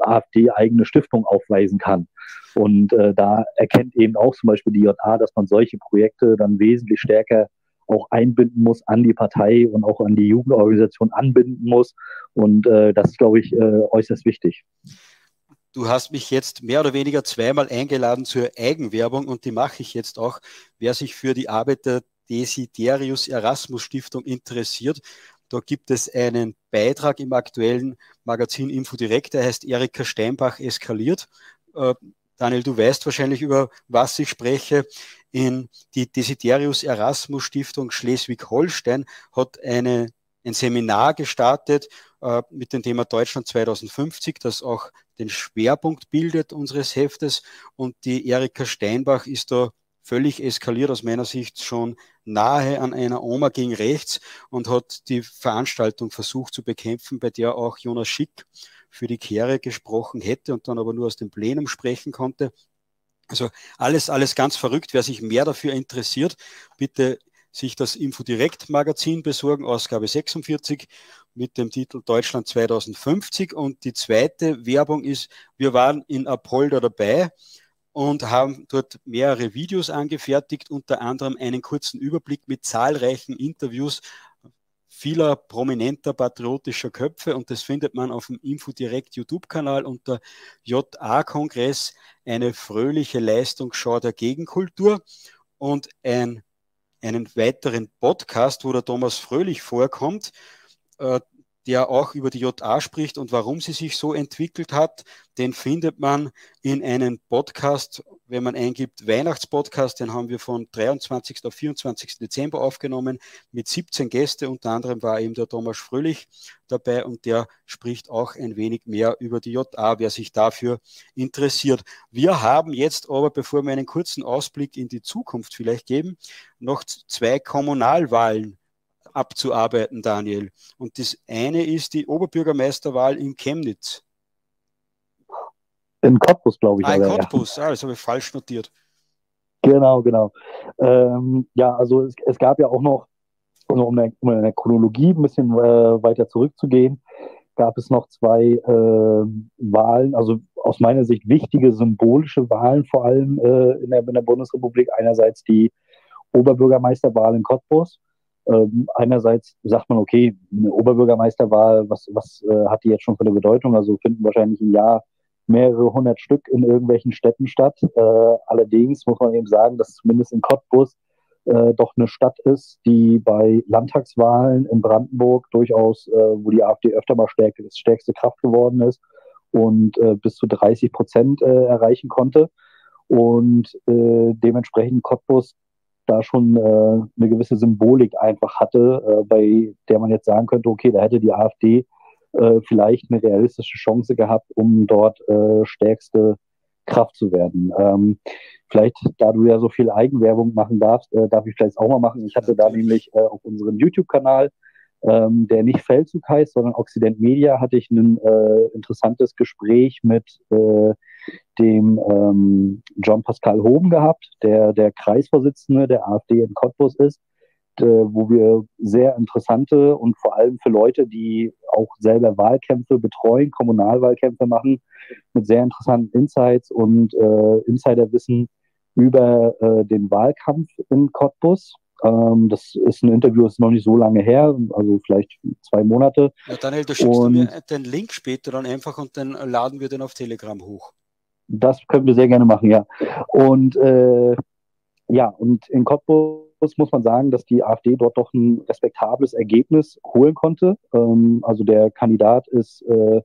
AfD eigene Stiftung aufweisen kann. Und äh, da erkennt eben auch zum Beispiel die JA, dass man solche Projekte dann wesentlich stärker auch einbinden muss an die Partei und auch an die Jugendorganisation anbinden muss. Und äh, das ist, glaube ich, äh, äußerst wichtig. Du hast mich jetzt mehr oder weniger zweimal eingeladen zur Eigenwerbung und die mache ich jetzt auch. Wer sich für die Arbeit der Desiderius Erasmus Stiftung interessiert, da gibt es einen Beitrag im aktuellen Magazin Info Direkt, der heißt Erika Steinbach eskaliert. Äh, Daniel, du weißt wahrscheinlich, über was ich spreche. In die Desiderius Erasmus Stiftung Schleswig-Holstein hat eine, ein Seminar gestartet äh, mit dem Thema Deutschland 2050, das auch den Schwerpunkt bildet unseres Heftes. Und die Erika Steinbach ist da völlig eskaliert aus meiner Sicht schon nahe an einer Oma gegen rechts und hat die Veranstaltung versucht zu bekämpfen, bei der auch Jonas Schick für die Kehre gesprochen hätte und dann aber nur aus dem Plenum sprechen konnte. Also alles, alles ganz verrückt. Wer sich mehr dafür interessiert, bitte sich das Infodirekt Magazin besorgen, Ausgabe 46 mit dem Titel Deutschland 2050. Und die zweite Werbung ist, wir waren in Apolda dabei und haben dort mehrere Videos angefertigt, unter anderem einen kurzen Überblick mit zahlreichen Interviews vieler prominenter patriotischer Köpfe und das findet man auf dem Infodirect YouTube-Kanal unter JA-Kongress, eine fröhliche Leistungsschau der Gegenkultur und ein, einen weiteren Podcast, wo der Thomas Fröhlich vorkommt, äh, der auch über die JA spricht und warum sie sich so entwickelt hat. Den findet man in einem Podcast, wenn man eingibt Weihnachtspodcast, den haben wir von 23. auf 24. Dezember aufgenommen mit 17 Gäste. Unter anderem war eben der Thomas Fröhlich dabei und der spricht auch ein wenig mehr über die JA, wer sich dafür interessiert. Wir haben jetzt aber, bevor wir einen kurzen Ausblick in die Zukunft vielleicht geben, noch zwei Kommunalwahlen abzuarbeiten, Daniel. Und das eine ist die Oberbürgermeisterwahl in Chemnitz. In Cottbus, glaube ich. Ah, in Cottbus, ja. ah, das habe ich falsch notiert. Genau, genau. Ähm, ja, also es, es, gab ja auch noch, um in der Chronologie ein bisschen äh, weiter zurückzugehen, gab es noch zwei äh, Wahlen, also aus meiner Sicht wichtige symbolische Wahlen, vor allem äh, in, der, in der Bundesrepublik. Einerseits die Oberbürgermeisterwahl in Cottbus ähm, einerseits sagt man, okay, eine Oberbürgermeisterwahl, was, was äh, hat die jetzt schon für eine Bedeutung? Also finden wahrscheinlich im Jahr mehrere hundert Stück in irgendwelchen Städten statt. Äh, allerdings muss man eben sagen, dass zumindest in Cottbus äh, doch eine Stadt ist, die bei Landtagswahlen in Brandenburg durchaus, äh, wo die AfD öfter mal stärke, stärkste Kraft geworden ist und äh, bis zu 30 Prozent äh, erreichen konnte. Und äh, dementsprechend Cottbus da schon äh, eine gewisse Symbolik einfach hatte, äh, bei der man jetzt sagen könnte, okay, da hätte die AfD äh, vielleicht eine realistische Chance gehabt, um dort äh, stärkste Kraft zu werden. Ähm, vielleicht, da du ja so viel Eigenwerbung machen darfst, äh, darf ich vielleicht auch mal machen. Ich hatte da nämlich äh, auf unserem YouTube-Kanal ähm, der nicht Feldzug heißt, sondern Occident Media, hatte ich ein interessantes Gespräch mit dem ähm, John Pascal Hoben gehabt, der der Kreisvorsitzende der AfD in Cottbus ist, äh, wo wir sehr interessante und vor allem für Leute, die auch selber Wahlkämpfe betreuen, Kommunalwahlkämpfe machen, mit sehr interessanten Insights und äh, Insiderwissen über äh, den Wahlkampf in Cottbus. Ähm, das ist ein Interview, das ist noch nicht so lange her, also vielleicht zwei Monate. Ja, Daniel, da schickst und, du mir den Link später dann einfach und dann laden wir den auf Telegram hoch. Das können wir sehr gerne machen, ja. Und äh, ja, und in Cottbus muss man sagen, dass die AfD dort doch ein respektables Ergebnis holen konnte. Ähm, also der Kandidat ist äh,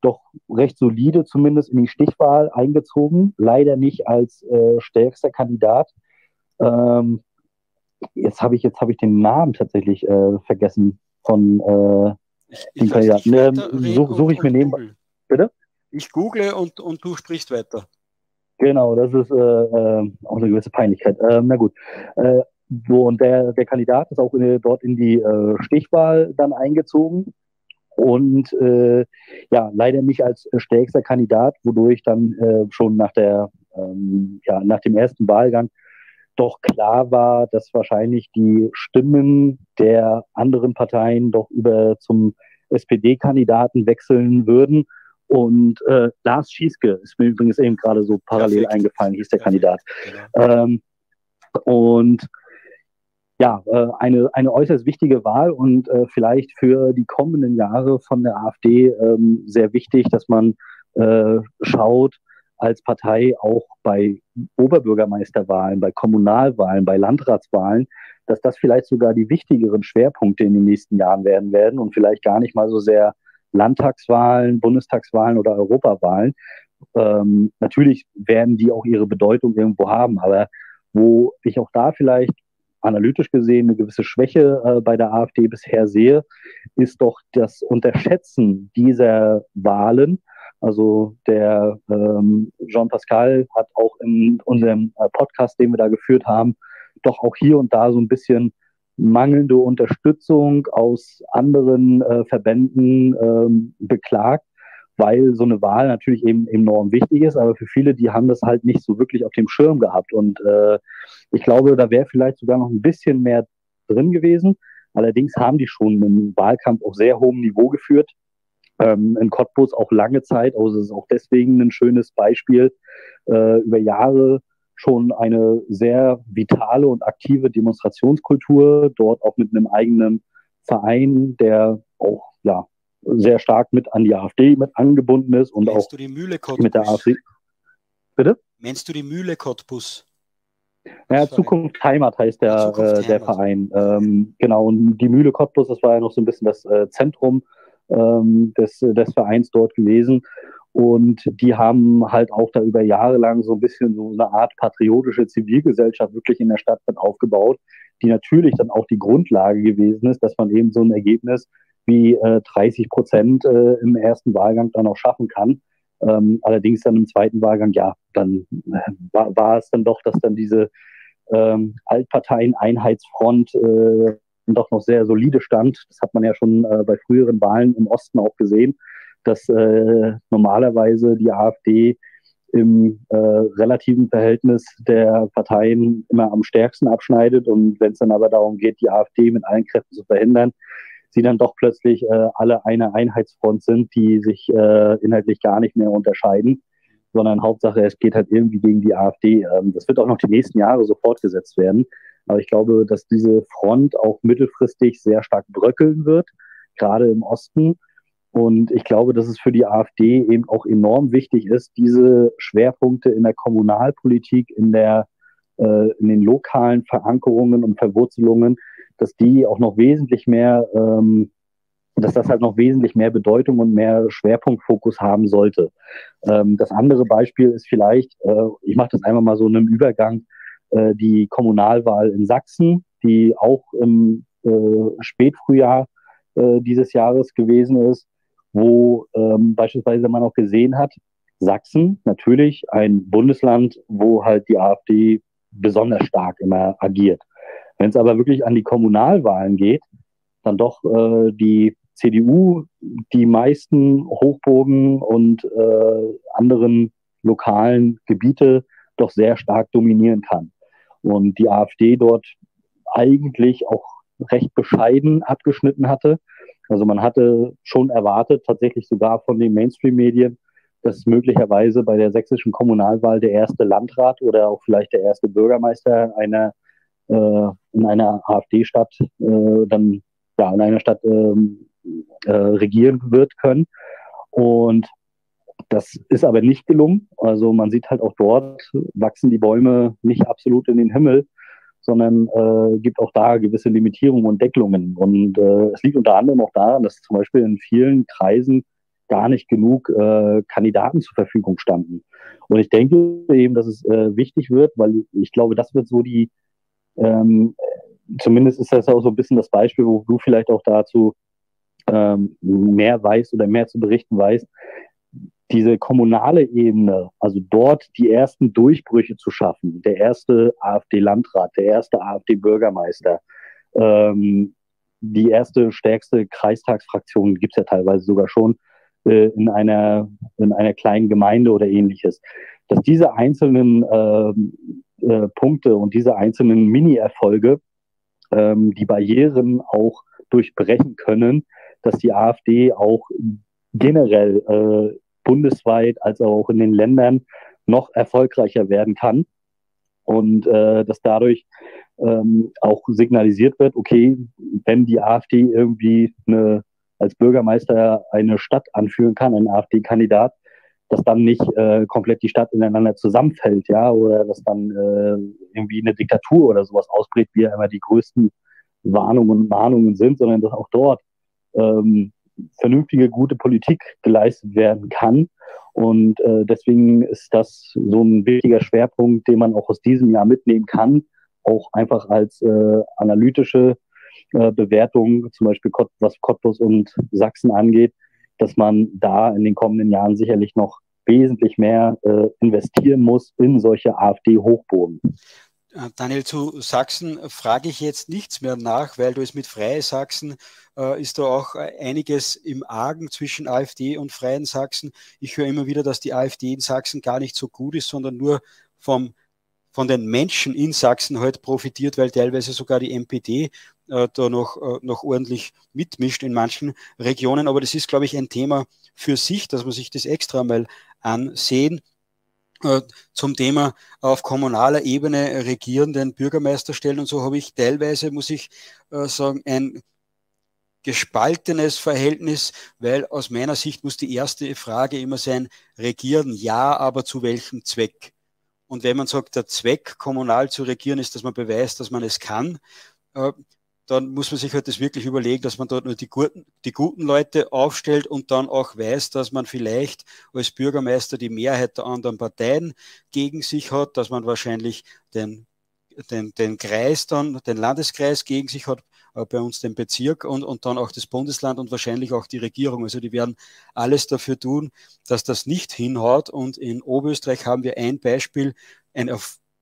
doch recht solide, zumindest in die Stichwahl eingezogen. Leider nicht als äh, stärkster Kandidat. Ähm, jetzt habe ich jetzt habe ich den Namen tatsächlich äh, vergessen von äh, ich, dem Kandidaten. Ähm, Suche such ich mir nebenbei. Bitte? Ich google und, und du sprichst weiter. Genau, das ist äh, äh, auch eine gewisse Peinlichkeit. Ähm, na gut. Äh, so, und der, der Kandidat ist auch in, dort in die äh, Stichwahl dann eingezogen und äh, ja, leider nicht als stärkster Kandidat, wodurch dann äh, schon nach der ähm, ja, nach dem ersten Wahlgang doch klar war, dass wahrscheinlich die Stimmen der anderen Parteien doch über zum SPD-Kandidaten wechseln würden. Und äh, Lars Schieske ist mir übrigens eben gerade so parallel Perfekt. eingefallen, hieß der. Kandidat. Genau. Ähm, und ja, äh, eine, eine äußerst wichtige Wahl und äh, vielleicht für die kommenden Jahre von der AfD ähm, sehr wichtig, dass man äh, schaut, als Partei auch bei Oberbürgermeisterwahlen, bei Kommunalwahlen, bei Landratswahlen, dass das vielleicht sogar die wichtigeren Schwerpunkte in den nächsten Jahren werden werden und vielleicht gar nicht mal so sehr Landtagswahlen, Bundestagswahlen oder Europawahlen. Ähm, natürlich werden die auch ihre Bedeutung irgendwo haben, aber wo ich auch da vielleicht analytisch gesehen eine gewisse Schwäche äh, bei der AfD bisher sehe, ist doch das Unterschätzen dieser Wahlen also der ähm, Jean Pascal hat auch in unserem äh, Podcast, den wir da geführt haben, doch auch hier und da so ein bisschen mangelnde Unterstützung aus anderen äh, Verbänden ähm, beklagt, weil so eine Wahl natürlich eben enorm wichtig ist, aber für viele, die haben das halt nicht so wirklich auf dem Schirm gehabt. Und äh, ich glaube, da wäre vielleicht sogar noch ein bisschen mehr drin gewesen. Allerdings haben die schon einen Wahlkampf auf sehr hohem Niveau geführt ähm, in Cottbus auch lange Zeit, also es ist auch deswegen ein schönes Beispiel, äh, über Jahre schon eine sehr vitale und aktive Demonstrationskultur, dort auch mit einem eigenen Verein, der auch ja, sehr stark mit an die AfD mit angebunden ist und Meinst auch mit der AfD. Bitte? Meinst du die Mühle Cottbus? Ja, Zukunft Heimat heißt der, Zukunft äh, der Verein. Ähm, genau, und die Mühle Cottbus, das war ja noch so ein bisschen das äh, Zentrum ähm, des, des Vereins dort gewesen. Und die haben halt auch da über Jahre lang so ein bisschen so eine Art patriotische Zivilgesellschaft wirklich in der Stadt dann aufgebaut, die natürlich dann auch die Grundlage gewesen ist, dass man eben so ein Ergebnis wie äh, 30 Prozent äh, im ersten Wahlgang dann auch schaffen kann. Ähm, allerdings dann im zweiten Wahlgang, ja, dann äh, war, war, es dann doch, dass dann diese ähm, Altparteien-Einheitsfront äh, doch noch sehr solide stand. Das hat man ja schon äh, bei früheren Wahlen im Osten auch gesehen, dass äh, normalerweise die AfD im äh, relativen Verhältnis der Parteien immer am stärksten abschneidet. Und wenn es dann aber darum geht, die AfD mit allen Kräften zu verhindern, sie dann doch plötzlich äh, alle eine Einheitsfront sind, die sich äh, inhaltlich gar nicht mehr unterscheiden, sondern Hauptsache, es geht halt irgendwie gegen die AfD. Ähm, das wird auch noch die nächsten Jahre so fortgesetzt werden. Aber ich glaube, dass diese Front auch mittelfristig sehr stark bröckeln wird, gerade im Osten. Und ich glaube, dass es für die AfD eben auch enorm wichtig ist, diese Schwerpunkte in der Kommunalpolitik, in der äh, in den lokalen Verankerungen und Verwurzelungen, dass die auch noch wesentlich mehr, ähm, dass das halt noch wesentlich mehr Bedeutung und mehr Schwerpunktfokus haben sollte. Ähm, das andere Beispiel ist vielleicht, äh, ich mache das einmal mal so in einem Übergang, äh, die Kommunalwahl in Sachsen, die auch im äh, Spätfrühjahr äh, dieses Jahres gewesen ist, wo ähm, beispielsweise man auch gesehen hat, Sachsen natürlich ein Bundesland, wo halt die AfD besonders stark immer agiert. Wenn es aber wirklich an die Kommunalwahlen geht, dann doch äh, die CDU die meisten Hochburgen und äh, anderen lokalen Gebiete doch sehr stark dominieren kann und die AfD dort eigentlich auch recht bescheiden abgeschnitten hatte. Also man hatte schon erwartet, tatsächlich sogar von den Mainstream-Medien, dass möglicherweise bei der sächsischen Kommunalwahl der erste Landrat oder auch vielleicht der erste Bürgermeister einer äh, in einer AfD-Stadt äh, dann ja in einer Stadt ähm, äh, regieren wird können. Und das ist aber nicht gelungen. Also man sieht halt auch dort wachsen die Bäume nicht absolut in den Himmel, sondern äh, gibt auch da gewisse Limitierungen und Deckelungen. Und äh, es liegt unter anderem auch daran, dass zum Beispiel in vielen Kreisen gar nicht genug äh, Kandidaten zur Verfügung standen. Und ich denke eben, dass es äh, wichtig wird, weil ich glaube, das wird so die, ähm, zumindest ist das auch so ein bisschen das Beispiel, wo du vielleicht auch dazu ähm, mehr weißt oder mehr zu berichten weißt, diese kommunale Ebene, also dort die ersten Durchbrüche zu schaffen, der erste AfD-Landrat, der erste AfD-Bürgermeister, ähm, die erste stärkste Kreistagsfraktion gibt es ja teilweise sogar schon äh, in, einer, in einer kleinen Gemeinde oder ähnliches. Dass diese einzelnen äh, äh, Punkte und diese einzelnen Mini-Erfolge ähm, die Barrieren auch durchbrechen können, dass die AfD auch generell äh, bundesweit als auch in den Ländern noch erfolgreicher werden kann. Und äh, dass dadurch ähm, auch signalisiert wird, okay, wenn die AfD irgendwie eine, als Bürgermeister eine Stadt anführen kann, ein AfD-Kandidat, dass dann nicht äh, komplett die Stadt ineinander zusammenfällt, ja, oder dass dann äh, irgendwie eine Diktatur oder sowas ausbricht, wie ja immer die größten Warnungen und Mahnungen sind, sondern dass auch dort ähm, vernünftige, gute Politik geleistet werden kann. Und äh, deswegen ist das so ein wichtiger Schwerpunkt, den man auch aus diesem Jahr mitnehmen kann, auch einfach als äh, analytische äh, Bewertung, zum Beispiel was Cottbus und Sachsen angeht, dass man da in den kommenden Jahren sicherlich noch wesentlich mehr äh, investieren muss in solche AfD-Hochboden. Äh, Daniel, zu Sachsen frage ich jetzt nichts mehr nach, weil du es mit Freie Sachsen äh, ist da auch einiges im Argen zwischen AfD und Freien Sachsen. Ich höre immer wieder, dass die AfD in Sachsen gar nicht so gut ist, sondern nur vom, von den Menschen in Sachsen halt profitiert, weil teilweise sogar die NPD äh, da noch, äh, noch ordentlich mitmischt in manchen Regionen. Aber das ist, glaube ich, ein Thema für sich, dass man sich das extra mal ansehen äh, zum Thema auf kommunaler Ebene regierenden Bürgermeisterstellen und so habe ich teilweise, muss ich äh, sagen, ein gespaltenes Verhältnis, weil aus meiner Sicht muss die erste Frage immer sein, regieren ja, aber zu welchem Zweck? Und wenn man sagt, der Zweck, kommunal zu regieren, ist, dass man beweist, dass man es kann, äh, dann muss man sich halt das wirklich überlegen, dass man dort nur die guten, die guten Leute aufstellt und dann auch weiß, dass man vielleicht als Bürgermeister die Mehrheit der anderen Parteien gegen sich hat, dass man wahrscheinlich den, den, den Kreis dann, den Landeskreis gegen sich hat, äh, bei uns den Bezirk und, und dann auch das Bundesland und wahrscheinlich auch die Regierung. Also die werden alles dafür tun, dass das nicht hinhaut. Und in Oberösterreich haben wir ein Beispiel, ein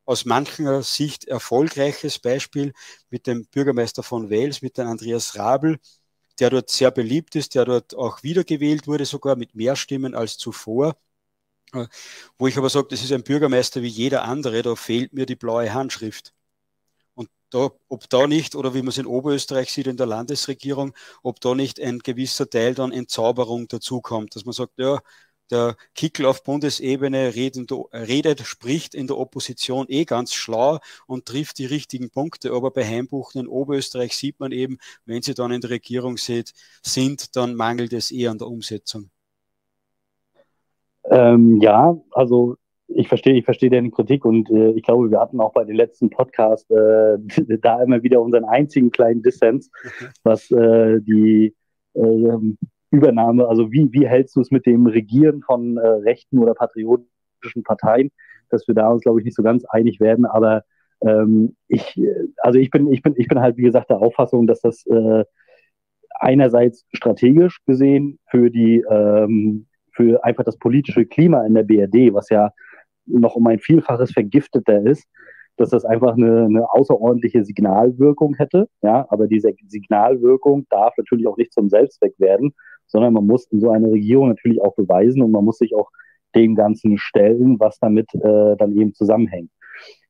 aus mancher Sicht erfolgreiches Beispiel mit dem Bürgermeister von Wales, mit dem Andreas Rabel, der dort sehr beliebt ist, der dort auch wiedergewählt wurde, sogar mit mehr Stimmen als zuvor. Äh, wo ich aber sage, das ist ein Bürgermeister wie jeder andere, da fehlt mir die blaue Handschrift. Und da, ob da nicht, oder wie man es in Oberösterreich sieht, in der Landesregierung, ob da nicht ein gewisser Teil dann Entzauberung dazukommt, dass man sagt, ja, der Kickel auf Bundesebene redet, redet, spricht in der Opposition eh ganz schlau und trifft die richtigen Punkte. Aber bei Heimbuchen in Oberösterreich sieht man eben, wenn sie dann in der Regierung sind, sind dann mangelt es eher an der Umsetzung. Ähm, ja, also ich verstehe, ich verstehe deine Kritik und äh, ich glaube, wir hatten auch bei den letzten Podcasts äh, da immer wieder unseren einzigen kleinen Dissens, mhm. was äh, die äh, Übernahme, also wie, wie hältst du es mit dem Regieren von äh, rechten oder patriotischen Parteien, dass wir da uns, glaube ich, nicht so ganz einig werden, aber ähm, ich, also ich bin, ich bin, ich bin halt, wie gesagt, der Auffassung, dass das äh, einerseits strategisch gesehen für die, ähm, für einfach das politische Klima in der BRD, was ja noch um ein Vielfaches vergifteter ist, dass das einfach eine, eine außerordentliche Signalwirkung hätte. Ja, aber diese Signalwirkung darf natürlich auch nicht zum Selbstzweck werden, sondern man muss in so einer Regierung natürlich auch beweisen und man muss sich auch dem Ganzen stellen, was damit äh, dann eben zusammenhängt.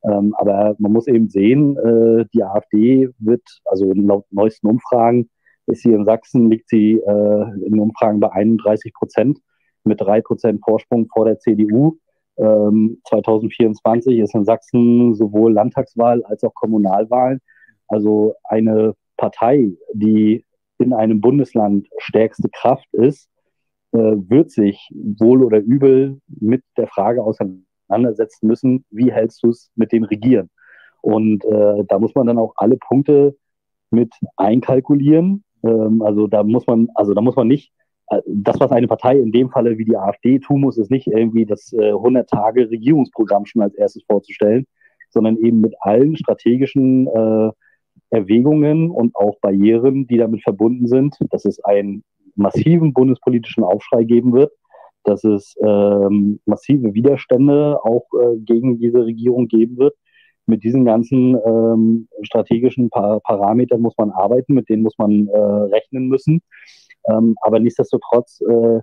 Ähm, aber man muss eben sehen, äh, die AfD wird, also laut neuesten Umfragen, ist sie in Sachsen, liegt sie äh, in Umfragen bei 31 Prozent mit drei Prozent Vorsprung vor der CDU. Ähm, 2024 ist in Sachsen sowohl Landtagswahl als auch Kommunalwahl. Also eine Partei, die in einem Bundesland stärkste Kraft ist, äh, wird sich wohl oder übel mit der Frage auseinandersetzen müssen, wie hältst du es mit dem Regieren? Und äh, da muss man dann auch alle Punkte mit einkalkulieren. Ähm, also da muss man, also da muss man nicht, äh, das, was eine Partei in dem Falle wie die AfD tun muss, ist nicht irgendwie das äh, 100 Tage Regierungsprogramm schon als erstes vorzustellen, sondern eben mit allen strategischen äh, Erwägungen und auch Barrieren, die damit verbunden sind, dass es einen massiven bundespolitischen Aufschrei geben wird, dass es ähm, massive Widerstände auch äh, gegen diese Regierung geben wird. Mit diesen ganzen ähm, strategischen pa Parametern muss man arbeiten, mit denen muss man äh, rechnen müssen. Ähm, aber nichtsdestotrotz, äh,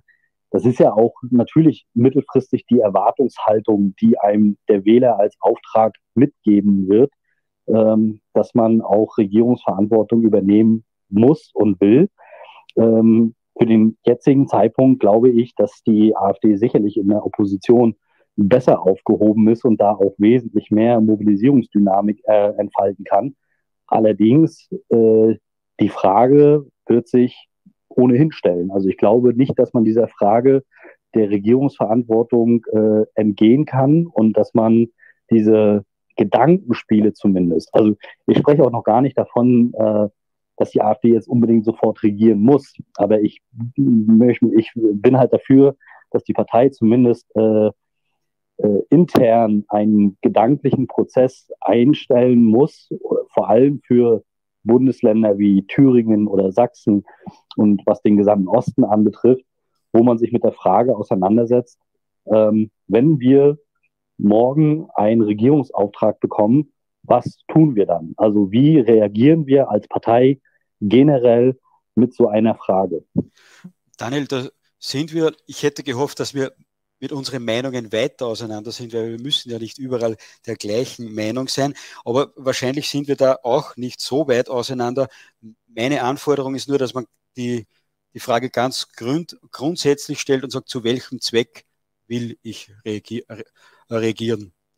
das ist ja auch natürlich mittelfristig die Erwartungshaltung, die einem der Wähler als Auftrag mitgeben wird, ähm, dass man auch Regierungsverantwortung übernehmen muss und will. Ähm, für den jetzigen Zeitpunkt glaube ich, dass die AfD sicherlich in der Opposition besser aufgehoben ist und da auch wesentlich mehr Mobilisierungsdynamik äh, entfalten kann. Allerdings, äh, die Frage wird sich ohnehin stellen. Also ich glaube nicht, dass man dieser Frage der Regierungsverantwortung äh, entgehen kann und dass man diese Gedankenspiele zumindest. Also ich spreche auch noch gar nicht davon, äh, dass die AfD jetzt unbedingt sofort regieren muss. Aber ich ich bin halt dafür, dass die Partei zumindest äh, äh, intern einen gedanklichen Prozess einstellen muss, vor allem für Bundesländer wie Thüringen oder Sachsen und was den gesamten Osten anbetrifft, wo man sich mit der Frage auseinandersetzt, ähm, wenn wir morgen einen Regierungsauftrag bekommen, was tun wir dann? Also wie reagieren wir als Partei generell mit so einer Frage? Daniel, da sind wir, ich hätte gehofft, dass wir mit unseren Meinungen weiter auseinander sind, weil wir müssen ja nicht überall der gleichen Meinung sein. Aber wahrscheinlich sind wir da auch nicht so weit auseinander. Meine Anforderung ist nur, dass man die, die Frage ganz grund, grundsätzlich stellt und sagt, zu welchem Zweck will ich reagieren?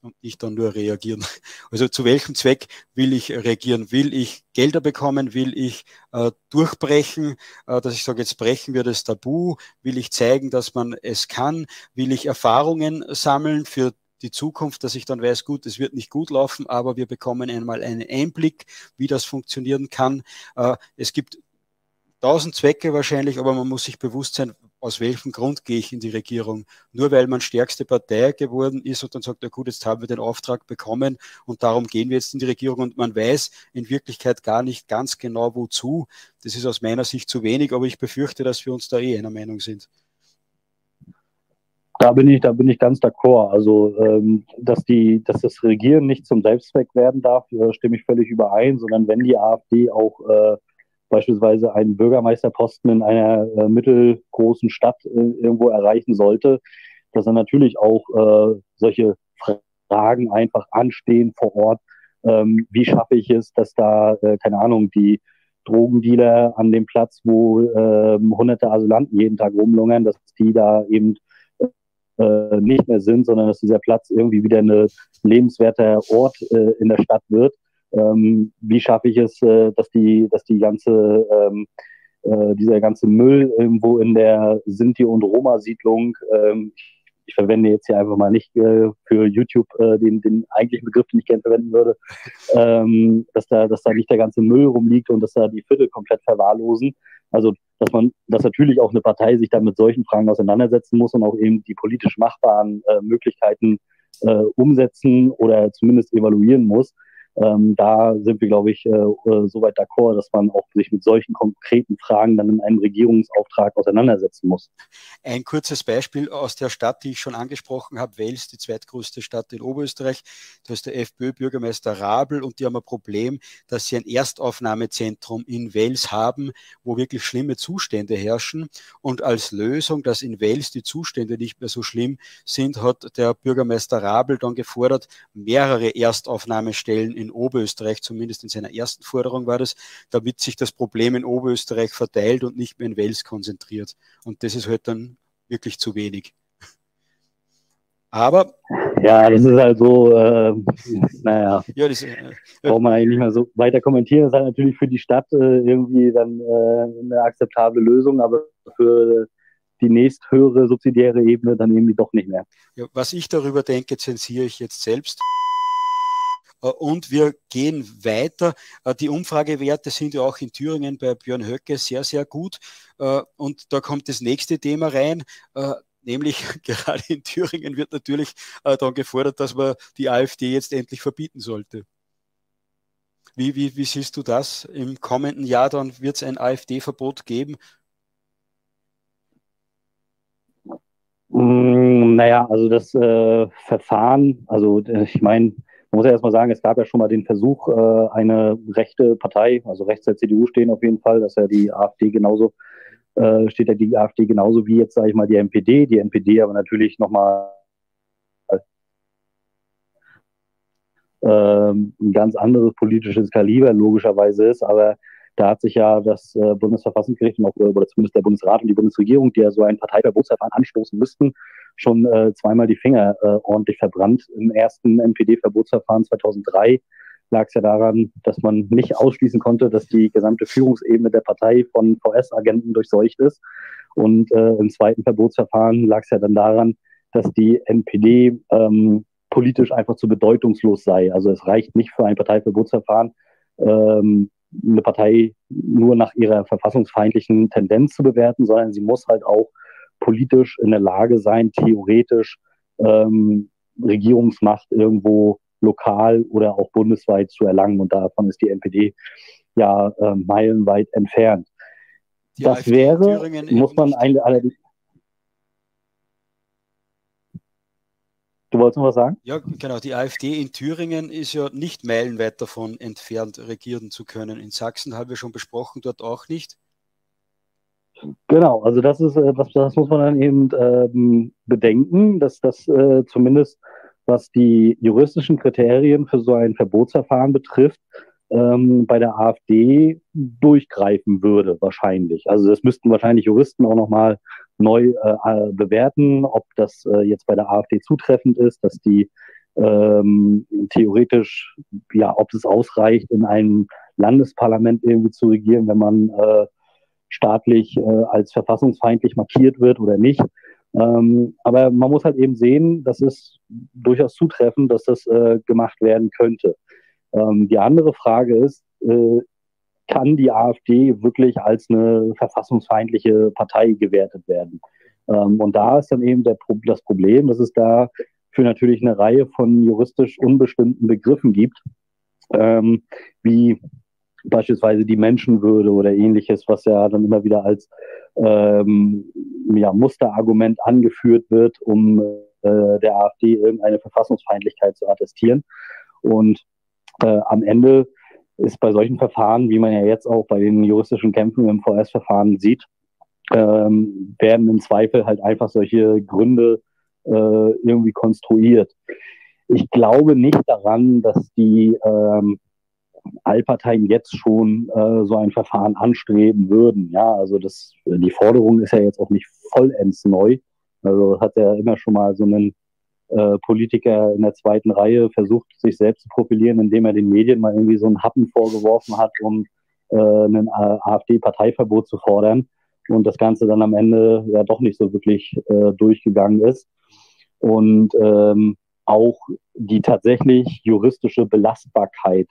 Und nicht dann nur reagieren. Also zu welchem Zweck will ich reagieren? Will ich Gelder bekommen? Will ich äh, durchbrechen, äh, dass ich sage, jetzt brechen wir das Tabu? Will ich zeigen, dass man es kann? Will ich Erfahrungen sammeln für die Zukunft, dass ich dann weiß, gut, es wird nicht gut laufen, aber wir bekommen einmal einen Einblick, wie das funktionieren kann. Äh, es gibt tausend Zwecke wahrscheinlich, aber man muss sich bewusst sein, aus welchem Grund gehe ich in die Regierung? Nur weil man stärkste Partei geworden ist und dann sagt, ja gut, jetzt haben wir den Auftrag bekommen und darum gehen wir jetzt in die Regierung und man weiß in Wirklichkeit gar nicht ganz genau wozu. Das ist aus meiner Sicht zu wenig, aber ich befürchte, dass wir uns da eh einer Meinung sind. Da bin ich, da bin ich ganz d'accord. Also, ähm, dass die, dass das Regieren nicht zum Selbstzweck werden darf, äh, stimme ich völlig überein, sondern wenn die AfD auch äh, beispielsweise einen Bürgermeisterposten in einer äh, mittelgroßen Stadt äh, irgendwo erreichen sollte, dass dann natürlich auch äh, solche Fragen einfach anstehen vor Ort. Ähm, wie schaffe ich es, dass da, äh, keine Ahnung, die Drogendealer an dem Platz, wo äh, hunderte Asylanten jeden Tag rumlungern, dass die da eben äh, nicht mehr sind, sondern dass dieser Platz irgendwie wieder ein lebenswerter Ort äh, in der Stadt wird ähm, wie schaffe ich es, äh, dass die, dass die ganze, ähm, äh, dieser ganze Müll irgendwo in der Sinti- und Roma-Siedlung, ähm, ich verwende jetzt hier einfach mal nicht äh, für YouTube äh, den, den eigentlichen Begriff, den ich gerne verwenden würde, ähm, dass, da, dass da nicht der ganze Müll rumliegt und dass da die Viertel komplett verwahrlosen. Also, dass man, dass natürlich auch eine Partei sich dann mit solchen Fragen auseinandersetzen muss und auch eben die politisch machbaren äh, Möglichkeiten äh, umsetzen oder zumindest evaluieren muss. Ähm, da sind wir, glaube ich, äh, äh, soweit d'accord, dass man auch sich mit solchen konkreten Fragen dann in einem Regierungsauftrag auseinandersetzen muss. Ein kurzes Beispiel aus der Stadt, die ich schon angesprochen habe, Wels, die zweitgrößte Stadt in Oberösterreich. Da ist der FPÖ-Bürgermeister Rabel und die haben ein Problem, dass sie ein Erstaufnahmezentrum in Wels haben, wo wirklich schlimme Zustände herrschen. Und als Lösung, dass in Wels die Zustände nicht mehr so schlimm sind, hat der Bürgermeister Rabel dann gefordert, mehrere Erstaufnahmestellen in in Oberösterreich, zumindest in seiner ersten Forderung war das, damit sich das Problem in Oberösterreich verteilt und nicht mehr in Wels konzentriert. Und das ist halt dann wirklich zu wenig. Aber. Ja, das ist halt so, äh, naja, ja, das, äh, braucht man eigentlich nicht mehr so weiter kommentieren. Das ist halt natürlich für die Stadt äh, irgendwie dann äh, eine akzeptable Lösung, aber für die nächsthöhere subsidiäre Ebene dann irgendwie doch nicht mehr. Ja, was ich darüber denke, zensiere ich jetzt selbst. Äh, und wir gehen weiter. Äh, die Umfragewerte sind ja auch in Thüringen bei Björn Höcke sehr, sehr gut. Äh, und da kommt das nächste Thema rein. Nämlich gerade in Thüringen wird natürlich dann gefordert, dass man die AfD jetzt endlich verbieten sollte. Wie, wie, wie siehst du das? Im kommenden Jahr dann wird es ein AfD-Verbot geben? Mm, naja, also das äh, Verfahren, also ich meine, man muss ja erstmal sagen, es gab ja schon mal den Versuch, äh, eine rechte Partei, also rechts der CDU stehen auf jeden Fall, dass ja die AfD genauso, äh, steht ja die AfD genauso wie jetzt, sage ich mal, die NPD. Die NPD aber natürlich nochmal ähm, ein ganz anderes politisches Kaliber logischerweise ist, aber da hat sich ja das äh, Bundesverfassungsgericht und auch, oder zumindest der Bundesrat und die Bundesregierung, die ja so ein Parteiverbotsverfahren anstoßen müssten, schon äh, zweimal die Finger äh, ordentlich verbrannt. Im ersten NPD-Verbotsverfahren 2003 lag es ja daran, dass man nicht ausschließen konnte, dass die gesamte Führungsebene der Partei von VS-Agenten durchseucht ist. Und äh, im zweiten Verbotsverfahren lag es ja dann daran, dass die NPD ähm, politisch einfach zu bedeutungslos sei. Also es reicht nicht für ein Parteiverbotsverfahren, ähm, eine Partei nur nach ihrer verfassungsfeindlichen Tendenz zu bewerten, sondern sie muss halt auch politisch in der Lage sein, theoretisch ähm, Regierungsmacht irgendwo lokal oder auch bundesweit zu erlangen. Und davon ist die NPD ja äh, meilenweit entfernt. Die das AfD wäre, muss man allerdings. Du wolltest noch was sagen? Ja, genau. Die AfD in Thüringen ist ja nicht meilenweit davon entfernt, regieren zu können. In Sachsen haben wir schon besprochen, dort auch nicht. Genau, also das ist, äh, das, das muss man dann eben ähm, bedenken, dass das äh, zumindest, was die juristischen Kriterien für so ein Verbotsverfahren betrifft, ähm, bei der AfD durchgreifen würde, wahrscheinlich. Also das müssten wahrscheinlich Juristen auch nochmal neu äh, bewerten, ob das äh, jetzt bei der AfD zutreffend ist, dass die ähm, theoretisch, ja, ob es ausreicht, in einem Landesparlament irgendwie zu regieren, wenn man äh, staatlich äh, als verfassungsfeindlich markiert wird oder nicht. Ähm, aber man muss halt eben sehen, das ist durchaus zutreffend, dass das äh, gemacht werden könnte. Ähm, die andere Frage ist, äh, kann die AfD wirklich als eine verfassungsfeindliche Partei gewertet werden? Ähm, und da ist dann eben der, das Problem, dass es da für natürlich eine Reihe von juristisch unbestimmten Begriffen gibt, ähm, wie beispielsweise die Menschenwürde oder ähnliches, was ja dann immer wieder als ähm, ja, Musterargument angeführt wird, um äh, der AfD irgendeine Verfassungsfeindlichkeit zu attestieren. Und äh, am Ende ist bei solchen Verfahren, wie man ja jetzt auch bei den juristischen Kämpfen im VS-Verfahren sieht, ähm, werden im Zweifel halt einfach solche Gründe äh, irgendwie konstruiert. Ich glaube nicht daran, dass die ähm, Allparteien jetzt schon äh, so ein Verfahren anstreben würden. Ja, also das, die Forderung ist ja jetzt auch nicht vollends neu. Also hat er immer schon mal so einen äh, Politiker in der zweiten Reihe versucht, sich selbst zu profilieren, indem er den Medien mal irgendwie so einen Happen vorgeworfen hat, um äh, ein AfD-Parteiverbot zu fordern und das Ganze dann am Ende ja doch nicht so wirklich äh, durchgegangen ist. Und ähm, auch die tatsächlich juristische Belastbarkeit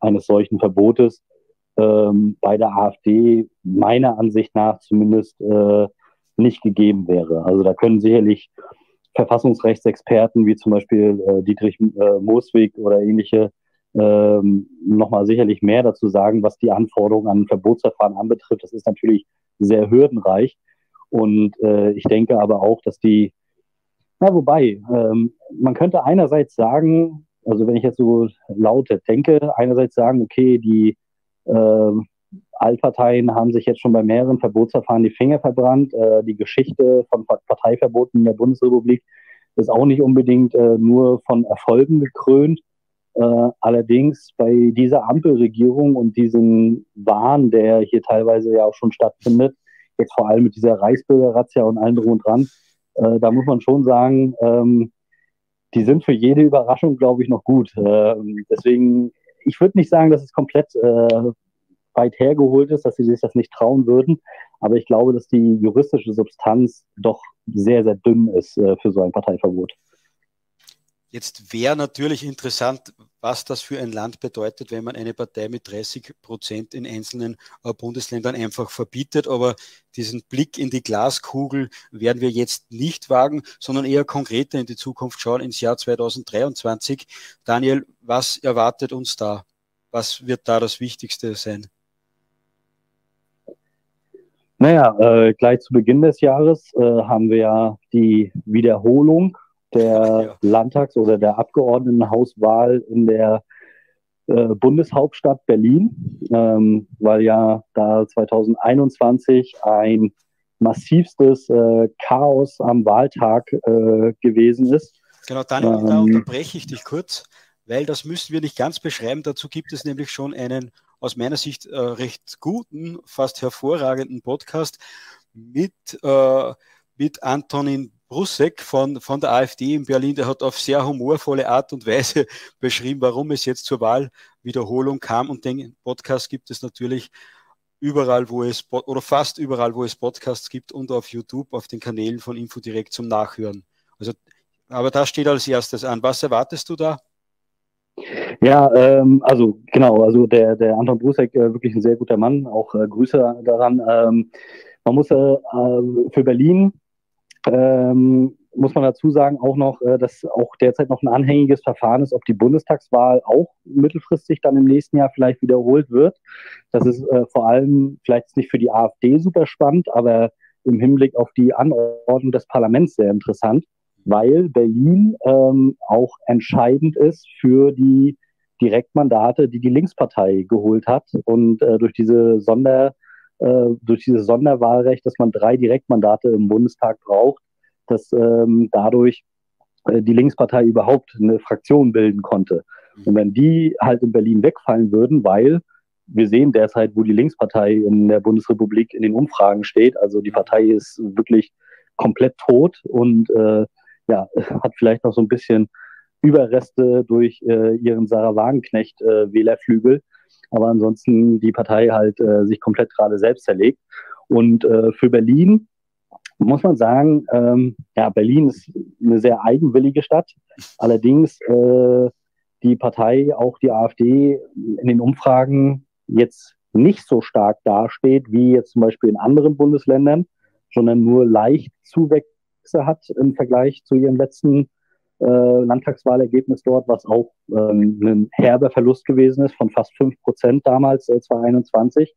eines solchen Verbotes ähm, bei der AfD meiner Ansicht nach zumindest äh, nicht gegeben wäre. Also da können sicherlich Verfassungsrechtsexperten wie zum Beispiel äh, Dietrich äh, Mooswig oder ähnliche ähm, nochmal sicherlich mehr dazu sagen, was die Anforderungen an Verbotsverfahren anbetrifft. Das ist natürlich sehr hürdenreich. Und äh, ich denke aber auch, dass die, na wobei, ähm, man könnte einerseits sagen, also wenn ich jetzt so laut denke, einerseits sagen, okay, die äh, Altparteien haben sich jetzt schon bei mehreren Verbotsverfahren die Finger verbrannt. Äh, die Geschichte von Parteiverboten in der Bundesrepublik ist auch nicht unbedingt äh, nur von Erfolgen gekrönt. Äh, allerdings bei dieser Ampelregierung und diesem Wahn, der hier teilweise ja auch schon stattfindet, jetzt vor allem mit dieser Reichsbürgerrazzia und allem drum und dran, äh, da muss man schon sagen, ähm, die sind für jede Überraschung, glaube ich, noch gut. Äh, deswegen, ich würde nicht sagen, dass es komplett äh, weit hergeholt ist, dass sie sich das nicht trauen würden. Aber ich glaube, dass die juristische Substanz doch sehr, sehr dünn ist äh, für so ein Parteiverbot. Jetzt wäre natürlich interessant, was das für ein Land bedeutet, wenn man eine Partei mit 30 Prozent in einzelnen äh, Bundesländern einfach verbietet. Aber diesen Blick in die Glaskugel werden wir jetzt nicht wagen, sondern eher konkreter in die Zukunft schauen, ins Jahr 2023. Daniel, was erwartet uns da? Was wird da das Wichtigste sein? Naja, äh, gleich zu Beginn des Jahres äh, haben wir ja die Wiederholung der ja. Landtags- oder der Abgeordnetenhauswahl in der äh, Bundeshauptstadt Berlin, ähm, weil ja da 2021 ein massivstes äh, Chaos am Wahltag äh, gewesen ist. Genau, Daniel, ähm, da unterbreche ich dich kurz, weil das müssen wir nicht ganz beschreiben. Dazu gibt es nämlich schon einen aus meiner Sicht äh, recht guten, fast hervorragenden Podcast mit, äh, mit Antonin Brusek von, von der AfD in Berlin. Der hat auf sehr humorvolle Art und Weise beschrieben, warum es jetzt zur Wahlwiederholung kam. Und den Podcast gibt es natürlich überall, wo es, oder fast überall, wo es Podcasts gibt und auf YouTube, auf den Kanälen von Infodirekt zum Nachhören. Also, aber das steht als erstes an. Was erwartest du da? Ja, ähm, also genau, also der, der Anton Brusek, äh, wirklich ein sehr guter Mann, auch äh, Grüße daran. Ähm, man muss äh, äh, für Berlin, ähm, muss man dazu sagen, auch noch, äh, dass auch derzeit noch ein anhängiges Verfahren ist, ob die Bundestagswahl auch mittelfristig dann im nächsten Jahr vielleicht wiederholt wird. Das ist äh, vor allem vielleicht nicht für die AfD super spannend, aber im Hinblick auf die Anordnung des Parlaments sehr interessant weil Berlin ähm, auch entscheidend ist für die Direktmandate, die die Linkspartei geholt hat. Und äh, durch diese Sonder, äh, durch dieses Sonderwahlrecht, dass man drei Direktmandate im Bundestag braucht, dass ähm, dadurch äh, die Linkspartei überhaupt eine Fraktion bilden konnte. Und wenn die halt in Berlin wegfallen würden, weil wir sehen derzeit, wo die Linkspartei in der Bundesrepublik in den Umfragen steht. Also die Partei ist wirklich komplett tot und äh, ja, hat vielleicht noch so ein bisschen Überreste durch äh, ihren Sarah Wagenknecht äh, Wählerflügel. Aber ansonsten die Partei halt äh, sich komplett gerade selbst zerlegt. Und äh, für Berlin muss man sagen, ähm, ja, Berlin ist eine sehr eigenwillige Stadt. Allerdings äh, die Partei, auch die AfD, in den Umfragen jetzt nicht so stark dasteht wie jetzt zum Beispiel in anderen Bundesländern, sondern nur leicht Zuwächse hat im Vergleich zu ihrem letzten äh, Landtagswahlergebnis dort, was auch ähm, ein herber Verlust gewesen ist von fast 5 Prozent damals, äh, 2021.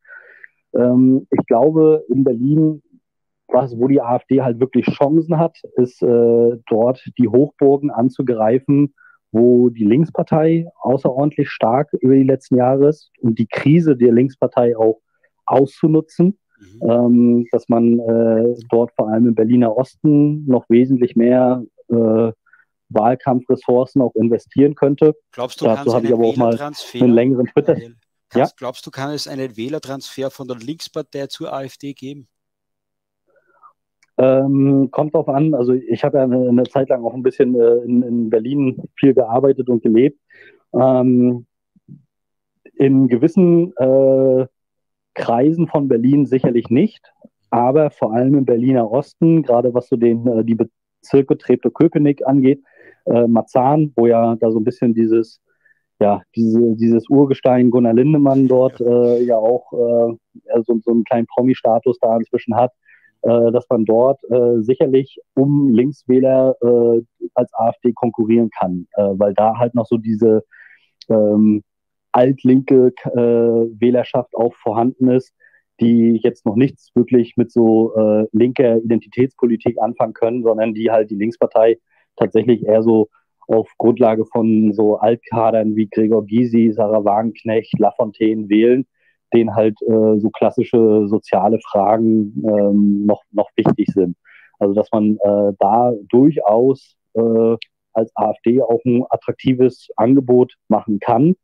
Ähm, ich glaube, in Berlin, was, wo die AfD halt wirklich Chancen hat, ist äh, dort die Hochburgen anzugreifen, wo die Linkspartei außerordentlich stark über die letzten Jahre ist und die Krise der Linkspartei auch auszunutzen mhm. ähm, dass man äh, dort vor allem im Berliner Osten noch wesentlich mehr äh, Wahlkampfressourcen auch investieren könnte. Glaubst du, Dazu habe ich aber auch mal einen längeren Twitter. ja? Glaubst du, kann es einen Wählertransfer von der Linkspartei zur AfD geben? Ähm, kommt drauf an. Also ich habe ja eine, eine, Zeit lang auch ein bisschen äh, in, in, Berlin viel gearbeitet und gelebt. Ähm, in gewissen äh, Kreisen von Berlin sicherlich nicht, aber vor allem im Berliner Osten, gerade was so den, äh, die Bezirke Treptow-Köpenick angeht, äh, Marzahn, wo ja da so ein bisschen dieses, ja, diese, dieses Urgestein Gunnar Lindemann dort äh, ja auch äh, so, so einen kleinen Promi-Status da inzwischen hat, äh, dass man dort äh, sicherlich um Linkswähler äh, als AfD konkurrieren kann, äh, weil da halt noch so diese ähm, altlinke äh, Wählerschaft auch vorhanden ist, die jetzt noch nichts wirklich mit so äh, linker Identitätspolitik anfangen können, sondern die halt die Linkspartei tatsächlich eher so auf Grundlage von so Altkadern wie Gregor Gysi, Sarah Wagenknecht, Lafontaine wählen, denen halt äh, so klassische soziale Fragen ähm, noch, noch wichtig sind. Also dass man äh, da durchaus äh, als AfD auch ein attraktives Angebot machen kann.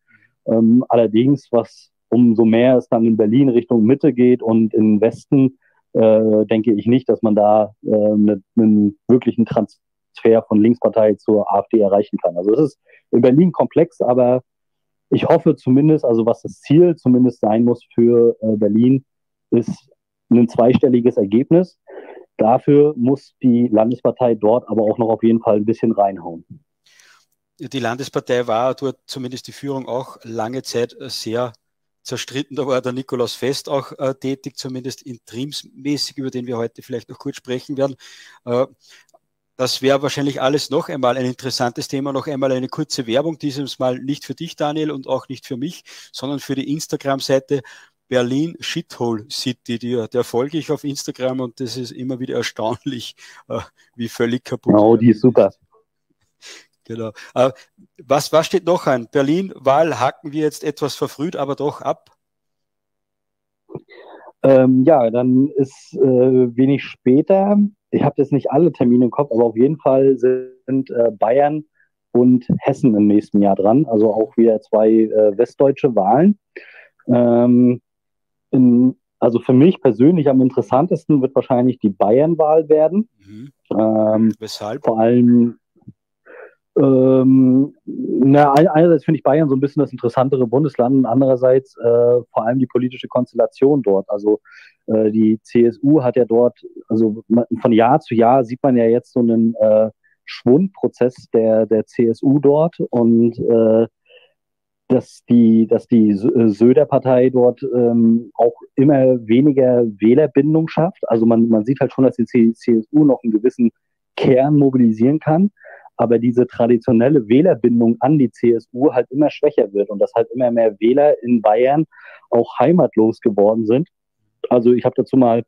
Ähm, allerdings, was umso mehr es dann in Berlin Richtung Mitte geht und in Westen, äh, denke ich nicht, dass man da äh, einen, einen wirklichen Transfer von Linkspartei zur AfD erreichen kann. Also es ist in Berlin komplex, aber ich hoffe zumindest, also was das Ziel zumindest sein muss für äh, Berlin, ist ein zweistelliges Ergebnis. Dafür muss die Landespartei dort aber auch noch auf jeden Fall ein bisschen reinhauen. Die Landespartei war dort zumindest die Führung auch lange Zeit sehr zerstritten. Da war der Nikolaus Fest auch äh, tätig, zumindest interimsmäßig, über den wir heute vielleicht noch kurz sprechen werden. Äh, das wäre wahrscheinlich alles noch einmal ein interessantes Thema, noch einmal eine kurze Werbung, dieses Mal nicht für dich, Daniel, und auch nicht für mich, sondern für die Instagram-Seite Berlin Shithole City. Die, der folge ich auf Instagram und das ist immer wieder erstaunlich, äh, wie völlig kaputt. Genau, die ist super. Genau. Äh, was, was steht noch an? Berlin-Wahl hacken wir jetzt etwas verfrüht, aber doch ab. Ähm, ja, dann ist äh, wenig später ich habe jetzt nicht alle Termine im Kopf, aber auf jeden Fall sind äh, Bayern und Hessen im nächsten Jahr dran. Also auch wieder zwei äh, westdeutsche Wahlen. Ähm, in, also für mich persönlich am interessantesten wird wahrscheinlich die Bayern-Wahl werden. Mhm. Ähm, Weshalb? Vor allem ähm, na, einerseits finde ich Bayern so ein bisschen das interessantere Bundesland und andererseits äh, vor allem die politische Konstellation dort. Also äh, die CSU hat ja dort, also von Jahr zu Jahr sieht man ja jetzt so einen äh, Schwundprozess der, der CSU dort und äh, dass die, dass die Söder-Partei dort ähm, auch immer weniger Wählerbindung schafft. Also man, man sieht halt schon, dass die CSU noch einen gewissen Kern mobilisieren kann aber diese traditionelle Wählerbindung an die CSU halt immer schwächer wird und dass halt immer mehr Wähler in Bayern auch heimatlos geworden sind. Also ich habe dazu mal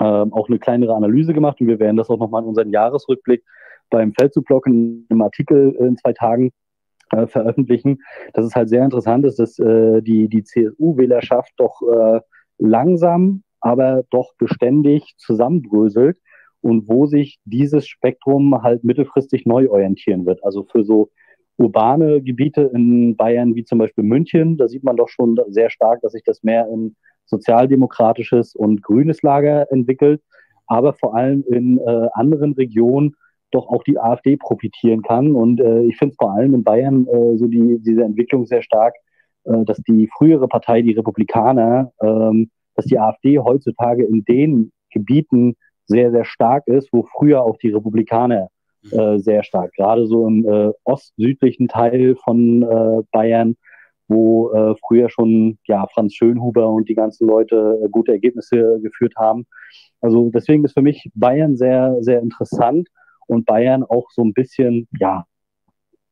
ähm, auch eine kleinere Analyse gemacht und wir werden das auch nochmal in unseren Jahresrückblick beim Feldzugblog in einem Artikel in zwei Tagen äh, veröffentlichen, dass es halt sehr interessant ist, dass äh, die, die CSU-Wählerschaft doch äh, langsam, aber doch beständig zusammenbröselt und wo sich dieses Spektrum halt mittelfristig neu orientieren wird. Also für so urbane Gebiete in Bayern wie zum Beispiel München, da sieht man doch schon sehr stark, dass sich das mehr in sozialdemokratisches und grünes Lager entwickelt, aber vor allem in äh, anderen Regionen doch auch die AfD profitieren kann. Und äh, ich finde es vor allem in Bayern äh, so die, diese Entwicklung sehr stark, äh, dass die frühere Partei, die Republikaner, ähm, dass die AfD heutzutage in den Gebieten sehr, sehr stark ist, wo früher auch die Republikaner mhm. äh, sehr stark, gerade so im äh, ost-südlichen Teil von äh, Bayern, wo äh, früher schon ja Franz Schönhuber und die ganzen Leute äh, gute Ergebnisse geführt haben. Also deswegen ist für mich Bayern sehr, sehr interessant und Bayern auch so ein bisschen, ja,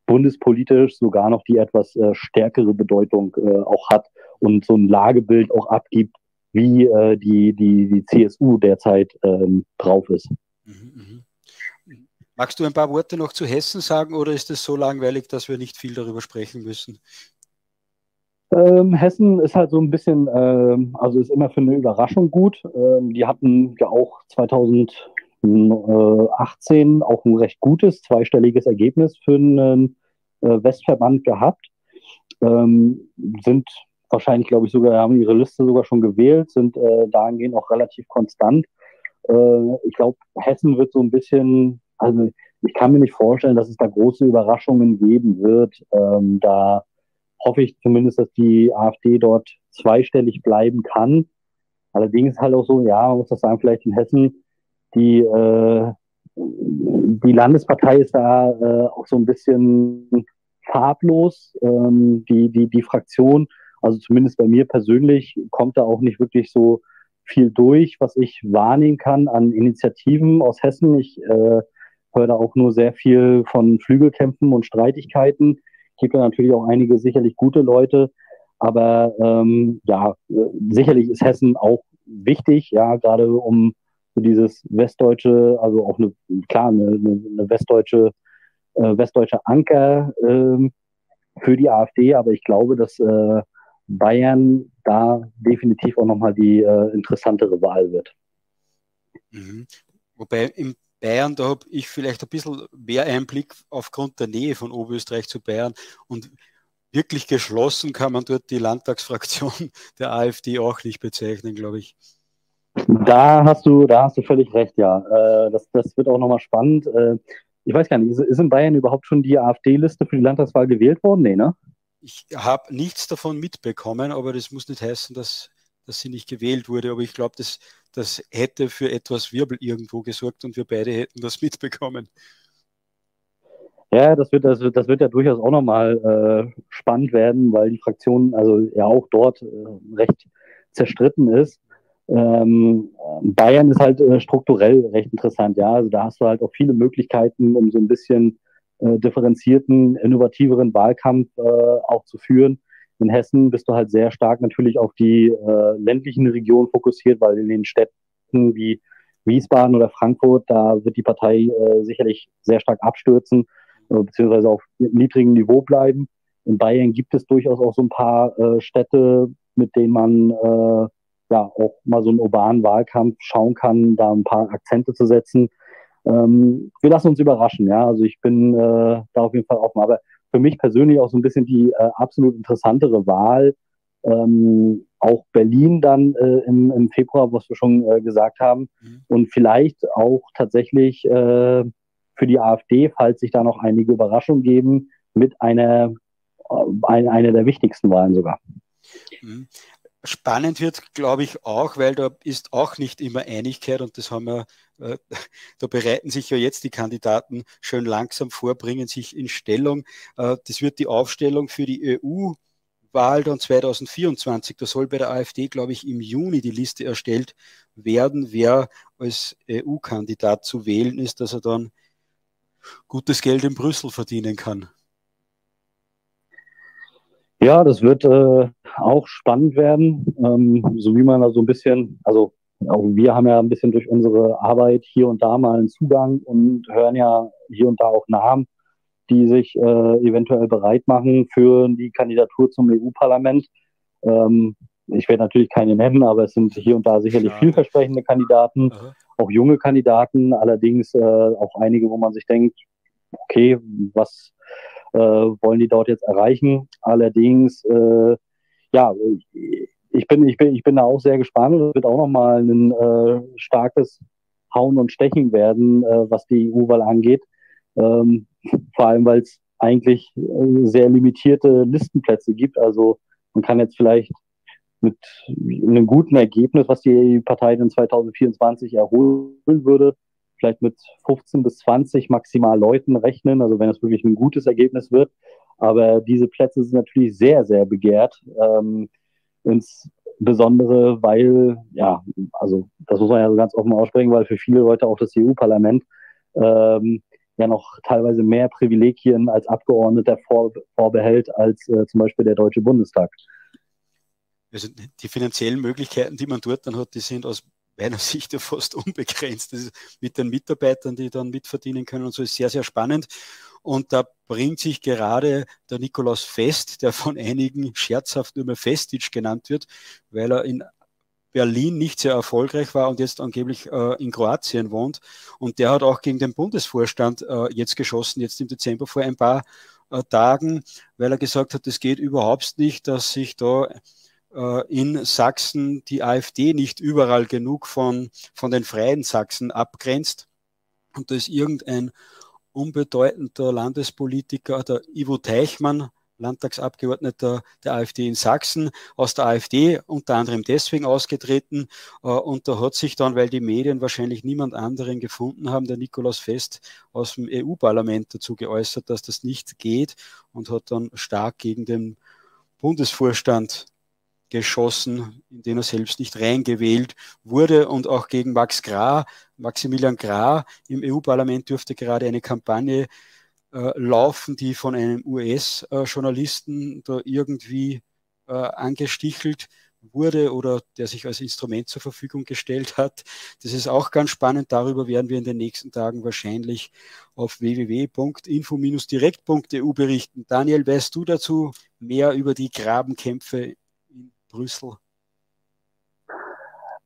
bundespolitisch sogar noch die etwas äh, stärkere Bedeutung äh, auch hat und so ein Lagebild auch abgibt, wie äh, die, die, die CSU derzeit ähm, drauf ist. Mhm, mh. Magst du ein paar Worte noch zu Hessen sagen oder ist es so langweilig, dass wir nicht viel darüber sprechen müssen? Ähm, Hessen ist halt so ein bisschen, ähm, also ist immer für eine Überraschung gut. Ähm, die hatten ja auch 2018 auch ein recht gutes, zweistelliges Ergebnis für einen äh, Westverband gehabt. Ähm, sind wahrscheinlich, glaube ich, sogar, haben ihre Liste sogar schon gewählt, sind äh, dahingehend auch relativ konstant. Äh, ich glaube, Hessen wird so ein bisschen, also ich kann mir nicht vorstellen, dass es da große Überraschungen geben wird. Ähm, da hoffe ich zumindest, dass die AfD dort zweistellig bleiben kann. Allerdings halt auch so, ja, man muss das sagen, vielleicht in Hessen, die, äh, die Landespartei ist da äh, auch so ein bisschen farblos. Ähm, die, die, die Fraktion also zumindest bei mir persönlich kommt da auch nicht wirklich so viel durch, was ich wahrnehmen kann an Initiativen aus Hessen. Ich äh, höre da auch nur sehr viel von Flügelkämpfen und Streitigkeiten. gibt da natürlich auch einige sicherlich gute Leute. Aber ähm, ja, sicherlich ist Hessen auch wichtig, ja, gerade um so dieses westdeutsche, also auch eine, klar, eine, eine westdeutsche, äh, westdeutsche Anker äh, für die AfD, aber ich glaube, dass äh, Bayern da definitiv auch nochmal die äh, interessantere Wahl wird. Mhm. Wobei in Bayern, da habe ich vielleicht ein bisschen mehr Einblick aufgrund der Nähe von Oberösterreich zu Bayern und wirklich geschlossen kann man dort die Landtagsfraktion der AfD auch nicht bezeichnen, glaube ich. Da hast du, da hast du völlig recht, ja. Äh, das, das wird auch nochmal spannend. Äh, ich weiß gar nicht, ist, ist in Bayern überhaupt schon die AfD-Liste für die Landtagswahl gewählt worden? Nee, ne? Ich habe nichts davon mitbekommen, aber das muss nicht heißen, dass, dass sie nicht gewählt wurde. Aber ich glaube, das, das hätte für etwas Wirbel irgendwo gesorgt und wir beide hätten das mitbekommen. Ja, das wird, das wird, das wird ja durchaus auch nochmal äh, spannend werden, weil die Fraktion also ja auch dort äh, recht zerstritten ist. Ähm, Bayern ist halt äh, strukturell recht interessant, ja. Also da hast du halt auch viele Möglichkeiten, um so ein bisschen äh, differenzierten, innovativeren Wahlkampf äh, auch zu führen. In Hessen bist du halt sehr stark natürlich auf die äh, ländlichen Regionen fokussiert, weil in den Städten wie Wiesbaden oder Frankfurt, da wird die Partei äh, sicherlich sehr stark abstürzen, äh, beziehungsweise auf niedrigem Niveau bleiben. In Bayern gibt es durchaus auch so ein paar Städte, mit denen man ja auch mal so einen urbanen Wahlkampf schauen kann, da ein paar Akzente zu setzen. Ähm, wir lassen uns überraschen, ja. Also ich bin äh, da auf jeden Fall offen. Aber für mich persönlich auch so ein bisschen die äh, absolut interessantere Wahl. Ähm, auch Berlin dann äh, im, im, Februar, was wir schon äh, gesagt haben. Mhm. Und vielleicht auch tatsächlich äh, für die AfD, falls sich da noch einige Überraschungen geben, mit einer, äh, ein, einer der wichtigsten Wahlen sogar. Mhm. Spannend wird, glaube ich, auch, weil da ist auch nicht immer Einigkeit und das haben wir, äh, da bereiten sich ja jetzt die Kandidaten schön langsam vor, bringen sich in Stellung. Äh, das wird die Aufstellung für die EU-Wahl dann 2024. Da soll bei der AfD, glaube ich, im Juni die Liste erstellt werden, wer als EU-Kandidat zu wählen ist, dass er dann gutes Geld in Brüssel verdienen kann. Ja, das wird äh, auch spannend werden, ähm, so wie man da so ein bisschen, also auch wir haben ja ein bisschen durch unsere Arbeit hier und da mal einen Zugang und hören ja hier und da auch Namen, die sich äh, eventuell bereit machen für die Kandidatur zum EU-Parlament. Ähm, ich werde natürlich keine nennen, aber es sind hier und da sicherlich ja. vielversprechende Kandidaten, Aha. auch junge Kandidaten, allerdings äh, auch einige, wo man sich denkt, okay, was wollen die dort jetzt erreichen. Allerdings, äh, ja, ich bin, ich, bin, ich bin da auch sehr gespannt. Es wird auch nochmal ein äh, starkes Hauen und Stechen werden, äh, was die EU-Wahl angeht. Ähm, vor allem, weil es eigentlich äh, sehr limitierte Listenplätze gibt. Also man kann jetzt vielleicht mit einem guten Ergebnis, was die Partei in 2024 erholen würde, vielleicht mit 15 bis 20 maximal Leuten rechnen, also wenn es wirklich ein gutes Ergebnis wird. Aber diese Plätze sind natürlich sehr, sehr begehrt. Ähm, insbesondere, weil, ja, also das muss man ja so ganz offen aussprechen, weil für viele Leute auch das EU-Parlament ähm, ja noch teilweise mehr Privilegien als Abgeordneter vor, vorbehält als äh, zum Beispiel der Deutsche Bundestag. Also die finanziellen Möglichkeiten, die man dort dann hat, die sind aus meiner Sicht ja fast unbegrenzt. Das mit den Mitarbeitern, die dann mitverdienen können und so ist sehr, sehr spannend. Und da bringt sich gerade der Nikolaus Fest, der von einigen scherzhaft nur mehr Festic genannt wird, weil er in Berlin nicht sehr erfolgreich war und jetzt angeblich äh, in Kroatien wohnt. Und der hat auch gegen den Bundesvorstand äh, jetzt geschossen, jetzt im Dezember vor ein paar äh, Tagen, weil er gesagt hat, es geht überhaupt nicht, dass sich da in Sachsen die AfD nicht überall genug von, von den freien Sachsen abgrenzt. Und da ist irgendein unbedeutender Landespolitiker, der Ivo Teichmann, Landtagsabgeordneter der AfD in Sachsen, aus der AfD unter anderem deswegen ausgetreten. Äh, und da hat sich dann, weil die Medien wahrscheinlich niemand anderen gefunden haben, der Nikolaus Fest aus dem EU-Parlament dazu geäußert, dass das nicht geht und hat dann stark gegen den Bundesvorstand geschossen, in den er selbst nicht reingewählt wurde und auch gegen Max Gra, Maximilian Gra im EU-Parlament dürfte gerade eine Kampagne äh, laufen, die von einem US-Journalisten da irgendwie äh, angestichelt wurde oder der sich als Instrument zur Verfügung gestellt hat. Das ist auch ganz spannend. Darüber werden wir in den nächsten Tagen wahrscheinlich auf www.info-direkt.eu berichten. Daniel, weißt du dazu mehr über die Grabenkämpfe Brüssel?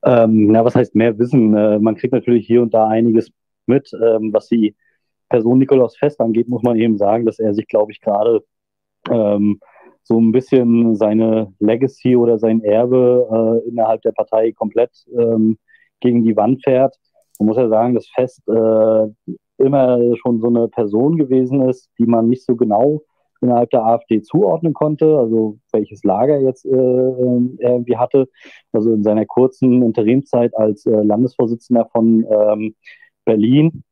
Ähm, na, was heißt mehr Wissen? Äh, man kriegt natürlich hier und da einiges mit. Ähm, was die Person Nikolaus Fest angeht, muss man eben sagen, dass er sich, glaube ich, gerade ähm, so ein bisschen seine Legacy oder sein Erbe äh, innerhalb der Partei komplett ähm, gegen die Wand fährt. Man muss ja sagen, dass Fest äh, immer schon so eine Person gewesen ist, die man nicht so genau innerhalb der AfD zuordnen konnte, also welches Lager jetzt äh, er irgendwie hatte. Also in seiner kurzen Interimzeit als äh, Landesvorsitzender von ähm, Berlin,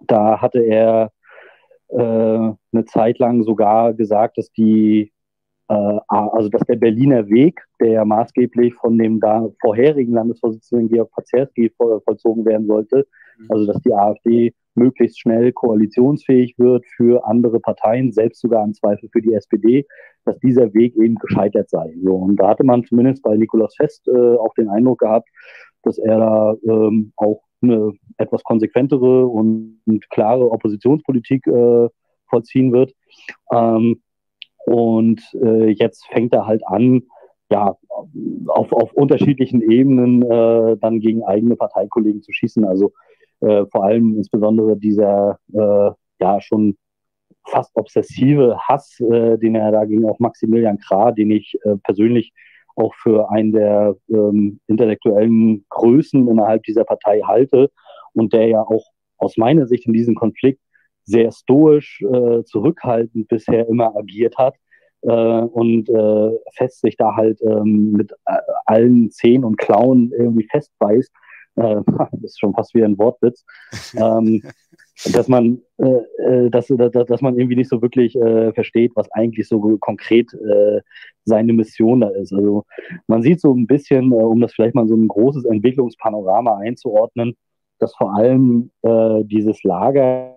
da hatte er äh, eine Zeit lang sogar gesagt, dass die äh, also dass der Berliner Weg, der ja maßgeblich von dem da vorherigen Landesvorsitzenden Georg Pazerski vollzogen werden sollte, mhm. also dass die AfD möglichst schnell koalitionsfähig wird für andere Parteien, selbst sogar im Zweifel für die SPD, dass dieser Weg eben gescheitert sei. So, und da hatte man zumindest bei Nikolaus Fest äh, auch den Eindruck gehabt, dass er da ähm, auch eine etwas konsequentere und, und klare Oppositionspolitik äh, vollziehen wird. Ähm, und äh, jetzt fängt er halt an, ja, auf, auf unterschiedlichen Ebenen äh, dann gegen eigene Parteikollegen zu schießen. Also äh, vor allem insbesondere dieser äh, ja schon fast obsessive Hass, äh, den er da gegen auch Maximilian Krah, den ich äh, persönlich auch für einen der ähm, intellektuellen Größen innerhalb dieser Partei halte und der ja auch aus meiner Sicht in diesem Konflikt sehr stoisch, äh, zurückhaltend bisher immer agiert hat äh, und äh, fest sich da halt ähm, mit äh, allen Zehen und Klauen irgendwie festbeißt. Äh, das ist schon fast wie ein Wortwitz. ähm, dass man, äh, äh, dass, dass, dass man irgendwie nicht so wirklich äh, versteht, was eigentlich so konkret äh, seine Mission da ist. Also man sieht so ein bisschen, äh, um das vielleicht mal so ein großes Entwicklungspanorama einzuordnen, dass vor allem äh, dieses Lager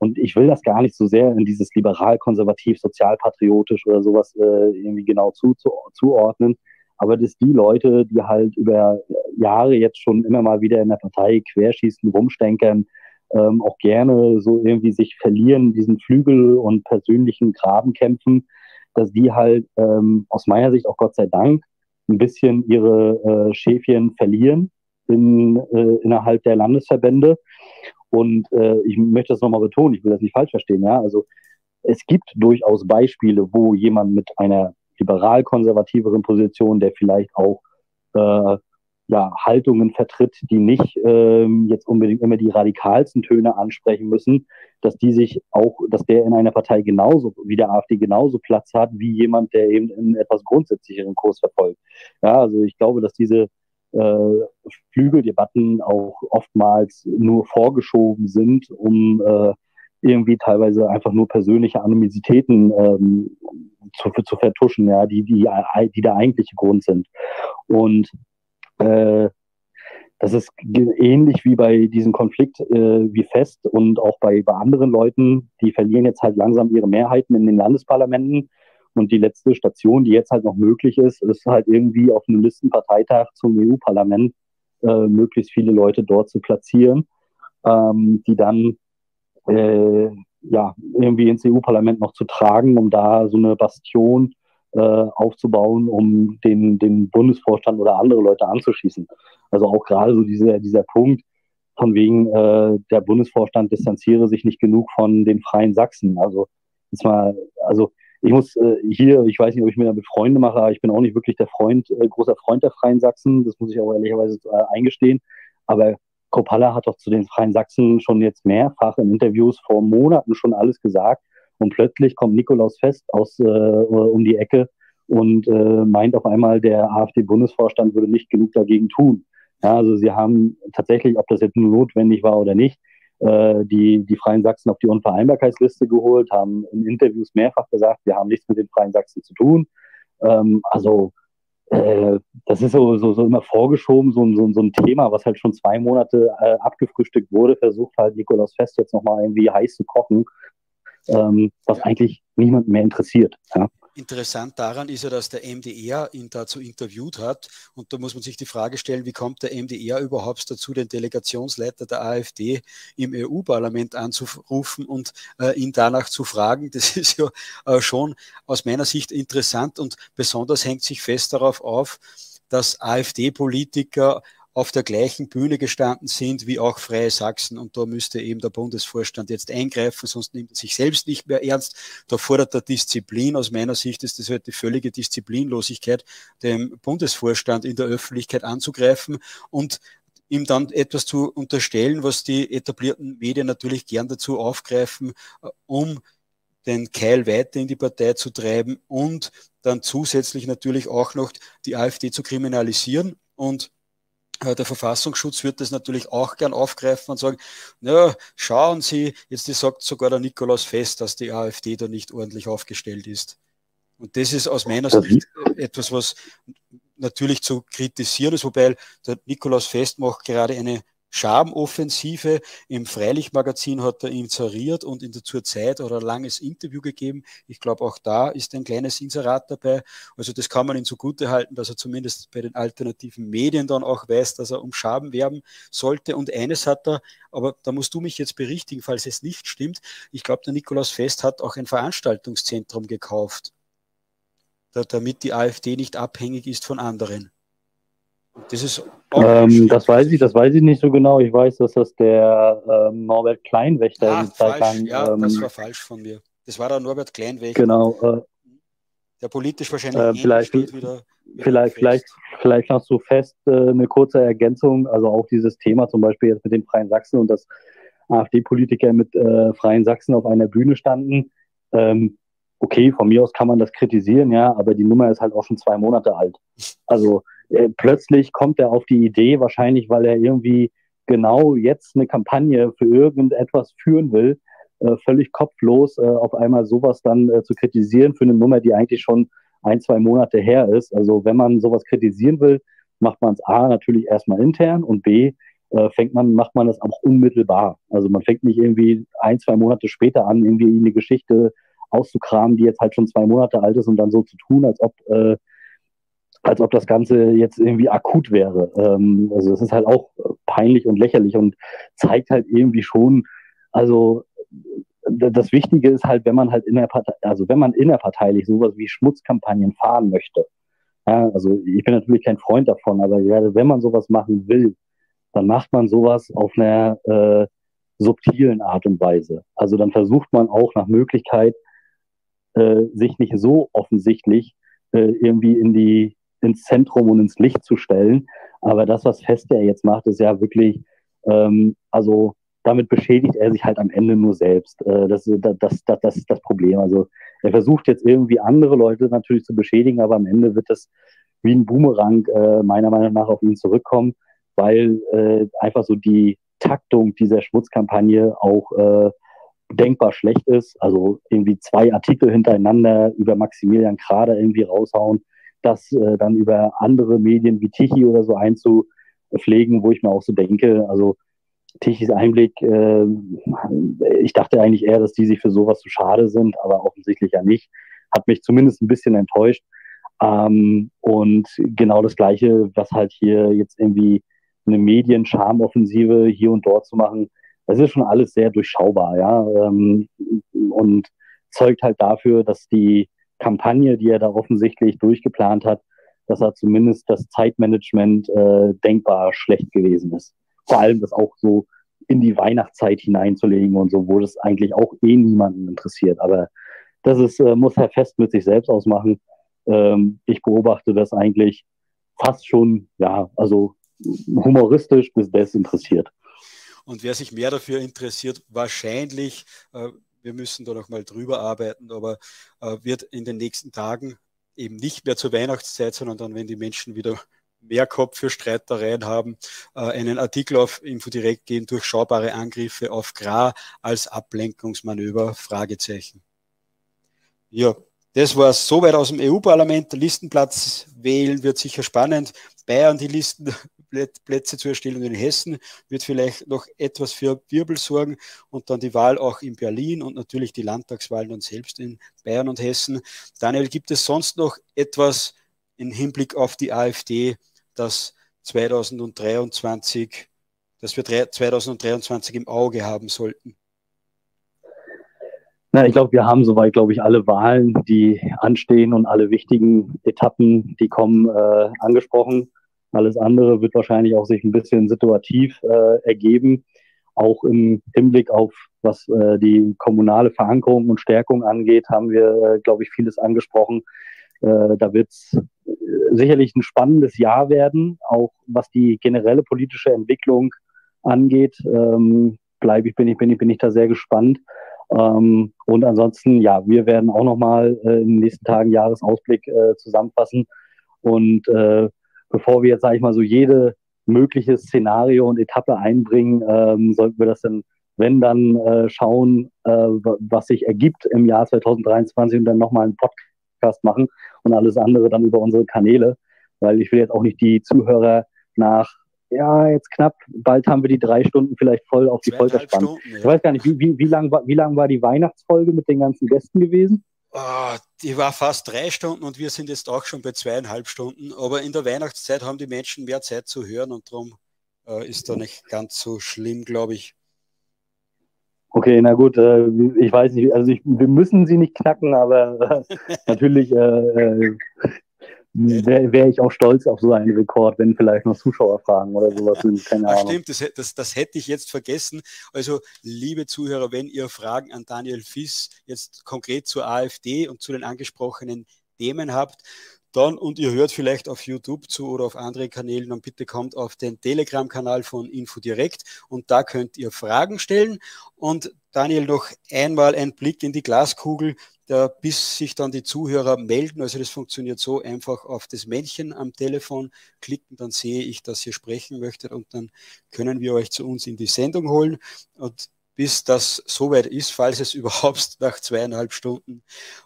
und ich will das gar nicht so sehr in dieses liberal-konservativ, sozialpatriotisch oder sowas äh, irgendwie genau zu, zu, zuordnen. Aber das die Leute, die halt über Jahre jetzt schon immer mal wieder in der Partei querschießen, rumstenkern, ähm, auch gerne so irgendwie sich verlieren, diesen Flügel und persönlichen Grabenkämpfen, dass die halt ähm, aus meiner Sicht auch Gott sei Dank ein bisschen ihre äh, Schäfchen verlieren in, äh, innerhalb der Landesverbände und äh, ich möchte das nochmal betonen, ich will das nicht falsch verstehen, ja. Also es gibt durchaus Beispiele, wo jemand mit einer liberal-konservativeren Position, der vielleicht auch äh, ja, Haltungen vertritt, die nicht ähm, jetzt unbedingt immer die radikalsten Töne ansprechen müssen, dass die sich auch, dass der in einer Partei genauso wie der AfD genauso Platz hat wie jemand, der eben einen etwas grundsätzlicheren Kurs verfolgt. Ja, also ich glaube, dass diese äh, Flügeldebatten auch oftmals nur vorgeschoben sind, um äh, irgendwie teilweise einfach nur persönliche Anonymitäten ähm, zu, zu vertuschen, ja, die, die, die der eigentliche Grund sind. Und äh, das ist ähnlich wie bei diesem Konflikt äh, wie Fest und auch bei, bei anderen Leuten, die verlieren jetzt halt langsam ihre Mehrheiten in den Landesparlamenten und die letzte Station, die jetzt halt noch möglich ist, ist halt irgendwie auf einem Listenparteitag zum EU-Parlament äh, möglichst viele Leute dort zu platzieren, ähm, die dann äh, ja irgendwie ins EU-Parlament noch zu tragen, um da so eine Bastion äh, aufzubauen, um den, den Bundesvorstand oder andere Leute anzuschießen. Also auch gerade so dieser, dieser Punkt, von wegen äh, der Bundesvorstand distanziere sich nicht genug von den Freien Sachsen. Also, ist mal, also ich muss äh, hier, ich weiß nicht, ob ich mir damit Freunde mache, aber ich bin auch nicht wirklich der Freund, äh, großer Freund der Freien Sachsen. Das muss ich auch ehrlicherweise äh, eingestehen. Aber Kropalla hat doch zu den Freien Sachsen schon jetzt mehrfach in Interviews vor Monaten schon alles gesagt. Und plötzlich kommt Nikolaus Fest aus äh, um die Ecke und äh, meint auf einmal, der AfD-Bundesvorstand würde nicht genug dagegen tun. Ja, also sie haben tatsächlich, ob das jetzt nur notwendig war oder nicht, äh, die, die Freien Sachsen auf die Unvereinbarkeitsliste geholt, haben in Interviews mehrfach gesagt, wir haben nichts mit den Freien Sachsen zu tun. Ähm, also äh, das ist so, so, so immer vorgeschoben, so, so, so ein Thema, was halt schon zwei Monate äh, abgefrühstückt wurde, versucht halt Nikolaus Fest jetzt nochmal irgendwie heiß zu kochen. ähm, was eigentlich niemand mehr interessiert. Ja. Interessant daran ist ja, dass der MDR ihn dazu interviewt hat. Und da muss man sich die Frage stellen, wie kommt der MDR überhaupt dazu, den Delegationsleiter der AfD im EU-Parlament anzurufen und äh, ihn danach zu fragen? Das ist ja äh, schon aus meiner Sicht interessant und besonders hängt sich fest darauf auf, dass AfD-Politiker auf der gleichen Bühne gestanden sind wie auch Freie Sachsen. Und da müsste eben der Bundesvorstand jetzt eingreifen, sonst nimmt er sich selbst nicht mehr ernst. Da fordert er Disziplin. Aus meiner Sicht ist das halt die völlige Disziplinlosigkeit, dem Bundesvorstand in der Öffentlichkeit anzugreifen und ihm dann etwas zu unterstellen, was die etablierten Medien natürlich gern dazu aufgreifen, äh, um den Keil weiter in die Partei zu treiben und dann zusätzlich natürlich auch noch die AfD zu kriminalisieren. Und der Verfassungsschutz wird das natürlich auch gern aufgreifen und sagen, na, schauen Sie, jetzt sagt sogar der Nikolaus Fest, dass die AfD da nicht ordentlich aufgestellt ist. Und das ist aus meiner Sicht etwas, was natürlich zu kritisieren ist, wobei der Nikolaus Fest macht gerade eine Charmoffensive. Im Freilichtmagazin hat er ihn zerriert und in der Zurzeit hat er ein langes Interview gegeben. Ich glaube, auch da ist ein kleines Inserat dabei. Also das kann man ihm zugute halten, dass er zumindest bei den alternativen Medien dann auch weiß, dass er um Schaben werben sollte. Und eines hat er, aber da musst du mich jetzt berichtigen, falls es nicht stimmt. Ich glaube, der Nikolaus Fest hat auch ein Veranstaltungszentrum gekauft, damit die AfD nicht abhängig ist von anderen. Das ist ähm, das weiß ich, das weiß ich nicht so genau. Ich weiß, dass das der ähm, Norbert Kleinwächter ah, lang. Ja, ähm, das war falsch von mir. Das war der Norbert Kleinwächter. Genau. Äh, der politisch wahrscheinlich äh, vielleicht, wieder, wieder vielleicht, vielleicht, vielleicht noch so fest äh, eine kurze Ergänzung. Also auch dieses Thema zum Beispiel jetzt mit den Freien Sachsen und dass AfD-Politiker mit äh, Freien Sachsen auf einer Bühne standen. Ähm, okay, von mir aus kann man das kritisieren, ja, aber die Nummer ist halt auch schon zwei Monate alt. Also äh, plötzlich kommt er auf die Idee, wahrscheinlich weil er irgendwie genau jetzt eine Kampagne für irgendetwas führen will, äh, völlig kopflos äh, auf einmal sowas dann äh, zu kritisieren für eine Nummer, die eigentlich schon ein, zwei Monate her ist. Also wenn man sowas kritisieren will, macht man es A natürlich erstmal intern und B äh, fängt man, macht man das auch unmittelbar. Also man fängt nicht irgendwie ein, zwei Monate später an, irgendwie eine Geschichte auszukramen, die jetzt halt schon zwei Monate alt ist und dann so zu tun, als ob äh, als ob das Ganze jetzt irgendwie akut wäre. Ähm, also es ist halt auch peinlich und lächerlich und zeigt halt irgendwie schon, also das Wichtige ist halt, wenn man halt innerpartei, also wenn man innerparteilich sowas wie Schmutzkampagnen fahren möchte. Ja, also ich bin natürlich kein Freund davon, aber gerade wenn man sowas machen will, dann macht man sowas auf einer äh, subtilen Art und Weise. Also dann versucht man auch nach Möglichkeit, äh, sich nicht so offensichtlich äh, irgendwie in die ins Zentrum und ins Licht zu stellen. Aber das, was Feste er jetzt macht, ist ja wirklich, ähm, also damit beschädigt er sich halt am Ende nur selbst. Äh, das, das, das, das ist das Problem. Also er versucht jetzt irgendwie andere Leute natürlich zu beschädigen, aber am Ende wird das wie ein Boomerang äh, meiner Meinung nach auf ihn zurückkommen, weil äh, einfach so die Taktung dieser Schmutzkampagne auch äh, denkbar schlecht ist. Also irgendwie zwei Artikel hintereinander über Maximilian Krader irgendwie raushauen, das äh, dann über andere Medien wie Tichy oder so einzupflegen, wo ich mir auch so denke, also Tichys Einblick, äh, ich dachte eigentlich eher, dass die sich für sowas zu schade sind, aber offensichtlich ja nicht. Hat mich zumindest ein bisschen enttäuscht. Ähm, und genau das Gleiche, was halt hier jetzt irgendwie eine Medien-Charmoffensive hier und dort zu machen, das ist schon alles sehr durchschaubar, ja. Ähm, und zeugt halt dafür, dass die Kampagne, die er da offensichtlich durchgeplant hat, dass er zumindest das Zeitmanagement äh, denkbar schlecht gewesen ist. Vor allem das auch so in die Weihnachtszeit hineinzulegen und so, wo das eigentlich auch eh niemanden interessiert. Aber das ist, äh, muss er fest mit sich selbst ausmachen. Ähm, ich beobachte das eigentlich fast schon, ja, also humoristisch bis desinteressiert. Und wer sich mehr dafür interessiert, wahrscheinlich äh, wir müssen da noch mal drüber arbeiten, aber äh, wird in den nächsten Tagen eben nicht mehr zur Weihnachtszeit, sondern dann, wenn die Menschen wieder mehr Kopf für Streitereien haben, äh, einen Artikel auf Infodirekt gehen, durchschaubare Angriffe auf Gra als Ablenkungsmanöver, Fragezeichen. Ja, das war soweit aus dem EU-Parlament. Listenplatz wählen wird sicher spannend. Bayern die Listen Plätze zu erstellen. in Hessen wird vielleicht noch etwas für Wirbel sorgen und dann die Wahl auch in Berlin und natürlich die Landtagswahlen dann selbst in Bayern und Hessen. Daniel, gibt es sonst noch etwas im Hinblick auf die AfD, das 2023, dass wir 2023 im Auge haben sollten? Na, ich glaube, wir haben soweit, glaube ich, alle Wahlen, die anstehen und alle wichtigen Etappen, die kommen, äh, angesprochen. Alles andere wird wahrscheinlich auch sich ein bisschen situativ äh, ergeben, auch im Hinblick auf was äh, die kommunale Verankerung und Stärkung angeht, haben wir, äh, glaube ich, vieles angesprochen. Äh, da wird es äh, sicherlich ein spannendes Jahr werden, auch was die generelle politische Entwicklung angeht. Ähm, bleibe ich, bin ich, bin ich, bin ich da sehr gespannt. Ähm, und ansonsten, ja, wir werden auch nochmal äh, in den nächsten Tagen Jahresausblick äh, zusammenfassen. Und äh, bevor wir jetzt, sage ich mal, so jede mögliche Szenario und Etappe einbringen, ähm, sollten wir das dann, wenn dann, äh, schauen, äh, was sich ergibt im Jahr 2023 und dann nochmal einen Podcast machen und alles andere dann über unsere Kanäle, weil ich will jetzt auch nicht die Zuhörer nach ja, jetzt knapp, bald haben wir die drei Stunden vielleicht voll auf die Folter spannen. Ja. Ich weiß gar nicht, wie, wie, wie lang, war, wie lang war die Weihnachtsfolge mit den ganzen Gästen gewesen? Oh, die war fast drei Stunden und wir sind jetzt auch schon bei zweieinhalb Stunden. Aber in der Weihnachtszeit haben die Menschen mehr Zeit zu hören und darum äh, ist da nicht ganz so schlimm, glaube ich. Okay, na gut, äh, ich weiß nicht, also ich, wir müssen sie nicht knacken, aber äh, natürlich äh, äh, wäre wär ich auch stolz auf so einen Rekord, wenn vielleicht noch Zuschauerfragen oder sowas sind. Keine Ach, Ahnung. Stimmt, das, das, das hätte ich jetzt vergessen. Also, liebe Zuhörer, wenn ihr Fragen an Daniel Fiss jetzt konkret zur AfD und zu den angesprochenen Themen habt, dann und ihr hört vielleicht auf YouTube zu oder auf andere Kanäle, dann bitte kommt auf den Telegram-Kanal von InfoDirect und da könnt ihr Fragen stellen. Und Daniel, noch einmal ein Blick in die Glaskugel, bis sich dann die Zuhörer melden. Also das funktioniert so, einfach auf das Männchen am Telefon klicken, dann sehe ich, dass ihr sprechen möchtet und dann können wir euch zu uns in die Sendung holen. Und bis das soweit ist, falls es überhaupt nach zweieinhalb Stunden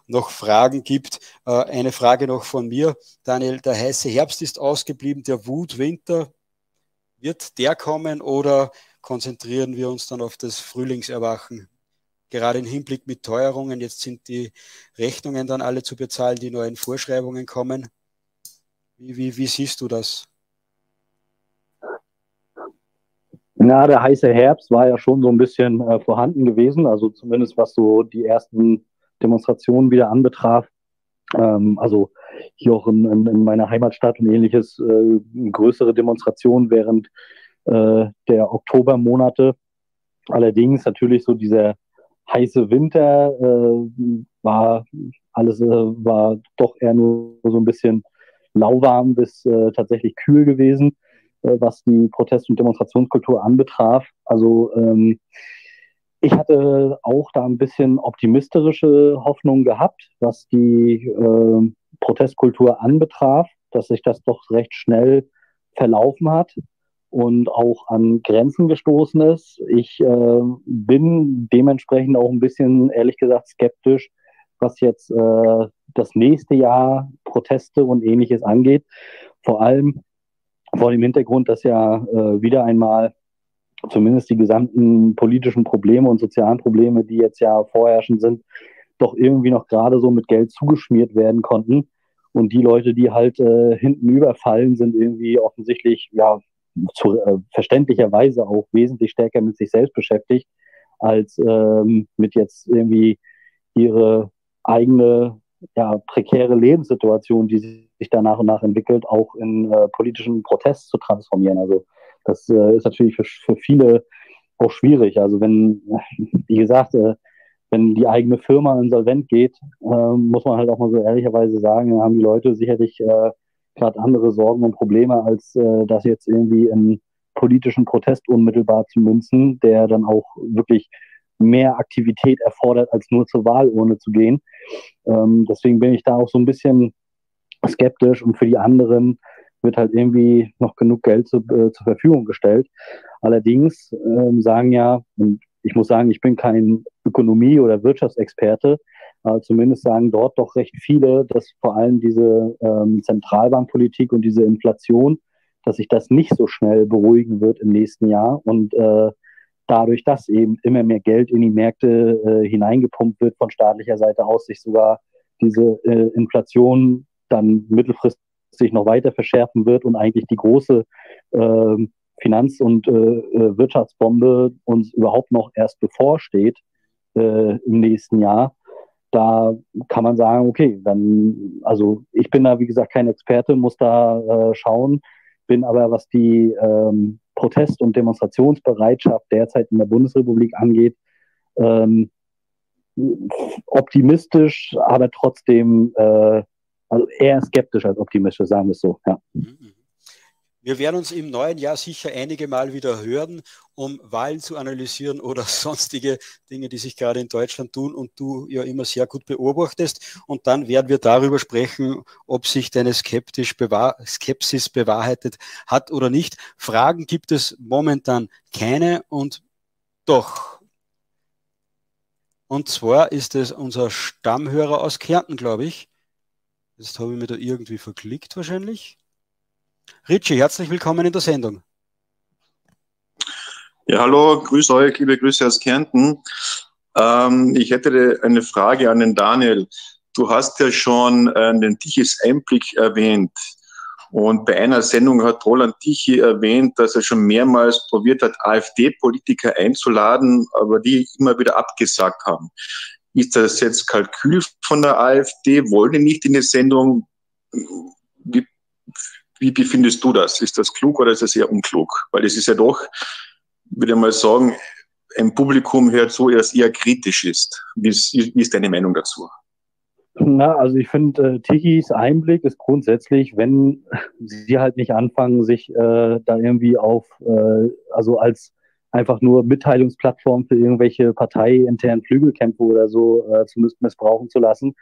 noch Fragen gibt. Äh, eine Frage noch von mir. Daniel, der heiße Herbst ist ausgeblieben, der Wutwinter, wird der kommen oder konzentrieren wir uns dann auf das Frühlingserwachen? Gerade im Hinblick mit Teuerungen, jetzt sind die Rechnungen dann alle zu bezahlen, die neuen Vorschreibungen kommen. Wie, wie, wie siehst du das? Na, der heiße Herbst war ja schon so ein bisschen äh, vorhanden gewesen, also zumindest was so die ersten Demonstrationen wieder anbetraf. Ähm, also hier auch in, in, in, meiner Heimatstadt und ähnliches, äh, größere Demonstrationen während äh, der Oktobermonate. Allerdings natürlich so dieser heiße Winter äh, war alles äh, war doch eher nur so ein bisschen lauwarm bis äh, tatsächlich kühl gewesen. Äh, was die Protest- und Demonstrationskultur anbetraf. Also ähm, ich hatte auch da ein bisschen optimistische Hoffnung gehabt, was die äh, Protestkultur anbetraf, dass sich das doch recht schnell verlaufen hat und auch an Grenzen gestoßen ist. Ich äh, bin dementsprechend auch ein bisschen, ehrlich gesagt, skeptisch, was jetzt äh, das nächste Jahr Proteste und ähnliches angeht. Vor allem, vor dem Hintergrund, dass ja äh, wieder einmal zumindest die gesamten politischen Probleme und sozialen Probleme, die jetzt ja vorherrschend sind, doch irgendwie noch gerade so mit Geld zugeschmiert werden konnten. Und die Leute, die halt äh, hinten überfallen, sind irgendwie offensichtlich, ja, zu, äh, verständlicherweise auch wesentlich stärker mit sich selbst beschäftigt, als ähm, mit jetzt irgendwie ihre eigene ja, prekäre Lebenssituation, die sich da nach und nach entwickelt, auch in äh, politischen Protest zu transformieren. Also das äh, ist natürlich für, für viele auch schwierig. Also wenn, wie gesagt, äh, wenn die eigene Firma insolvent geht, äh, muss man halt auch mal so ehrlicherweise sagen, haben die Leute sicherlich äh, gerade andere Sorgen und Probleme, als äh, das jetzt irgendwie in politischen Protest unmittelbar zu münzen, der dann auch wirklich mehr Aktivität erfordert, als nur zur Wahlurne zu gehen. Ähm, deswegen bin ich da auch so ein bisschen skeptisch und für die anderen wird halt irgendwie noch genug Geld zu, äh, zur Verfügung gestellt. Allerdings ähm, sagen ja, und ich muss sagen, ich bin kein Ökonomie- oder Wirtschaftsexperte, aber zumindest sagen dort doch recht viele, dass vor allem diese ähm, Zentralbankpolitik und diese Inflation, dass sich das nicht so schnell beruhigen wird im nächsten Jahr und äh, dadurch, dass eben immer mehr Geld in die Märkte äh, hineingepumpt wird von staatlicher Seite aus, sich sogar diese äh, Inflation dann mittelfristig noch weiter verschärfen wird und eigentlich die große äh, Finanz- und äh, äh, Wirtschaftsbombe uns überhaupt noch erst bevorsteht äh, im nächsten Jahr, da kann man sagen, okay, dann, also ich bin da, wie gesagt, kein Experte, muss da äh, schauen, bin aber, was die ähm, Protest- und Demonstrationsbereitschaft derzeit in der Bundesrepublik angeht, ähm, optimistisch, aber trotzdem äh, also eher skeptisch als optimistisch, sagen wir es so. Ja. Mhm. Wir werden uns im neuen Jahr sicher einige Mal wieder hören, um Wahlen zu analysieren oder sonstige Dinge, die sich gerade in Deutschland tun und du ja immer sehr gut beobachtest. Und dann werden wir darüber sprechen, ob sich deine bewahr Skepsis bewahrheitet hat oder nicht. Fragen gibt es momentan keine und doch. Und zwar ist es unser Stammhörer aus Kärnten, glaube ich. Jetzt habe ich mir da irgendwie verklickt wahrscheinlich. Richie, herzlich willkommen in der Sendung. Ja, hallo, grüß euch, liebe Grüße aus Kärnten. Ähm, ich hätte eine Frage an den Daniel. Du hast ja schon äh, den Tichys Einblick erwähnt. Und bei einer Sendung hat Roland Tichy erwähnt, dass er schon mehrmals probiert hat, AfD-Politiker einzuladen, aber die immer wieder abgesagt haben. Ist das jetzt Kalkül von der AfD? Wollen die nicht in die Sendung? Wie befindest du das? Ist das klug oder ist das eher unklug? Weil es ist ja doch, würde ich mal sagen, ein Publikum hört so, das eher kritisch ist. Wie ist, wie ist deine Meinung dazu? Na, also ich finde, äh, Tichys Einblick ist grundsätzlich, wenn sie halt nicht anfangen, sich äh, da irgendwie auf, äh, also als einfach nur Mitteilungsplattform für irgendwelche parteiinternen Flügelkämpfe oder so äh, zumindest missbrauchen zu lassen,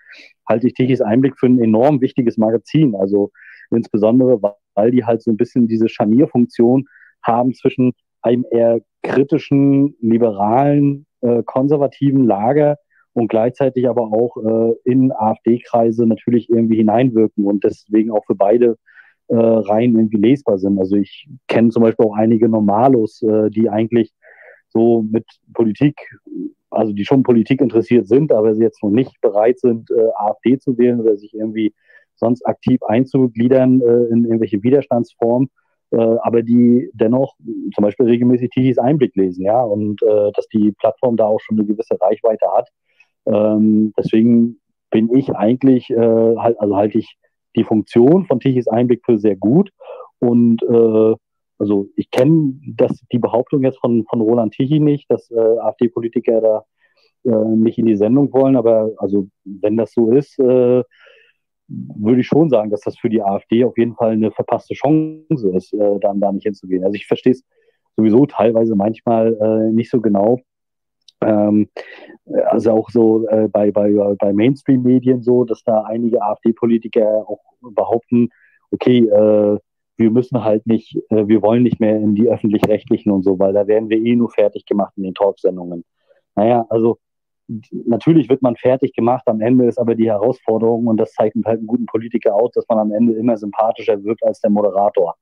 halte ich Tichys Einblick für ein enorm wichtiges Magazin. Also insbesondere weil die halt so ein bisschen diese Scharnierfunktion haben zwischen einem eher kritischen, liberalen, äh, konservativen Lager und gleichzeitig aber auch äh, in AfD-Kreise natürlich irgendwie hineinwirken und deswegen auch für beide äh, Reihen irgendwie lesbar sind. Also ich kenne zum Beispiel auch einige Normalos, äh, die eigentlich so mit Politik, also die schon Politik interessiert sind, aber sie jetzt noch nicht bereit sind, äh, AfD zu wählen oder sich irgendwie sonst aktiv einzugliedern äh, in irgendwelche Widerstandsformen, äh, aber die dennoch zum Beispiel regelmäßig Tichys Einblick lesen, ja, und äh, dass die Plattform da auch schon eine gewisse Reichweite hat. Ähm, deswegen bin ich eigentlich, äh, halt, also halte ich die Funktion von Tichys Einblick für sehr gut und äh, also ich kenne die Behauptung jetzt von, von Roland Tichy nicht, dass äh, AfD-Politiker da äh, nicht in die Sendung wollen, aber also wenn das so ist, äh, würde ich schon sagen, dass das für die AfD auf jeden Fall eine verpasste Chance ist, äh, dann da nicht hinzugehen. Also ich verstehe es sowieso teilweise manchmal äh, nicht so genau. Ähm, also auch so äh, bei, bei, bei Mainstream-Medien so, dass da einige AfD-Politiker auch behaupten, okay, äh, wir müssen halt nicht, äh, wir wollen nicht mehr in die öffentlich-rechtlichen und so, weil da werden wir eh nur fertig gemacht in den Talksendungen. Naja, also natürlich wird man fertig gemacht, am Ende ist aber die Herausforderung, und das zeichnet halt einen guten Politiker aus, dass man am Ende immer sympathischer wirkt als der Moderator.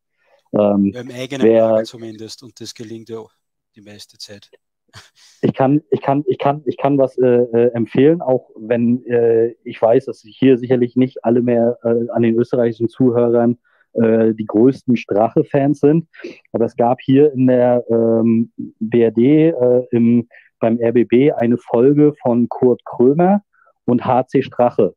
Ähm, Im eigenen wer, zumindest, und das gelingt ja die meiste Zeit. Ich kann, ich kann, ich kann, ich kann was äh, äh, empfehlen, auch wenn äh, ich weiß, dass hier sicherlich nicht alle mehr äh, an den österreichischen Zuhörern äh, die größten Strache-Fans sind. Aber es gab hier in der ähm, BRD äh, im beim RBB eine Folge von Kurt Krömer und HC Strache,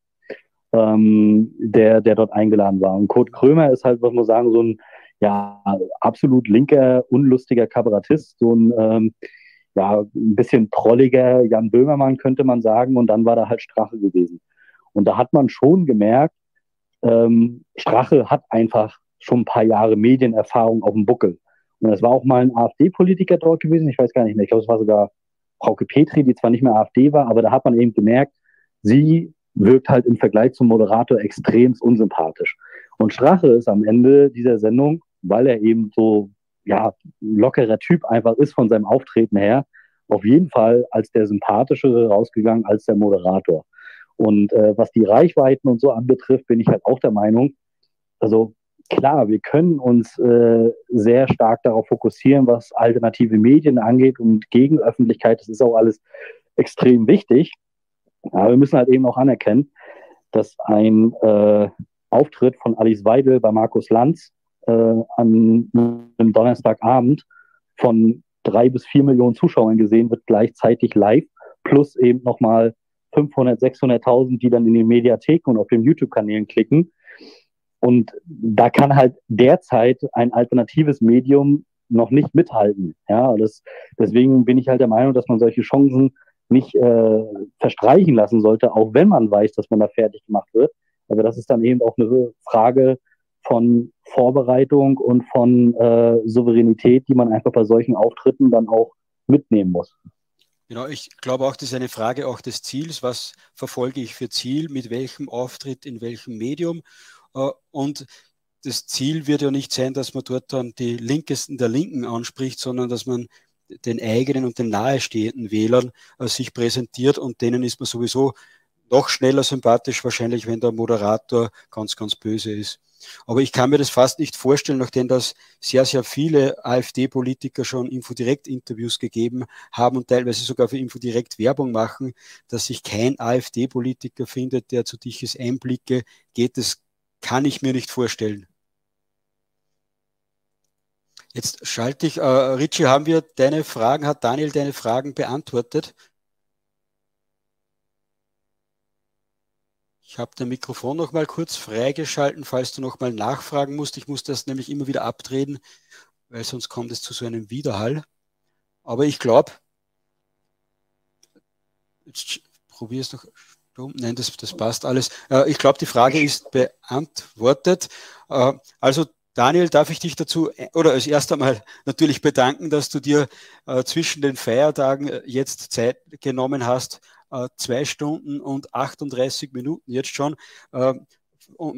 ähm, der, der dort eingeladen war. Und Kurt Krömer ist halt, was man sagen, so ein ja, absolut linker, unlustiger Kabarettist, so ein ähm, ja, ein bisschen trolliger Jan Böhmermann, könnte man sagen. Und dann war da halt Strache gewesen. Und da hat man schon gemerkt, ähm, Strache hat einfach schon ein paar Jahre Medienerfahrung auf dem Buckel. Und es war auch mal ein AfD-Politiker dort gewesen, ich weiß gar nicht mehr, ich glaube, es war sogar Frauke Petri, die zwar nicht mehr AfD war, aber da hat man eben gemerkt, sie wirkt halt im Vergleich zum Moderator extrem unsympathisch. Und Strache ist am Ende dieser Sendung, weil er eben so ja, lockerer Typ einfach ist von seinem Auftreten her, auf jeden Fall als der sympathischere rausgegangen als der Moderator. Und äh, was die Reichweiten und so anbetrifft, bin ich halt auch der Meinung, also klar, wir können uns äh, sehr stark darauf fokussieren, was alternative Medien angeht und Gegenöffentlichkeit. Das ist auch alles extrem wichtig. Aber wir müssen halt eben auch anerkennen, dass ein äh, Auftritt von Alice Weidel bei Markus Lanz äh, an einem Donnerstagabend von drei bis vier Millionen Zuschauern gesehen wird, gleichzeitig live, plus eben nochmal 500, 600.000, die dann in den Mediatheken und auf den YouTube-Kanälen klicken. Und da kann halt derzeit ein alternatives Medium noch nicht mithalten. Ja, das, deswegen bin ich halt der Meinung, dass man solche Chancen nicht äh, verstreichen lassen sollte, auch wenn man weiß, dass man da fertig gemacht wird. Aber das ist dann eben auch eine Frage von Vorbereitung und von äh, Souveränität, die man einfach bei solchen Auftritten dann auch mitnehmen muss. Genau, ich glaube auch, das ist eine Frage auch des Ziels. Was verfolge ich für Ziel, mit welchem Auftritt, in welchem Medium? Äh, und das Ziel wird ja nicht sein, dass man dort dann die Linkesten der Linken anspricht, sondern dass man den eigenen und den nahestehenden Wählern äh, sich präsentiert und denen ist man sowieso noch schneller sympathisch wahrscheinlich, wenn der Moderator ganz, ganz böse ist. Aber ich kann mir das fast nicht vorstellen, nachdem das sehr, sehr viele AfD-Politiker schon Infodirekt-Interviews gegeben haben und teilweise sogar für Infodirekt Werbung machen, dass sich kein AfD-Politiker findet, der zu Diches Einblicke geht. Das kann ich mir nicht vorstellen. Jetzt schalte ich, äh, Richie, haben wir deine Fragen, hat Daniel deine Fragen beantwortet? Ich habe dein Mikrofon noch mal kurz freigeschalten, falls du noch mal nachfragen musst. Ich muss das nämlich immer wieder abdrehen, weil sonst kommt es zu so einem Widerhall. Aber ich glaube, jetzt probier es noch. Nein, das, das passt alles. Äh, ich glaube, die Frage ist beantwortet. Äh, also Daniel, darf ich dich dazu äh, oder als erst einmal natürlich bedanken, dass du dir zwischen den Feiertagen jetzt Zeit genommen hast, zwei Stunden und 38 Minuten jetzt schon, äh,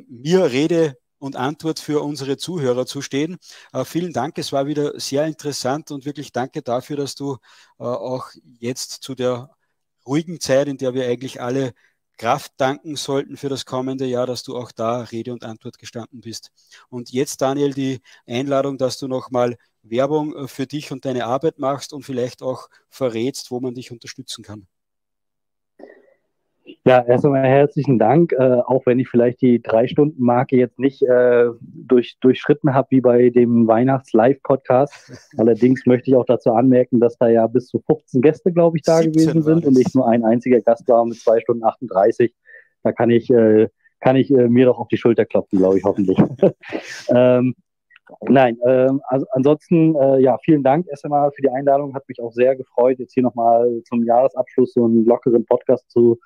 mir Rede und Antwort für unsere Zuhörer zu stehen. Vielen Dank, es war wieder sehr interessant und wirklich danke dafür, dass du auch jetzt zu der ruhigen Zeit, in der wir eigentlich alle Kraft danken sollten für das kommende Jahr, dass du auch da Rede und Antwort gestanden bist. Und jetzt, Daniel, die Einladung, dass du nochmal Werbung äh, für dich und deine Arbeit machst und vielleicht auch verrätst, wo man dich unterstützen kann. Ja, erst einmal herzlichen Dank, äh, auch wenn ich vielleicht die Drei-Stunden-Marke jetzt nicht äh, durch, durchschritten habe wie bei dem Weihnachts-Live-Podcast. Allerdings möchte ich auch dazu anmerken, dass da ja bis zu 15 Gäste, glaube ich, da gewesen sind und ich nur ein einziger Gast war mit zwei Stunden 38. Da kann ich, äh, kann ich äh, mir doch auf die Schulter klopfen, glaube ich, hoffentlich. ähm, Nein, äh, also ansonsten, äh, ja, vielen Dank erst einmal für die Einladung. Hat mich auch sehr gefreut, jetzt hier nochmal zum Jahresabschluss so einen lockeren Podcast zu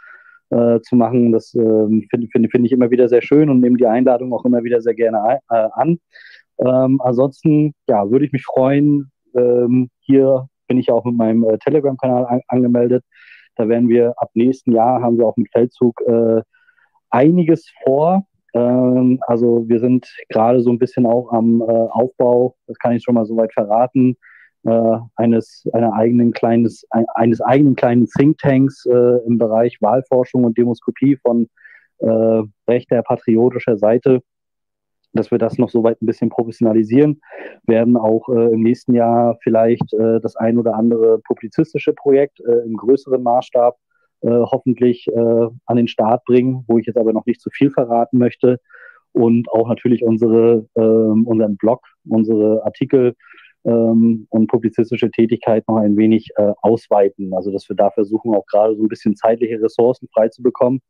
äh, zu machen. Das äh, finde find, find ich immer wieder sehr schön und nehme die Einladung auch immer wieder sehr gerne äh, an. Ähm, ansonsten, ja, würde ich mich freuen. Ähm, hier bin ich auch mit meinem äh, Telegram-Kanal an, angemeldet. Da werden wir ab nächsten Jahr haben wir auch mit Feldzug äh, einiges vor. Ähm, also wir sind gerade so ein bisschen auch am äh, Aufbau, das kann ich schon mal soweit verraten, äh, eines, einer eigenen kleines, ein, eines eigenen kleinen Thinktanks äh, im Bereich Wahlforschung und Demoskopie von äh, rechter patriotischer Seite, dass wir das noch soweit ein bisschen professionalisieren, werden auch äh, im nächsten Jahr vielleicht äh, das ein oder andere publizistische Projekt äh, im größeren Maßstab äh, hoffentlich äh, an den Start bringen, wo ich jetzt aber noch nicht zu viel verraten möchte. Und auch natürlich unsere, äh, unseren Blog, unsere Artikel ähm, und publizistische Tätigkeit noch ein wenig äh, ausweiten. Also dass wir da versuchen, auch gerade so ein bisschen zeitliche Ressourcen frei zu bekommen.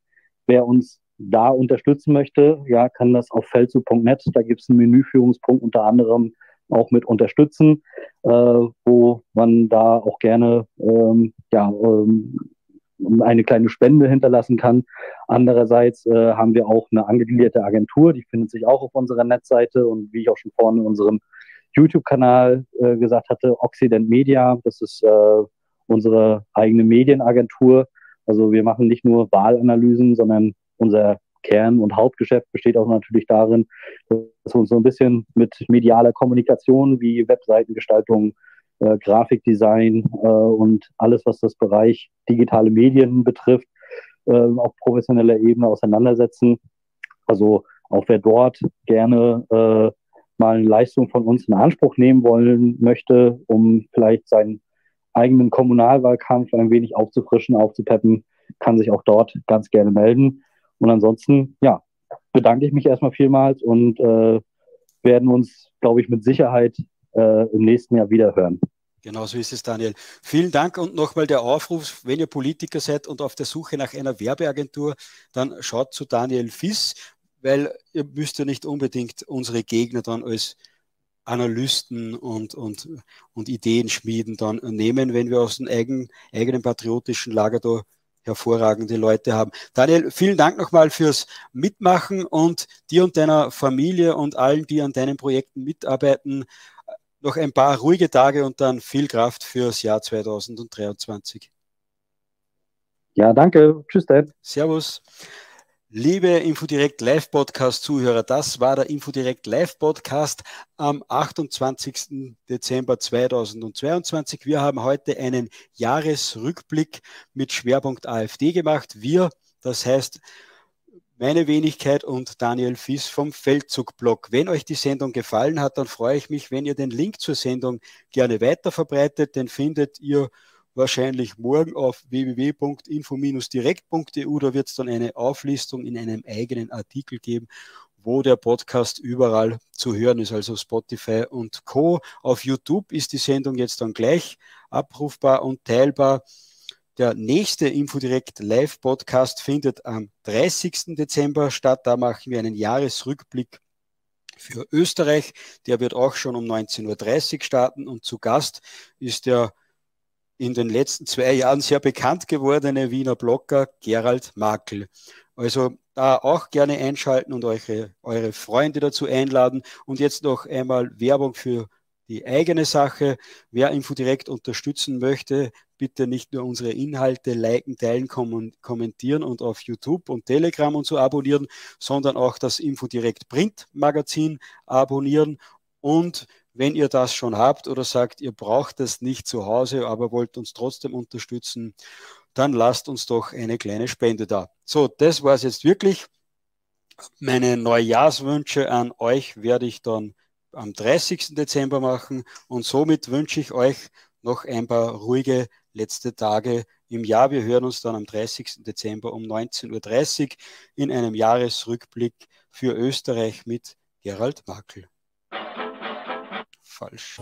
Wer uns da unterstützen möchte, ja, kann das auf feldzug.net. Da gibt es einen Menüführungspunkt unter anderem auch mit unterstützen, äh, wo man da auch gerne ähm, ja, ähm, eine kleine Spende hinterlassen kann. Andererseits äh, haben wir auch eine angegliederte Agentur, die findet sich auch auf unserer Netzseite und wie ich auch schon vorhin in unserem YouTube-Kanal äh, gesagt hatte, Occident Media, das ist äh, unsere eigene Medienagentur. Also wir machen nicht nur Wahlanalysen, sondern unser Kern- und Hauptgeschäft besteht auch natürlich darin, dass wir uns so ein bisschen mit medialer Kommunikation wie Webseitengestaltung, äh, Grafikdesign äh, und alles, was das Bereich digitale Medien betrifft, äh, auf professioneller Ebene auseinandersetzen. Also auch wer dort gerne äh, mal eine Leistung von uns in Anspruch nehmen wollen möchte, um vielleicht seinen eigenen Kommunalwahlkampf ein wenig aufzufrischen, aufzupeppen, kann sich auch dort ganz gerne melden. Und ansonsten, ja, bedanke ich mich erstmal vielmals und äh, werden uns, glaube ich, mit Sicherheit äh, im nächsten Jahr wieder hören. Genau so ist es, Daniel. Vielen Dank und nochmal der Aufruf, wenn ihr Politiker seid und auf der Suche nach einer Werbeagentur, dann schaut zu Daniel Fiss, weil ihr müsst ja nicht unbedingt unsere Gegner dann als Analysten und, und, und Ideenschmieden dann nehmen, wenn wir aus dem eigenen, eigenen patriotischen Lager da hervorragende Leute haben. Daniel, vielen Dank nochmal fürs Mitmachen und dir und deiner Familie und allen, die an deinen Projekten mitarbeiten, noch ein paar ruhige Tage und dann viel Kraft fürs Jahr 2023. Ja, danke. Tschüss, Dad. Servus. Liebe Infodirect Live Podcast Zuhörer, das war der Infodirect Live Podcast am 28. Dezember 2022. Wir haben heute einen Jahresrückblick mit Schwerpunkt AfD gemacht. Wir, das heißt meine Wenigkeit und Daniel Fies vom Feldzugblog. Wenn euch die Sendung gefallen hat, dann freue ich mich, wenn ihr den Link zur Sendung gerne weiter verbreitet. Den findet ihr wahrscheinlich morgen auf www.info-direkt.eu. Da wird es dann eine Auflistung in einem eigenen Artikel geben, wo der Podcast überall zu hören ist, also Spotify und Co. Auf YouTube ist die Sendung jetzt dann gleich abrufbar und teilbar. Der nächste Infodirect Live Podcast findet am 30. Dezember statt. Da machen wir einen Jahresrückblick für Österreich. Der wird auch schon um 19.30 Uhr starten und zu Gast ist der in den letzten zwei Jahren sehr bekannt gewordene Wiener Blogger Gerald Makel. Also da auch gerne einschalten und eure, eure Freunde dazu einladen. Und jetzt noch einmal Werbung für die eigene Sache. Wer Infodirekt unterstützen möchte, bitte nicht nur unsere Inhalte liken, teilen, kommentieren und auf YouTube und Telegram und so abonnieren, sondern auch das Infodirekt Print Magazin abonnieren und wenn ihr das schon habt oder sagt, ihr braucht es nicht zu Hause, aber wollt uns trotzdem unterstützen, dann lasst uns doch eine kleine Spende da. So, das war es jetzt wirklich. Meine Neujahrswünsche an euch werde ich dann am 30. Dezember machen und somit wünsche ich euch noch ein paar ruhige letzte Tage im Jahr. Wir hören uns dann am 30. Dezember um 19.30 Uhr in einem Jahresrückblick für Österreich mit Gerald Makel falsch.